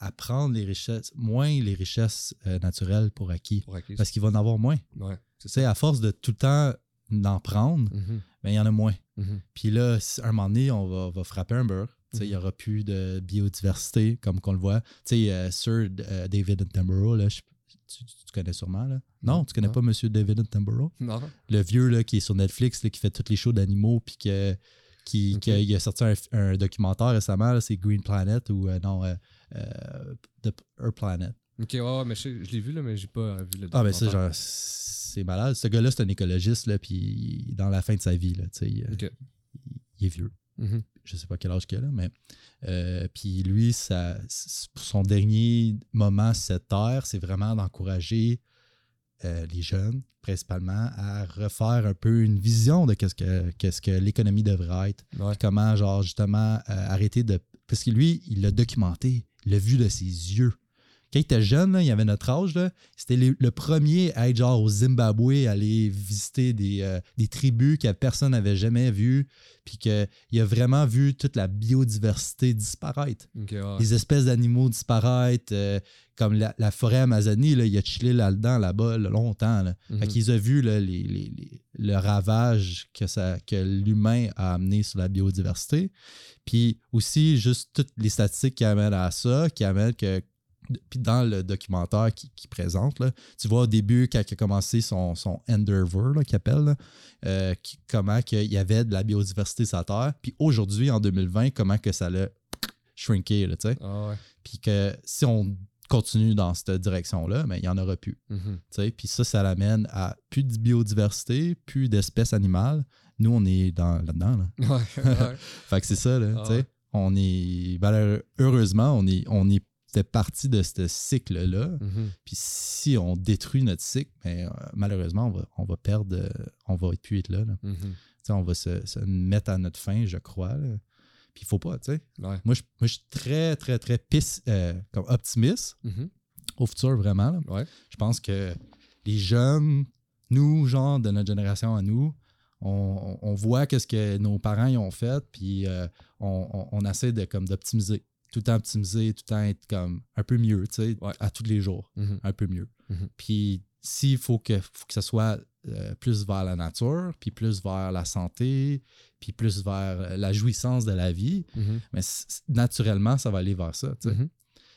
à, prendre les richesses, moins les richesses euh, naturelles pour acquis. Pour acquis. Parce qu'ils vont en avoir moins. Ouais, Tu sais, à force de tout le temps d'en prendre, Mhm, ben, il y en a moins. mhm. Puis là, à un moment donné, on va, va frapper un sais, Il Mhm. n'y aura plus de biodiversité comme qu'on le voit. Tu sais, euh, Sir euh, David Attenborough, là, je- tu, tu connais sûrement. Là? Non, tu connais non. pas Monsieur David Attenborough? Non. Le vieux là, qui est sur Netflix, là, qui fait tous les shows d'animaux, puis que, qui, a, il a sorti un, un documentaire récemment, c'est Green Planet ou euh, non, The Earth Planet. Ok, ouais, ouais, mais je, l'ai vu là, mais j'ai pas euh, vu le Ah, ben ça, documentaire. genre, c'est malade. Ce gars-là, c'est un écologiste, là, puis dans la fin de sa vie, là, tu sais, il- Ok. il, il est vieux. Mhm. je sais pas quel âge qu'il a là, mais euh, puis lui, ça, son dernier moment sur cette terre, c'est vraiment d'encourager euh, les jeunes, principalement, à refaire un peu une vision de qu'est-ce que, qu'est-ce que l'économie devrait être. Ouais. Comment, genre, justement, euh, arrêter de. Parce que lui, il l'a documenté, il l'a vu de ses yeux. Quand il était jeune, là, il avait notre âge, là, c'était le premier à être genre au Zimbabwe, aller visiter des, euh, des tribus que personne n'avait jamais vues, puis qu'il a vraiment vu toute la biodiversité disparaître ouais. les espèces d'animaux disparaître, euh, comme la, la forêt Amazonie, là, il a chillé là-dedans, là-bas, là, longtemps. Là. Mhm. Fait qu'ils ont vu là, les, les- les- le ravage que, ça, que l'humain a amené sur la biodiversité. Puis aussi, juste toutes les statistiques qui amènent à ça, qui amènent que. Puis dans le documentaire qui, qui présente, là, tu vois au début, quand il a commencé son, son qu'il appelle, là, euh, qui- comment qu'il y avait de la biodiversité sur la Terre. Puis aujourd'hui, en 2020, comment que ça l'a shrinké, là, tu sais. Ah ouais. Puis que si on continue dans cette direction-là, mais il n'y en aura plus. Mhm. sais. Puis ça, ça l'amène à plus de biodiversité, plus d'espèces animales. Nous, on est dans, là-dedans. Là. Ouais, ouais. (laughs) Fait que c'est ça, là, Ah. On est, malheureux- heureusement, on est, on est fait partie de ce cycle-là. Mhm. Puis si on détruit notre cycle, mais, euh, malheureusement, on va, on va perdre, euh, on va plus être là. là. Mhm. On va se, se mettre à notre fin, je crois. là. Puis il faut pas, tu sais. Ouais. Moi, je, moi, je suis très, très, très pisse, euh, comme optimiste Mhm. au futur, vraiment. là. Ouais. Je pense que les jeunes, nous, genre, de notre génération à nous, on, on voit qu'est-ce que nos parents y ont fait, puis on, on- on essaie de, comme, d'optimiser. Tout le temps optimiser, tout le temps être comme un peu mieux, tu sais, Ouais. à tous les jours, Mhm. un peu mieux. Mhm. Puis s'il faut que, faut que ce soit euh, plus vers la nature, puis plus vers la santé, puis plus vers euh, la jouissance de la vie, Mhm. mais naturellement, ça va aller vers ça. tu sais.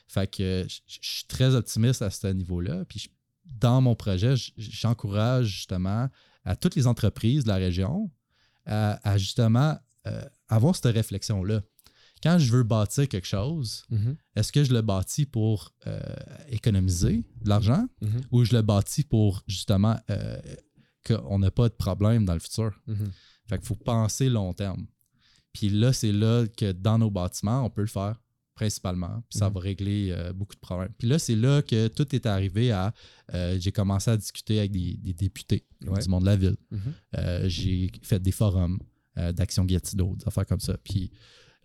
Fait que je suis très optimiste à ce niveau-là. Puis je- dans mon projet, j'encourage justement à toutes les entreprises de la région à, à justement euh, avoir cette réflexion-là. Quand je veux bâtir quelque chose, Mhm. est-ce que je le bâtis pour euh, économiser de l'argent Mhm. ou je le bâtis pour justement euh, qu'on n'a pas de problème dans le futur? Mhm. Fait qu'il faut penser long terme. Puis là, c'est là que dans nos bâtiments, on peut le faire principalement. Puis ça va régler euh, beaucoup de problèmes. Puis là, c'est là que tout est arrivé à. j'ai commencé à discuter avec des, des députés Ouais. du monde de la ville. J'ai fait des forums d'action Gatineau, des affaires comme ça. Puis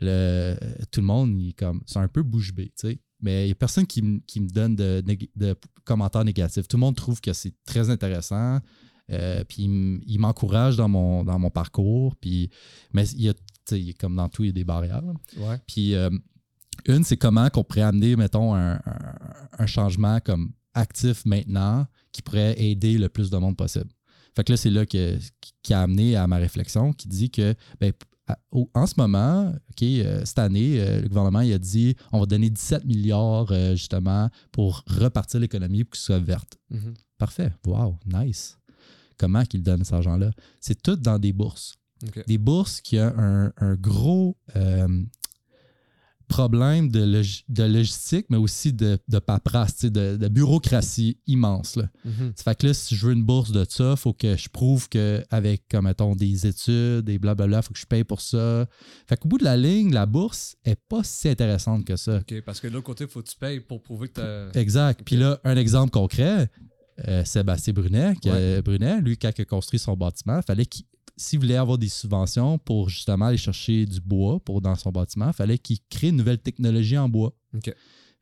le, tout le monde, il comme, c'est un peu bouche bée, tu sais. Mais il n'y a personne qui, m- qui me donne de, de commentaires négatifs. Tout le monde trouve que c'est très intéressant. euh, puis il m'encourage dans mon, dans mon parcours. Puis, mais il y a, comme dans tout, il y a des barrières. Ouais. Puis euh, une, c'est comment qu'on pourrait amener, mettons, un, un- un changement comme actif maintenant qui pourrait aider le plus de monde possible. Fait que là, c'est là que, qui a amené à ma réflexion, qui dit que ben, en ce moment, euh, cette année, euh, le gouvernement il a dit on va donner 17 milliards euh, justement pour repartir l'économie pour qu'elle soit verte. Mhm. Parfait. Wow, nice. Comment qu'il donne cet argent-là? C'est tout dans des bourses des bourses qui ont un, un gros euh, problème de, log- de logistique, mais aussi de, de paperasse, de, de bureaucratie immense. Là. Mhm. Ça fait que là, si je veux une bourse de ça, il faut que je prouve qu'avec, comme mettons, des études et blablabla, il faut que je paye pour ça. Fait qu'au bout de la ligne, la bourse est pas si intéressante que ça. Ok, parce que de l'autre côté, il faut que tu payes pour prouver que tu Exact. Puis là, un exemple concret, euh, Sébastien Brunet, Ouais. Brunet, lui, quand il a construit son bâtiment, fallait qu'il s'il voulait avoir des subventions pour justement aller chercher du bois pour, dans son bâtiment, il fallait qu'il crée une nouvelle technologie en bois. OK.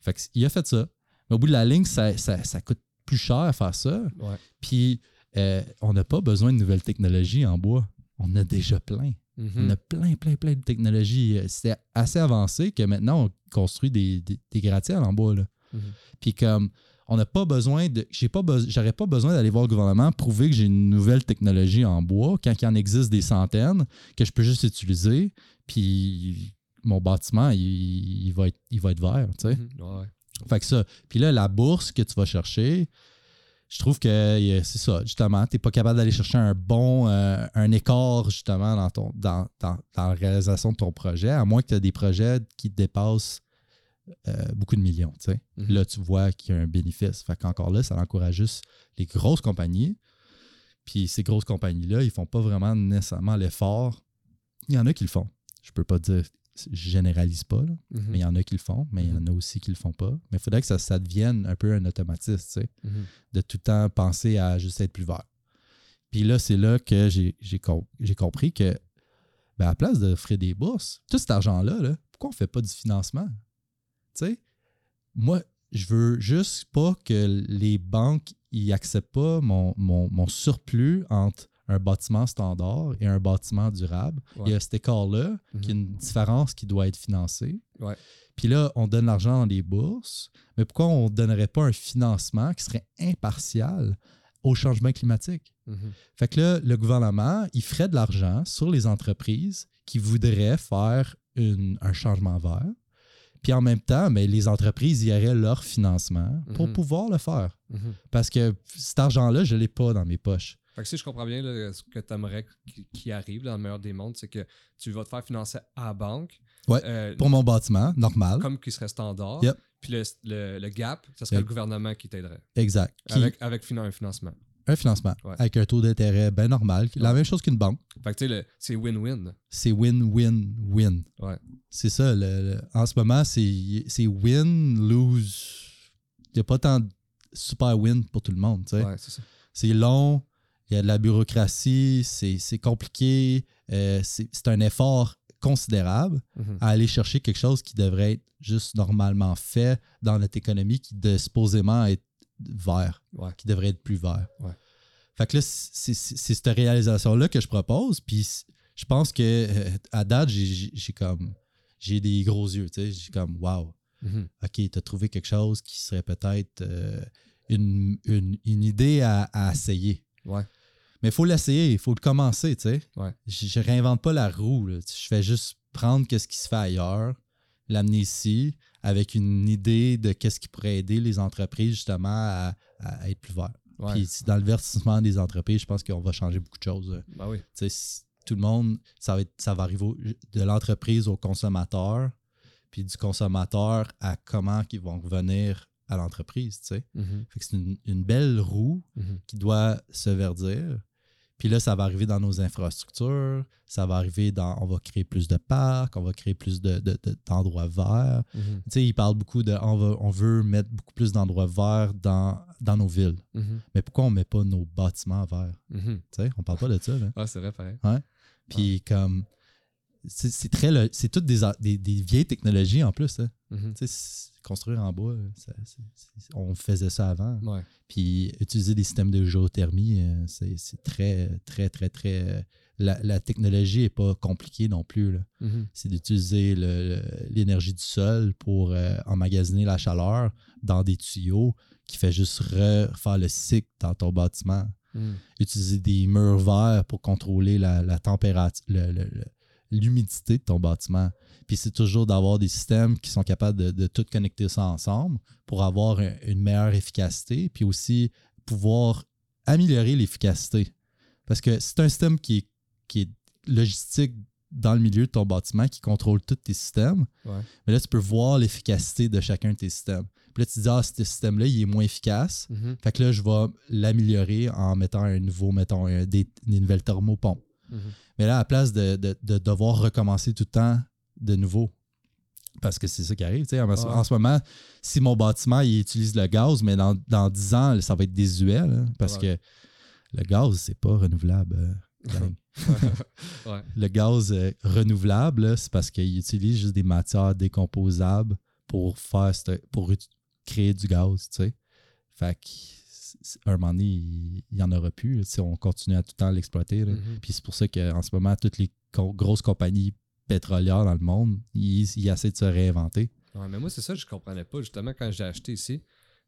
Fait que, il a fait ça. Mais au bout de la ligne, ça, ça- ça coûte plus cher à faire ça. Ouais. Puis, euh, on n'a pas besoin de nouvelles technologies en bois. On a déjà plein. Mhm. On a plein, plein, plein de technologies. Euh, C'est assez avancé que maintenant, on construit des, des, des gratte-ciels en bois. là. Mhm. Puis comme on n'a pas besoin de. J'ai pas. J'aurais pas besoin d'aller voir le gouvernement prouver que j'ai une nouvelle technologie en bois quand il en existe des centaines, que je peux juste utiliser. Puis mon bâtiment, il, il va, être, il va être vert. Tu sais. Mhm. Ouais. Fait que ça. Puis là, la bourse que tu vas chercher, je trouve que c'est ça, justement. Tu n'es pas capable d'aller chercher un bon, euh, un écart, justement, dans, ton, dans, dans, dans la réalisation de ton projet, à moins que tu aies des projets qui te dépassent euh, beaucoup de millions. Mhm. Là, tu vois qu'il y a un bénéfice. Fait qu'encore là, ça encourage juste les grosses compagnies. Puis ces grosses compagnies-là, ils font pas vraiment nécessairement l'effort. Il y en a qui le font. Je peux pas dire je généralise pas, là, Mhm. mais il y en a qui le font, mais il y en a aussi qui le font pas. Mais il faudrait que ça, ça devienne un peu un automatisme, Mhm. de tout le temps penser à juste être plus vert. Puis là, c'est là que j'ai j'ai com- j'ai compris que, ben, à la place d'offrir des bourses, tout cet argent-là, là, pourquoi on fait pas du financement? Sais, moi, je veux juste pas que les banques ils acceptent pas mon, mon, mon surplus entre un bâtiment standard et un bâtiment durable. Ouais. Il y a cet écart-là, Mhm. qui est une différence qui doit être financée. Ouais. Puis là, on donne l'argent dans les bourses, mais pourquoi on ne donnerait pas un financement qui serait impartial au changement climatique? Mhm. Fait que là, le gouvernement, il ferait de l'argent sur les entreprises qui voudraient faire une- un changement vert. Puis en même temps, mais les entreprises y auraient leur financement pour Mhm. pouvoir le faire. Mhm. Parce que cet argent-là, je ne l'ai pas dans mes poches. Fait que si je comprends bien, là, ce que tu aimerais qui arrive dans le meilleur des mondes, c'est que tu vas te faire financer à la banque. Ouais, euh, Pour mon bâtiment, normal. comme qui serait standard. Yep. Puis le, le- le gap, ça serait Yep. le gouvernement qui t'aiderait. Exact. Qui- Avec, avec finan- un financement. Un financement Ouais. avec un taux d'intérêt bien normal. La même chose qu'une banque. Fait que tu sais, le- c'est win-win. C'est win-win-win. Ouais. C'est ça. le- le- en ce moment, c'est c'est win-lose. Il n'y a pas tant de super win pour tout le monde. c'est long, il y a de la bureaucratie, c'est compliqué, euh, c'est un effort considérable Mhm. à aller chercher quelque chose qui devrait être juste normalement fait dans notre économie qui de supposément être vert, Ouais. qui devrait être plus vert. Ouais. Fait que là, c'est cette réalisation-là que je propose, puis je pense que euh, à date, j'ai- comme j'ai des gros yeux, tu sais, j'ai comme wow. Mhm. OK, tu as trouvé quelque chose qui serait peut-être euh, une, une- une idée à, à essayer. Ouais. Mais il faut l'essayer, il faut le commencer, tu sais. Ouais. Je, je réinvente pas la roue. là. Je fais juste prendre ce qui se fait ailleurs, l'amener ici avec une idée de qu'est-ce qui pourrait aider les entreprises justement à, à être plus verts. Ouais. Puis dans le verdissement des entreprises, je pense qu'on va changer beaucoup de choses. Ben oui. Tu sais, si tout le monde, ça va, être, ça va arriver au- de l'entreprise au consommateur, puis du consommateur à comment ils vont revenir à l'entreprise, tu sais. Fait que c'est une, une belle roue Mhm. qui doit se verdir. Puis là, ça va arriver dans nos infrastructures, ça va arriver dans, on va créer plus de parcs, on va créer plus de- de- de- d'endroits verts. Mhm. Tu sais, il parle beaucoup de, on, va- on veut mettre beaucoup plus d'endroits verts dans, dans nos villes. Mhm. Mais pourquoi on met pas nos bâtiments verts? Mhm. Tu sais, on parle pas de ça, là. Ah, c'est vrai, pareil. Puis comme c'est très c'est toutes des, a- des, des vieilles technologies en plus. hein. Mhm. Tu sais, c'est- construire en bois, ça- on faisait ça avant. Ouais. Puis utiliser des systèmes de géothermie, euh, c'est très, très, très, très. euh, La, la technologie n'est pas compliquée non plus. Mhm. C'est d'utiliser l'énergie du sol pour euh, emmagasiner la chaleur dans des tuyaux qui fait juste refaire le cycle dans ton bâtiment Mhm. utiliser des murs verts pour contrôler la, la température, le- le- le- l'humidité de ton bâtiment. Puis c'est toujours d'avoir des systèmes qui sont capables de, de tout connecter ça ensemble pour avoir un- une meilleure efficacité, puis aussi pouvoir améliorer l'efficacité. Parce que c'est un système qui est, qui est logistique dans le milieu de ton bâtiment, qui contrôle tous tes systèmes. Ouais. Mais là, tu peux voir l'efficacité de chacun de tes systèmes. Puis là, tu te dis, ah, ce système-là, il est moins efficace. Mhm. Fait que là, je vais l'améliorer en mettant un nouveau, mettons, un- des, des nouvelles thermopompes. Mhm. Mais là, à la place de, de- de devoir recommencer tout le temps de nouveau, parce que c'est ça qui arrive, tu sais, en, Ouais. en ce moment, si mon bâtiment, il utilise le gaz, mais dans, dans 10 ans, ça va être désuet, là, parce Ouais. que le gaz, c'est pas renouvelable. euh, (laughs) ouais. le gaz euh, renouvelable, c'est parce qu'il utilise juste des matières décomposables pour faire pour créer du gaz, tu sais. Fait que un moment donné, il n'y en aura plus si on continue à tout le temps l'exploiter. Mhm. Puis c'est pour ça qu'en ce moment, toutes les co- grosses compagnies pétrolières dans le monde, ils, ils essaient de se réinventer. Ouais, mais moi, c'est ça que je comprenais pas, justement, quand j'ai acheté ici.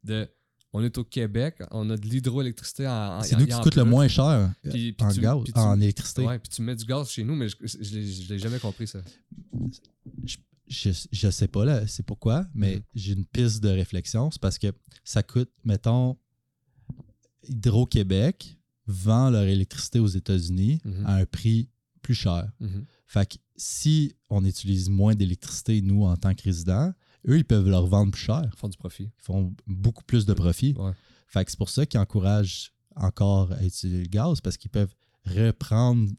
De, on est au Québec, on a de l'hydroélectricité en, C'est nous qui coûte le moins cher euh, Puis- puis en tu- gaz, puis tu- en électricité. Ouais, puis tu mets du gaz chez nous, mais je, je, je l'ai- je jamais compris, ça. je, je sais pas là, c'est pourquoi, mais Mhm. j'ai une piste de réflexion. C'est parce que ça coûte, mettons, Hydro-Québec vend leur électricité aux États-Unis Mhm. à un prix plus cher. Mhm. Fait que si on utilise moins d'électricité, nous, en tant que résidents, eux, ils peuvent leur vendre plus cher. Ils font du profit. Ils font beaucoup plus de profit. Ouais. Fait que c'est pour ça qu'ils encouragent encore à utiliser le gaz parce qu'ils peuvent reprendre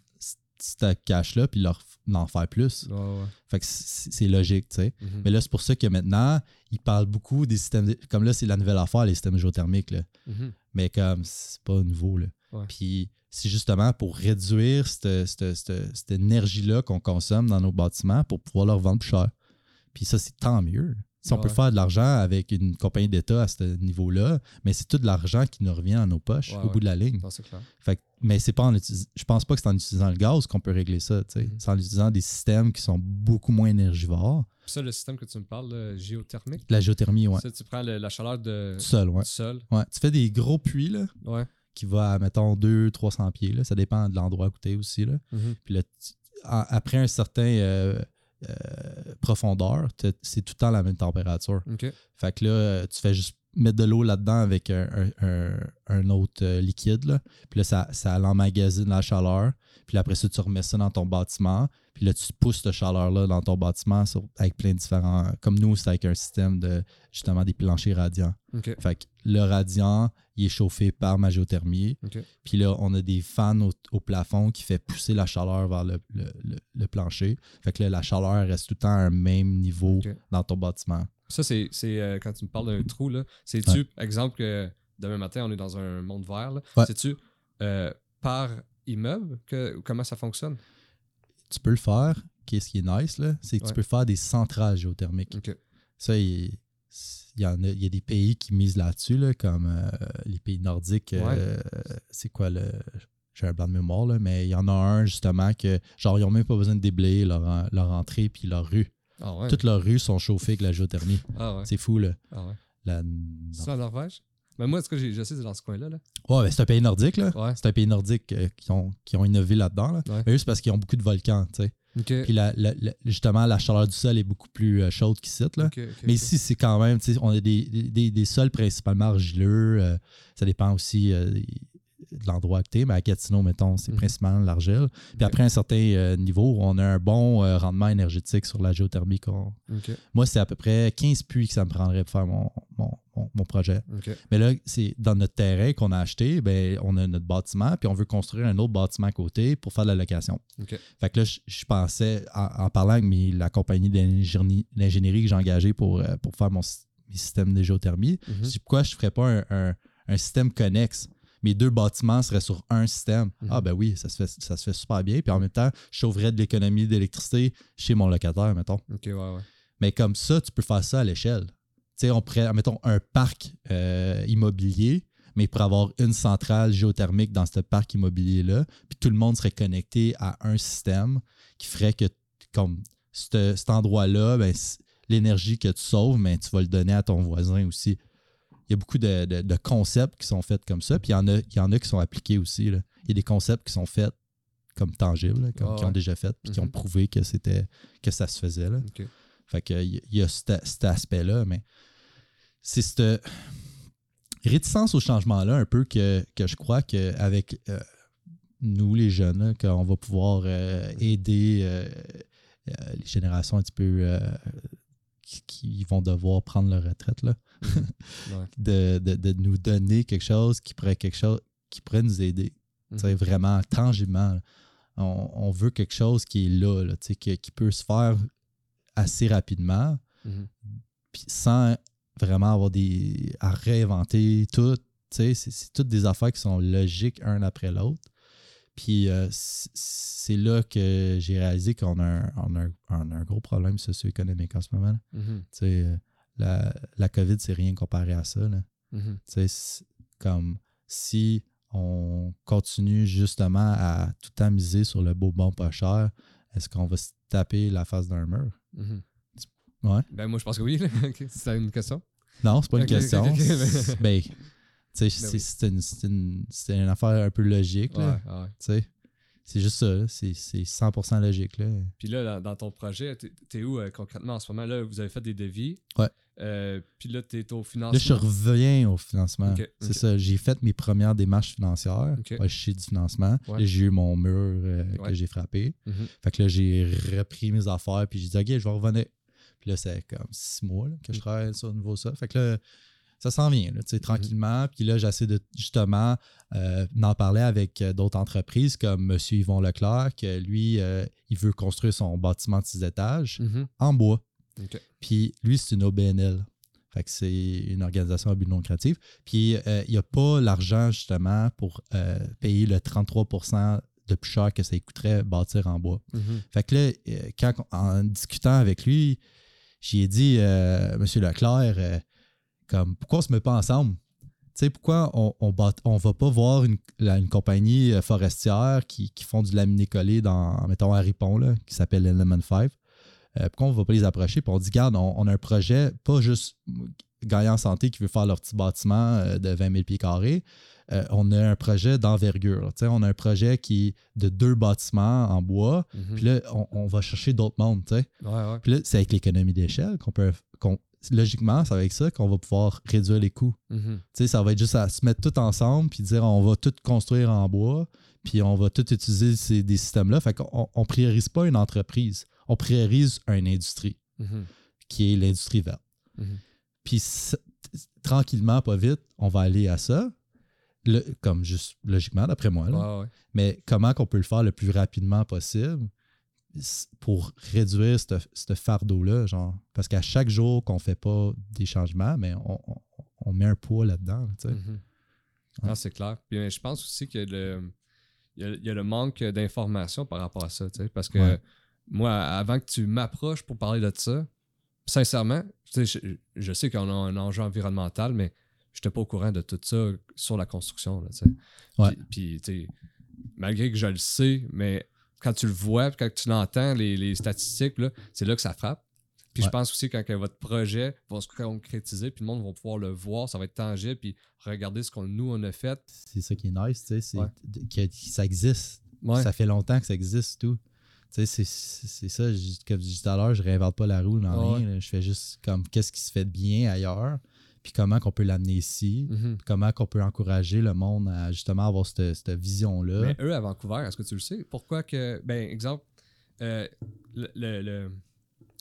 ce cash-là, puis leur en faire plus. Ouais. Fait que c'est logique, tu sais. Mhm. Mais là, c'est pour ça que maintenant, ils parlent beaucoup des systèmes. de- Comme là, c'est la nouvelle affaire, les systèmes géothermiques. Là. Mhm. Mais comme, c'est pas nouveau. Là. Ouais. Puis c'est justement pour réduire cette, cette- cette- cette énergie-là qu'on consomme dans nos bâtiments pour pouvoir leur vendre plus cher. Puis ça, c'est tant mieux. Si on peut Ouais. faire de l'argent avec une compagnie d'État à ce niveau-là, mais c'est tout de l'argent qui nous revient à nos poches Ouais, au ouais. bout de la ligne. Non, clair. Fait que- mais c'est pas en je pense pas que c'est en utilisant le gaz qu'on peut régler ça. tu sais. Mhm. C'est en utilisant des systèmes qui sont beaucoup moins énergivores. Ça, le système que tu me parles, le géothermique, La géothermie, ouais. ça, tu prends le- la chaleur de, ouais. du sol. ouais. Tu fais des gros puits là, Ouais. qui vont à, mettons, 200-300 pieds. Là. Ça dépend de l'endroit à côté aussi. Là. Mhm. Puis là, tu- après un certain euh, euh, profondeur, c'est tout le temps la même température. Fait que là, tu fais juste mettre de l'eau là-dedans avec un, un- autre euh, liquide. Là. Puis là, ça, ça l'emmagasine la chaleur. Puis là, après ça, tu remets ça dans ton bâtiment. Puis là, tu pousses cette chaleur-là dans ton bâtiment sur- avec plein de différents. Comme nous, c'est avec un système de justement des planchers radiants. Fait que le radiant, il est chauffé par ma géothermie. Puis là, on a des fans au, au plafond qui fait pousser la chaleur vers le, le- le- le plancher. Fait que là, la chaleur reste tout le temps à un même niveau dans ton bâtiment. Ça, c'est euh, quand tu me parles d'un trou, là. C'est-tu, exemple, que demain matin, on est dans un monde vert, là. Ouais. C'est-tu euh, par immeuble que comment ça fonctionne? Tu peux le faire. Qu'est-ce qui est nice, là, c'est que Ouais. tu peux faire des centrales géothermiques. Ça, il, il y en a, il y a des pays qui misent là-dessus, là, comme euh, les pays nordiques. euh, c'est quoi le. J'ai un blanc de mémoire, là, mais il y en a un justement que, genre, ils n'ont même pas besoin de déblayer leur, leur entrée puis leur rue. Ah ouais. Toutes leurs rues sont chauffées avec la géothermie. Ah ouais. C'est fou, là. Ah. La- C'est en Norvège? Mais moi, en tout cas, j'ai- je sais, c'est dans ce coin-là. Là. Ouais, ben, c'est un pays nordique, là. Ouais. C'est un pays nordique euh, qui, ont, qui ont innové là-dedans. Là. Ouais. Mais eux, c'est parce qu'ils ont beaucoup de volcans, tu sais. Puis la- la- la- justement, la chaleur du sol est beaucoup plus euh, chaude qu'ici, là. Mais ici, c'est quand même, tu sais, on a des, des, des sols principalement argileux. euh, ça dépend aussi euh, l'endroit que tu es, mais à Gatineau, mettons, c'est Mhm. principalement de l'argile. Puis après un certain euh, niveau, on a un bon euh, rendement énergétique sur la géothermie. Moi, c'est à peu près 15 puits que ça me prendrait pour faire mon, mon, mon- mon projet. Mais là, c'est dans notre terrain qu'on a acheté, ben, on a notre bâtiment, puis on veut construire un autre bâtiment à côté pour faire de la location. Fait que là, je, je pensais, en, en parlant avec mes- la compagnie d'ingénierie que j'ai engagée pour, euh, pour faire mon, mes systèmes de géothermie, Mhm. je dis pourquoi je ne ferais pas un, un- un système connexe? Mes deux bâtiments seraient sur un système. Mhm. Ah, ben oui, ça se, fait, ça se fait super bien. Puis en même temps, je sauverais de l'économie d'électricité chez mon locataire, mettons. OK, ouais, ouais. Mais comme ça, tu peux faire ça à l'échelle. Tu sais, on pourrait, mettons, un parc euh, immobilier, mais pour avoir une centrale géothermique dans ce parc immobilier-là, puis tout le monde serait connecté à un système qui ferait que, comme cet, endroit-là, ben, l'énergie que tu sauves, ben, tu vas le donner à ton voisin aussi. Il y a beaucoup de, de- de concepts qui sont faits comme ça, puis il y en a, il y en a qui sont appliqués aussi. là. Il y a des concepts qui sont faits comme tangibles, là, comme, qui ont déjà fait, puis qui ont Mhm. prouvé que c'était que ça se faisait. Là. Fait que il y a cet, cet aspect-là, mais c'est cette réticence au changement-là un peu que, que je crois qu'avec euh, nous, les jeunes, qu'on va pouvoir euh, aider euh, les générations un petit peu qui, vont devoir prendre leur retraite, là, Ouais. (laughs) de, de- de nous donner quelque chose qui pourrait quelque chose qui pourrait nous aider. Mhm. vraiment, tangiblement. On, on veut quelque chose qui est là, qui, qui peut se faire assez rapidement, Mhm. puis sans vraiment avoir des à réinventer tout. C'est toutes des affaires qui sont logiques un après l'autre. Puis euh, c'est là que j'ai réalisé qu'on a un, on a un- on a un gros problème socio-économique en ce moment. Mhm. Sais, euh, la, la COVID, c'est rien comparé à ça. là. Mhm. Tu sais, c'est comme si on continue justement à tout le temps miser sur le beau bon pas cher, est-ce qu'on va se taper la face d'un mur? Mhm. Ouais. Ben, moi, je pense que oui. (laughs) C'est une question? Non, c'est pas une question. ben, c'est oui. une, une- affaire un peu logique. là, Ouais. C'est juste ça, c'est c'est 100% logique. Là. Puis là, dans, dans ton projet, t'es- où euh, concrètement en ce moment? Là, vous avez fait des devis. Ouais. Euh, puis là, t'es au financement. Là, je reviens au financement. C'est ça. J'ai fait mes premières démarches financières. Ok. Ouais, je suis du financement. J'ai eu mon mur euh, que j'ai frappé. Mhm. Fait que là, j'ai repris mes affaires. Puis j'ai dit, OK, je vais revenir. Puis là, c'est comme six mois là, que je travaille sur le niveau ça. Fait que là, ça s'en vient, là, tu sais, tranquillement. Puis là, j'essaie de justement euh, d'en parler avec euh, d'autres entreprises comme M. Yvon Leclerc, que lui, euh, il veut construire son bâtiment de six étages Mhm. en bois. Puis lui, c'est une OBNL. Fait que c'est une organisation à but non lucratif. Puis euh, il n'y a pas l'argent justement pour payer le 33% de plus cher que ça coûterait bâtir en bois. Mhm. Fait que là, quand, en discutant avec lui, j'ai dit, Monsieur Leclerc, comme, pourquoi on se met pas ensemble? Tu sais, pourquoi on on, bat- on va pas voir une, une compagnie euh, forestière qui, qui font du laminé collé dans, mettons, à Ripon, là, qui s'appelle Element 5? Euh, pourquoi on va pas les approcher? Puis on dit, garde, on, on a un projet, pas juste gagnant en santé qui veut faire leur petit bâtiment euh, de 20 000 pieds carrés. Euh, on a un projet d'envergure. On a un projet qui est de deux bâtiments en bois. Mhm. Puis là, on, on va chercher d'autres mondes. Ouais, ouais. Puis là, c'est avec l'économie d'échelle qu'on peut. qu'on- logiquement, c'est avec ça qu'on va pouvoir réduire les coûts. Tu sais, ça va être juste à se mettre tout ensemble puis dire on va tout construire en bois, puis on va tout utiliser ces, des systèmes-là. Fait qu'on on priorise pas une entreprise, on priorise une industrie Mhm. qui est l'industrie verte. Mhm. Puis tranquillement, pas vite, on va aller à ça. Le- comme juste logiquement, d'après moi. là. Ouais. Mais comment qu'on peut le faire le plus rapidement possible? Pour réduire ce fardeau-là, genre. Parce qu'à chaque jour qu'on fait pas des changements, mais on, on- on met un poids là-dedans. tu sais. Mhm. C'est clair. Puis je pense aussi que le, il y, a, il y a le manque d'informations par rapport à ça. tu sais, Parce que Ouais. moi, avant que tu m'approches pour parler de ça, sincèrement, tu sais, je, je sais qu'on a un enjeu environnemental, mais je n'étais pas au courant de tout ça sur la construction. Là, tu sais. Ouais. Puis, puis, tu sais, malgré que je le sais, mais quand tu le vois, puis quand tu l'entends, les, les statistiques, c'est là que ça frappe. Puis je pense aussi quand que votre projet va se concrétiser, puis le monde va pouvoir le voir, ça va être tangible, puis regarder ce qu'on nous on a fait. C'est ça qui est nice, tu sais, c'est Ouais. que ça existe. Ouais. Ça fait longtemps que ça existe, tout. Tu sais, c'est- ça, je- comme je disais tout à l'heure, je réinvente pas la roue dans rien. là. Je fais juste comme qu'est-ce qui se fait de bien ailleurs, puis comment qu'on peut l'amener ici, Mhm. comment qu'on peut encourager le monde à justement avoir cette, cette vision-là. Mais eux, à Vancouver, est-ce que tu le sais? Pourquoi que. Ben, exemple, euh, le, le- le-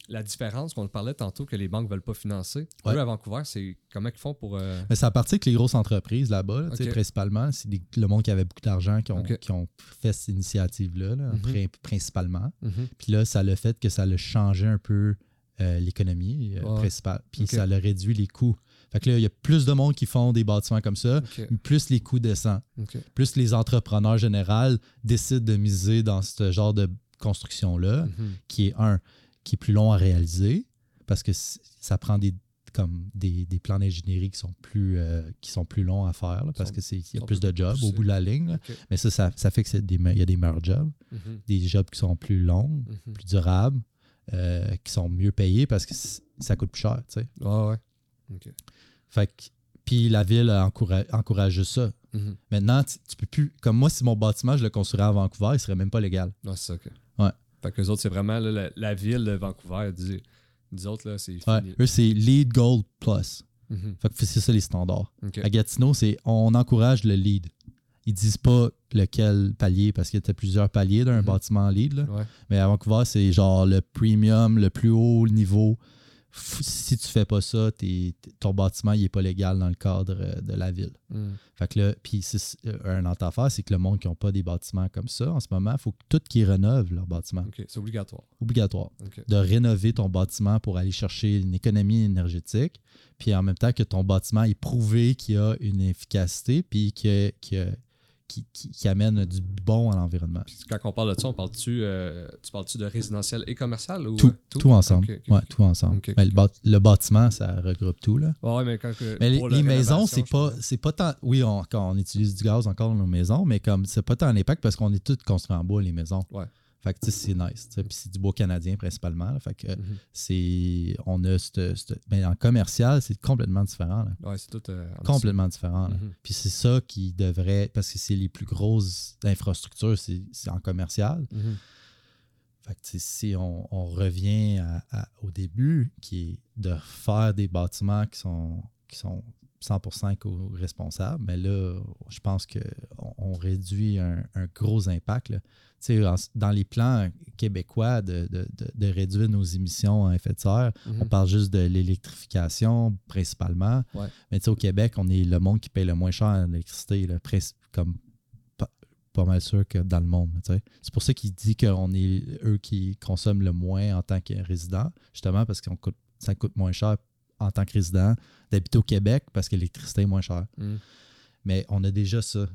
la différence qu'on parlait tantôt que les banques veulent pas financer. Ouais. Eux, à Vancouver, c'est comment ils font pour. euh, Mais à partir que les grosses entreprises là-bas, là, principalement, c'est le monde qui avait beaucoup d'argent qui ont, Ok. qui ont fait cette initiative-là, là, Mhm. pri- principalement. mhm. Puis là, ça l'a fait que ça a changé un peu euh, l'économie euh, Ouais. principale. Puis ça l'a réduit les coûts. Fait que là, il y a plus de monde qui font des bâtiments comme ça, plus les coûts descendent. Plus les entrepreneurs généraux décident de miser dans ce genre de construction-là, Mhm. qui est un, qui est plus long à réaliser, parce que ça prend des comme des, des plans d'ingénierie qui sont plus euh, qui sont plus longs à faire là, parce Sont- que c'est y a plus de jobs au bout de la ligne. Mais ça, ça, ça fait que c'est des me- il y a des meilleurs jobs, Mhm. des jobs qui sont plus longs, Mhm. plus durables, euh, qui sont mieux payés parce que ça coûte plus cher, tu sais. Ouais, ouais. Fait que puis la ville encourage juste ça. Mhm. Maintenant, tu, tu peux plus. Comme moi, si mon bâtiment, je le construirais à Vancouver, il serait même pas légal. C'est ça, ok. Ouais. Fait que les autres, c'est vraiment là, la, la ville de Vancouver. Dis, dis autres, là, c'est Ouais. Eux, c'est Lead Gold Plus. Mhm. Fait que c'est ça les standards. À Gatineau, c'est on encourage le lead. Ils disent pas lequel palier parce qu'il y a plusieurs paliers d'un Mhm. bâtiment lead. là. Ouais. Mais à Vancouver, c'est genre le premium, le plus haut niveau. Si tu fais pas ça, t'es- ton bâtiment il est pas légal dans le cadre euh, de la ville. Mhm. Fait que là, puis euh, un autre affaire, c'est que le monde qui n'a pas des bâtiments comme ça, en ce moment, il faut que tout qui rénovent leur bâtiment. C'est obligatoire. Obligatoire. De rénover ton bâtiment pour aller chercher une économie énergétique, puis en même temps que ton bâtiment est prouvé qu'il a une efficacité, puis que, que- qui, qui- qui amène du bon à l'environnement. Quand on parle de ça, on parle-tu, euh, tu parles-tu de résidentiel et commercial ou Tout, euh, tout, ensemble. Ouais, tout ensemble. Le, bât- le bâtiment, ça regroupe tout. Là. Ouais, mais quand que- Mais les, maisons, c'est pas, c'est pas tant. Oui, on, quand on utilise du gaz encore dans nos maisons, mais comme c'est pas tant un impact parce qu'on est tous construits en bois, les maisons. Ouais. Fait que c'est nice. Puis c'est du bois canadien principalement. là. fait que Mhm. c'est. On a cette. cette- mais en commercial, c'est complètement différent. là. Ouais, c'est tout. euh, en Complètement différent. Mhm. Puis c'est ça qui devrait. Parce que c'est les plus grosses infrastructures, c'est en commercial. Mhm. Fait que, si on, on revient à- à- au début, qui est de faire des bâtiments qui sont, qui sont 100% co-responsable, mais là, je pense qu'on on réduit un, un gros impact. là. Tu sais, en- dans les plans québécois de, de- de- de réduire nos émissions à effet de serre, Mhm. on parle juste de l'électrification principalement. Ouais. Mais tu sais, au Québec, on est le monde qui paye le moins cher l'électricité, là, pres- comme pas, pas mal sûr que dans le monde. tu sais. C'est pour ça qu'il dit qu'on est eux qui consomment le moins en tant que résident, justement parce que ça coûte moins cher en tant que résident d'habiter au Québec parce que l'électricité est moins chère. Mhm. Mais on a déjà ça.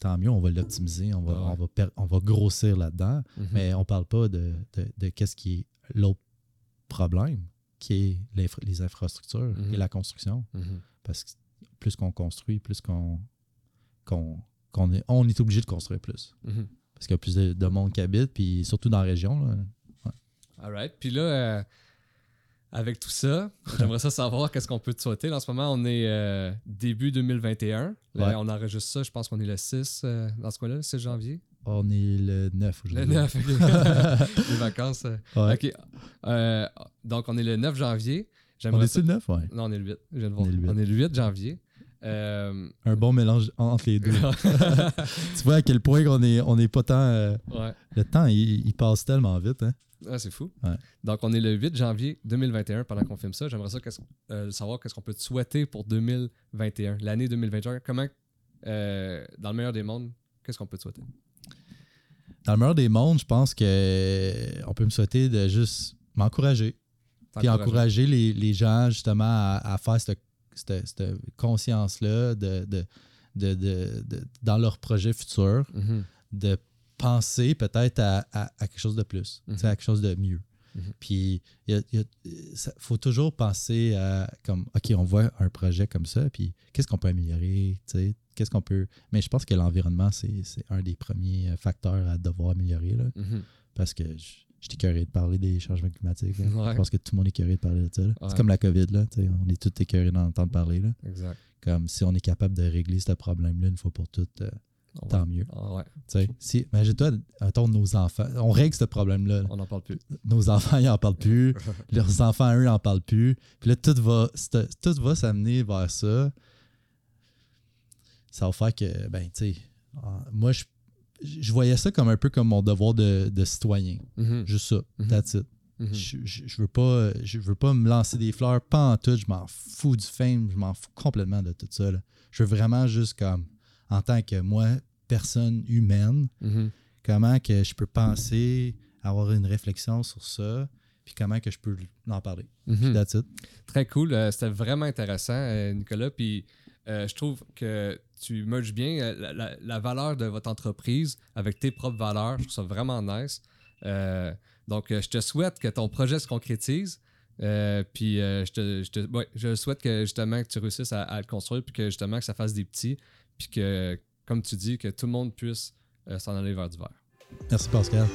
Tant mieux, on va l'optimiser, on va, Ah ouais. on, va on va grossir là-dedans. Mhm. Mais on parle pas de, de, de qu'est-ce qui est l'autre problème, qui est les infrastructures Mhm. et la construction. Mhm. Parce que plus qu'on construit, plus qu'on est, on est obligé de construire plus. Mhm. Parce qu'il y a plus de, de monde qui habite, puis surtout dans la région. là. All right. Puis là, euh, avec tout ça, (laughs) j'aimerais ça savoir qu'est-ce qu'on peut te souhaiter. Là, en ce moment, on est euh, début 2021. Là, Ouais. On enregistre ça, je pense qu'on est le 6 euh, dans ce coin-là, le 6 janvier. On est le 9 Le aujourd'hui. 9, ok. (laughs) Les vacances. Ouais. OK. Euh, donc, on est le 9 janvier. On J'aimerais est-tu le 9? Ouais. Non, on est le 8. Je viens de On est le 8. On est le 8 janvier. Euh, Un bon mélange entre les deux. (laughs) tu vois à quel point on est, on est pas tant. euh, ouais. le temps, il, il passe tellement vite. Hein? Ah, c'est fou. Ouais. Donc, on est le 8 janvier 2021 pendant qu'on filme ça. J'aimerais ça euh, savoir qu'est-ce qu'on peut te souhaiter pour 2021, l'année 2021. Comment, dans le meilleur des mondes, qu'est-ce qu'on peut te souhaiter? Dans le meilleur des mondes, je pense que on peut me souhaiter de juste m'encourager. Puis encourager les, les gens justement à, à faire cette, cette- cette conscience-là de, de, de- de- dans leur projet futur, Mhm. de penser peut-être à, à- à quelque chose de plus, Mhm. à quelque chose de mieux. Mhm. Puis il faut toujours penser à comme OK, on voit un projet comme ça, puis qu'est-ce qu'on peut améliorer, qu'est-ce qu'on peut. Mais je pense que l'environnement, c'est un des premiers euh, facteurs à devoir améliorer. Là, parce que je je suis écœuré de parler des changements climatiques. Ouais. Je pense que tout le monde est écœuré de parler de ça. Ouais. C'est comme la COVID, là. On est tous écœurés d'en entendre parler. Là. Exact. Comme si on est capable de régler ce problème-là une fois pour toutes, euh, tant mieux. Ah ouais. Si, imagine-toi, attends, nos enfants. On règle ce problème-là. là. on n'en parle plus. Nos enfants, ils n'en parlent plus. (laughs) Leurs enfants, eux, n'en parlent plus. Puis là, tout va, tout va s'amener vers ça. Ça va faire que, ben, tu sais, moi, je, je voyais ça comme un peu comme mon devoir de, de citoyen. Mhm. Juste ça. Mhm. That's it. Mhm. Je, je, je veux pas, je veux pas me lancer des fleurs, pas en tout. Je m'en fous du fame. Je m'en fous complètement de tout ça. là. Je veux vraiment juste comme, en tant que moi, personne humaine, Mhm. comment que je peux penser, avoir une réflexion sur ça, puis comment que je peux en parler. That's it. Très cool. Euh, C'était vraiment intéressant, euh, Nicolas. Puis euh, je trouve que tu merges bien euh, la, valeur de votre entreprise avec tes propres valeurs. Je trouve ça vraiment nice. Euh, donc, je te souhaite que ton projet se concrétise. Puis je, te, souhaite que justement tu réussisses à, à le construire, puis que justement que ça fasse des petits, puis que, comme tu dis, que tout le monde puisse s'en aller vers du vert. Merci Pascal.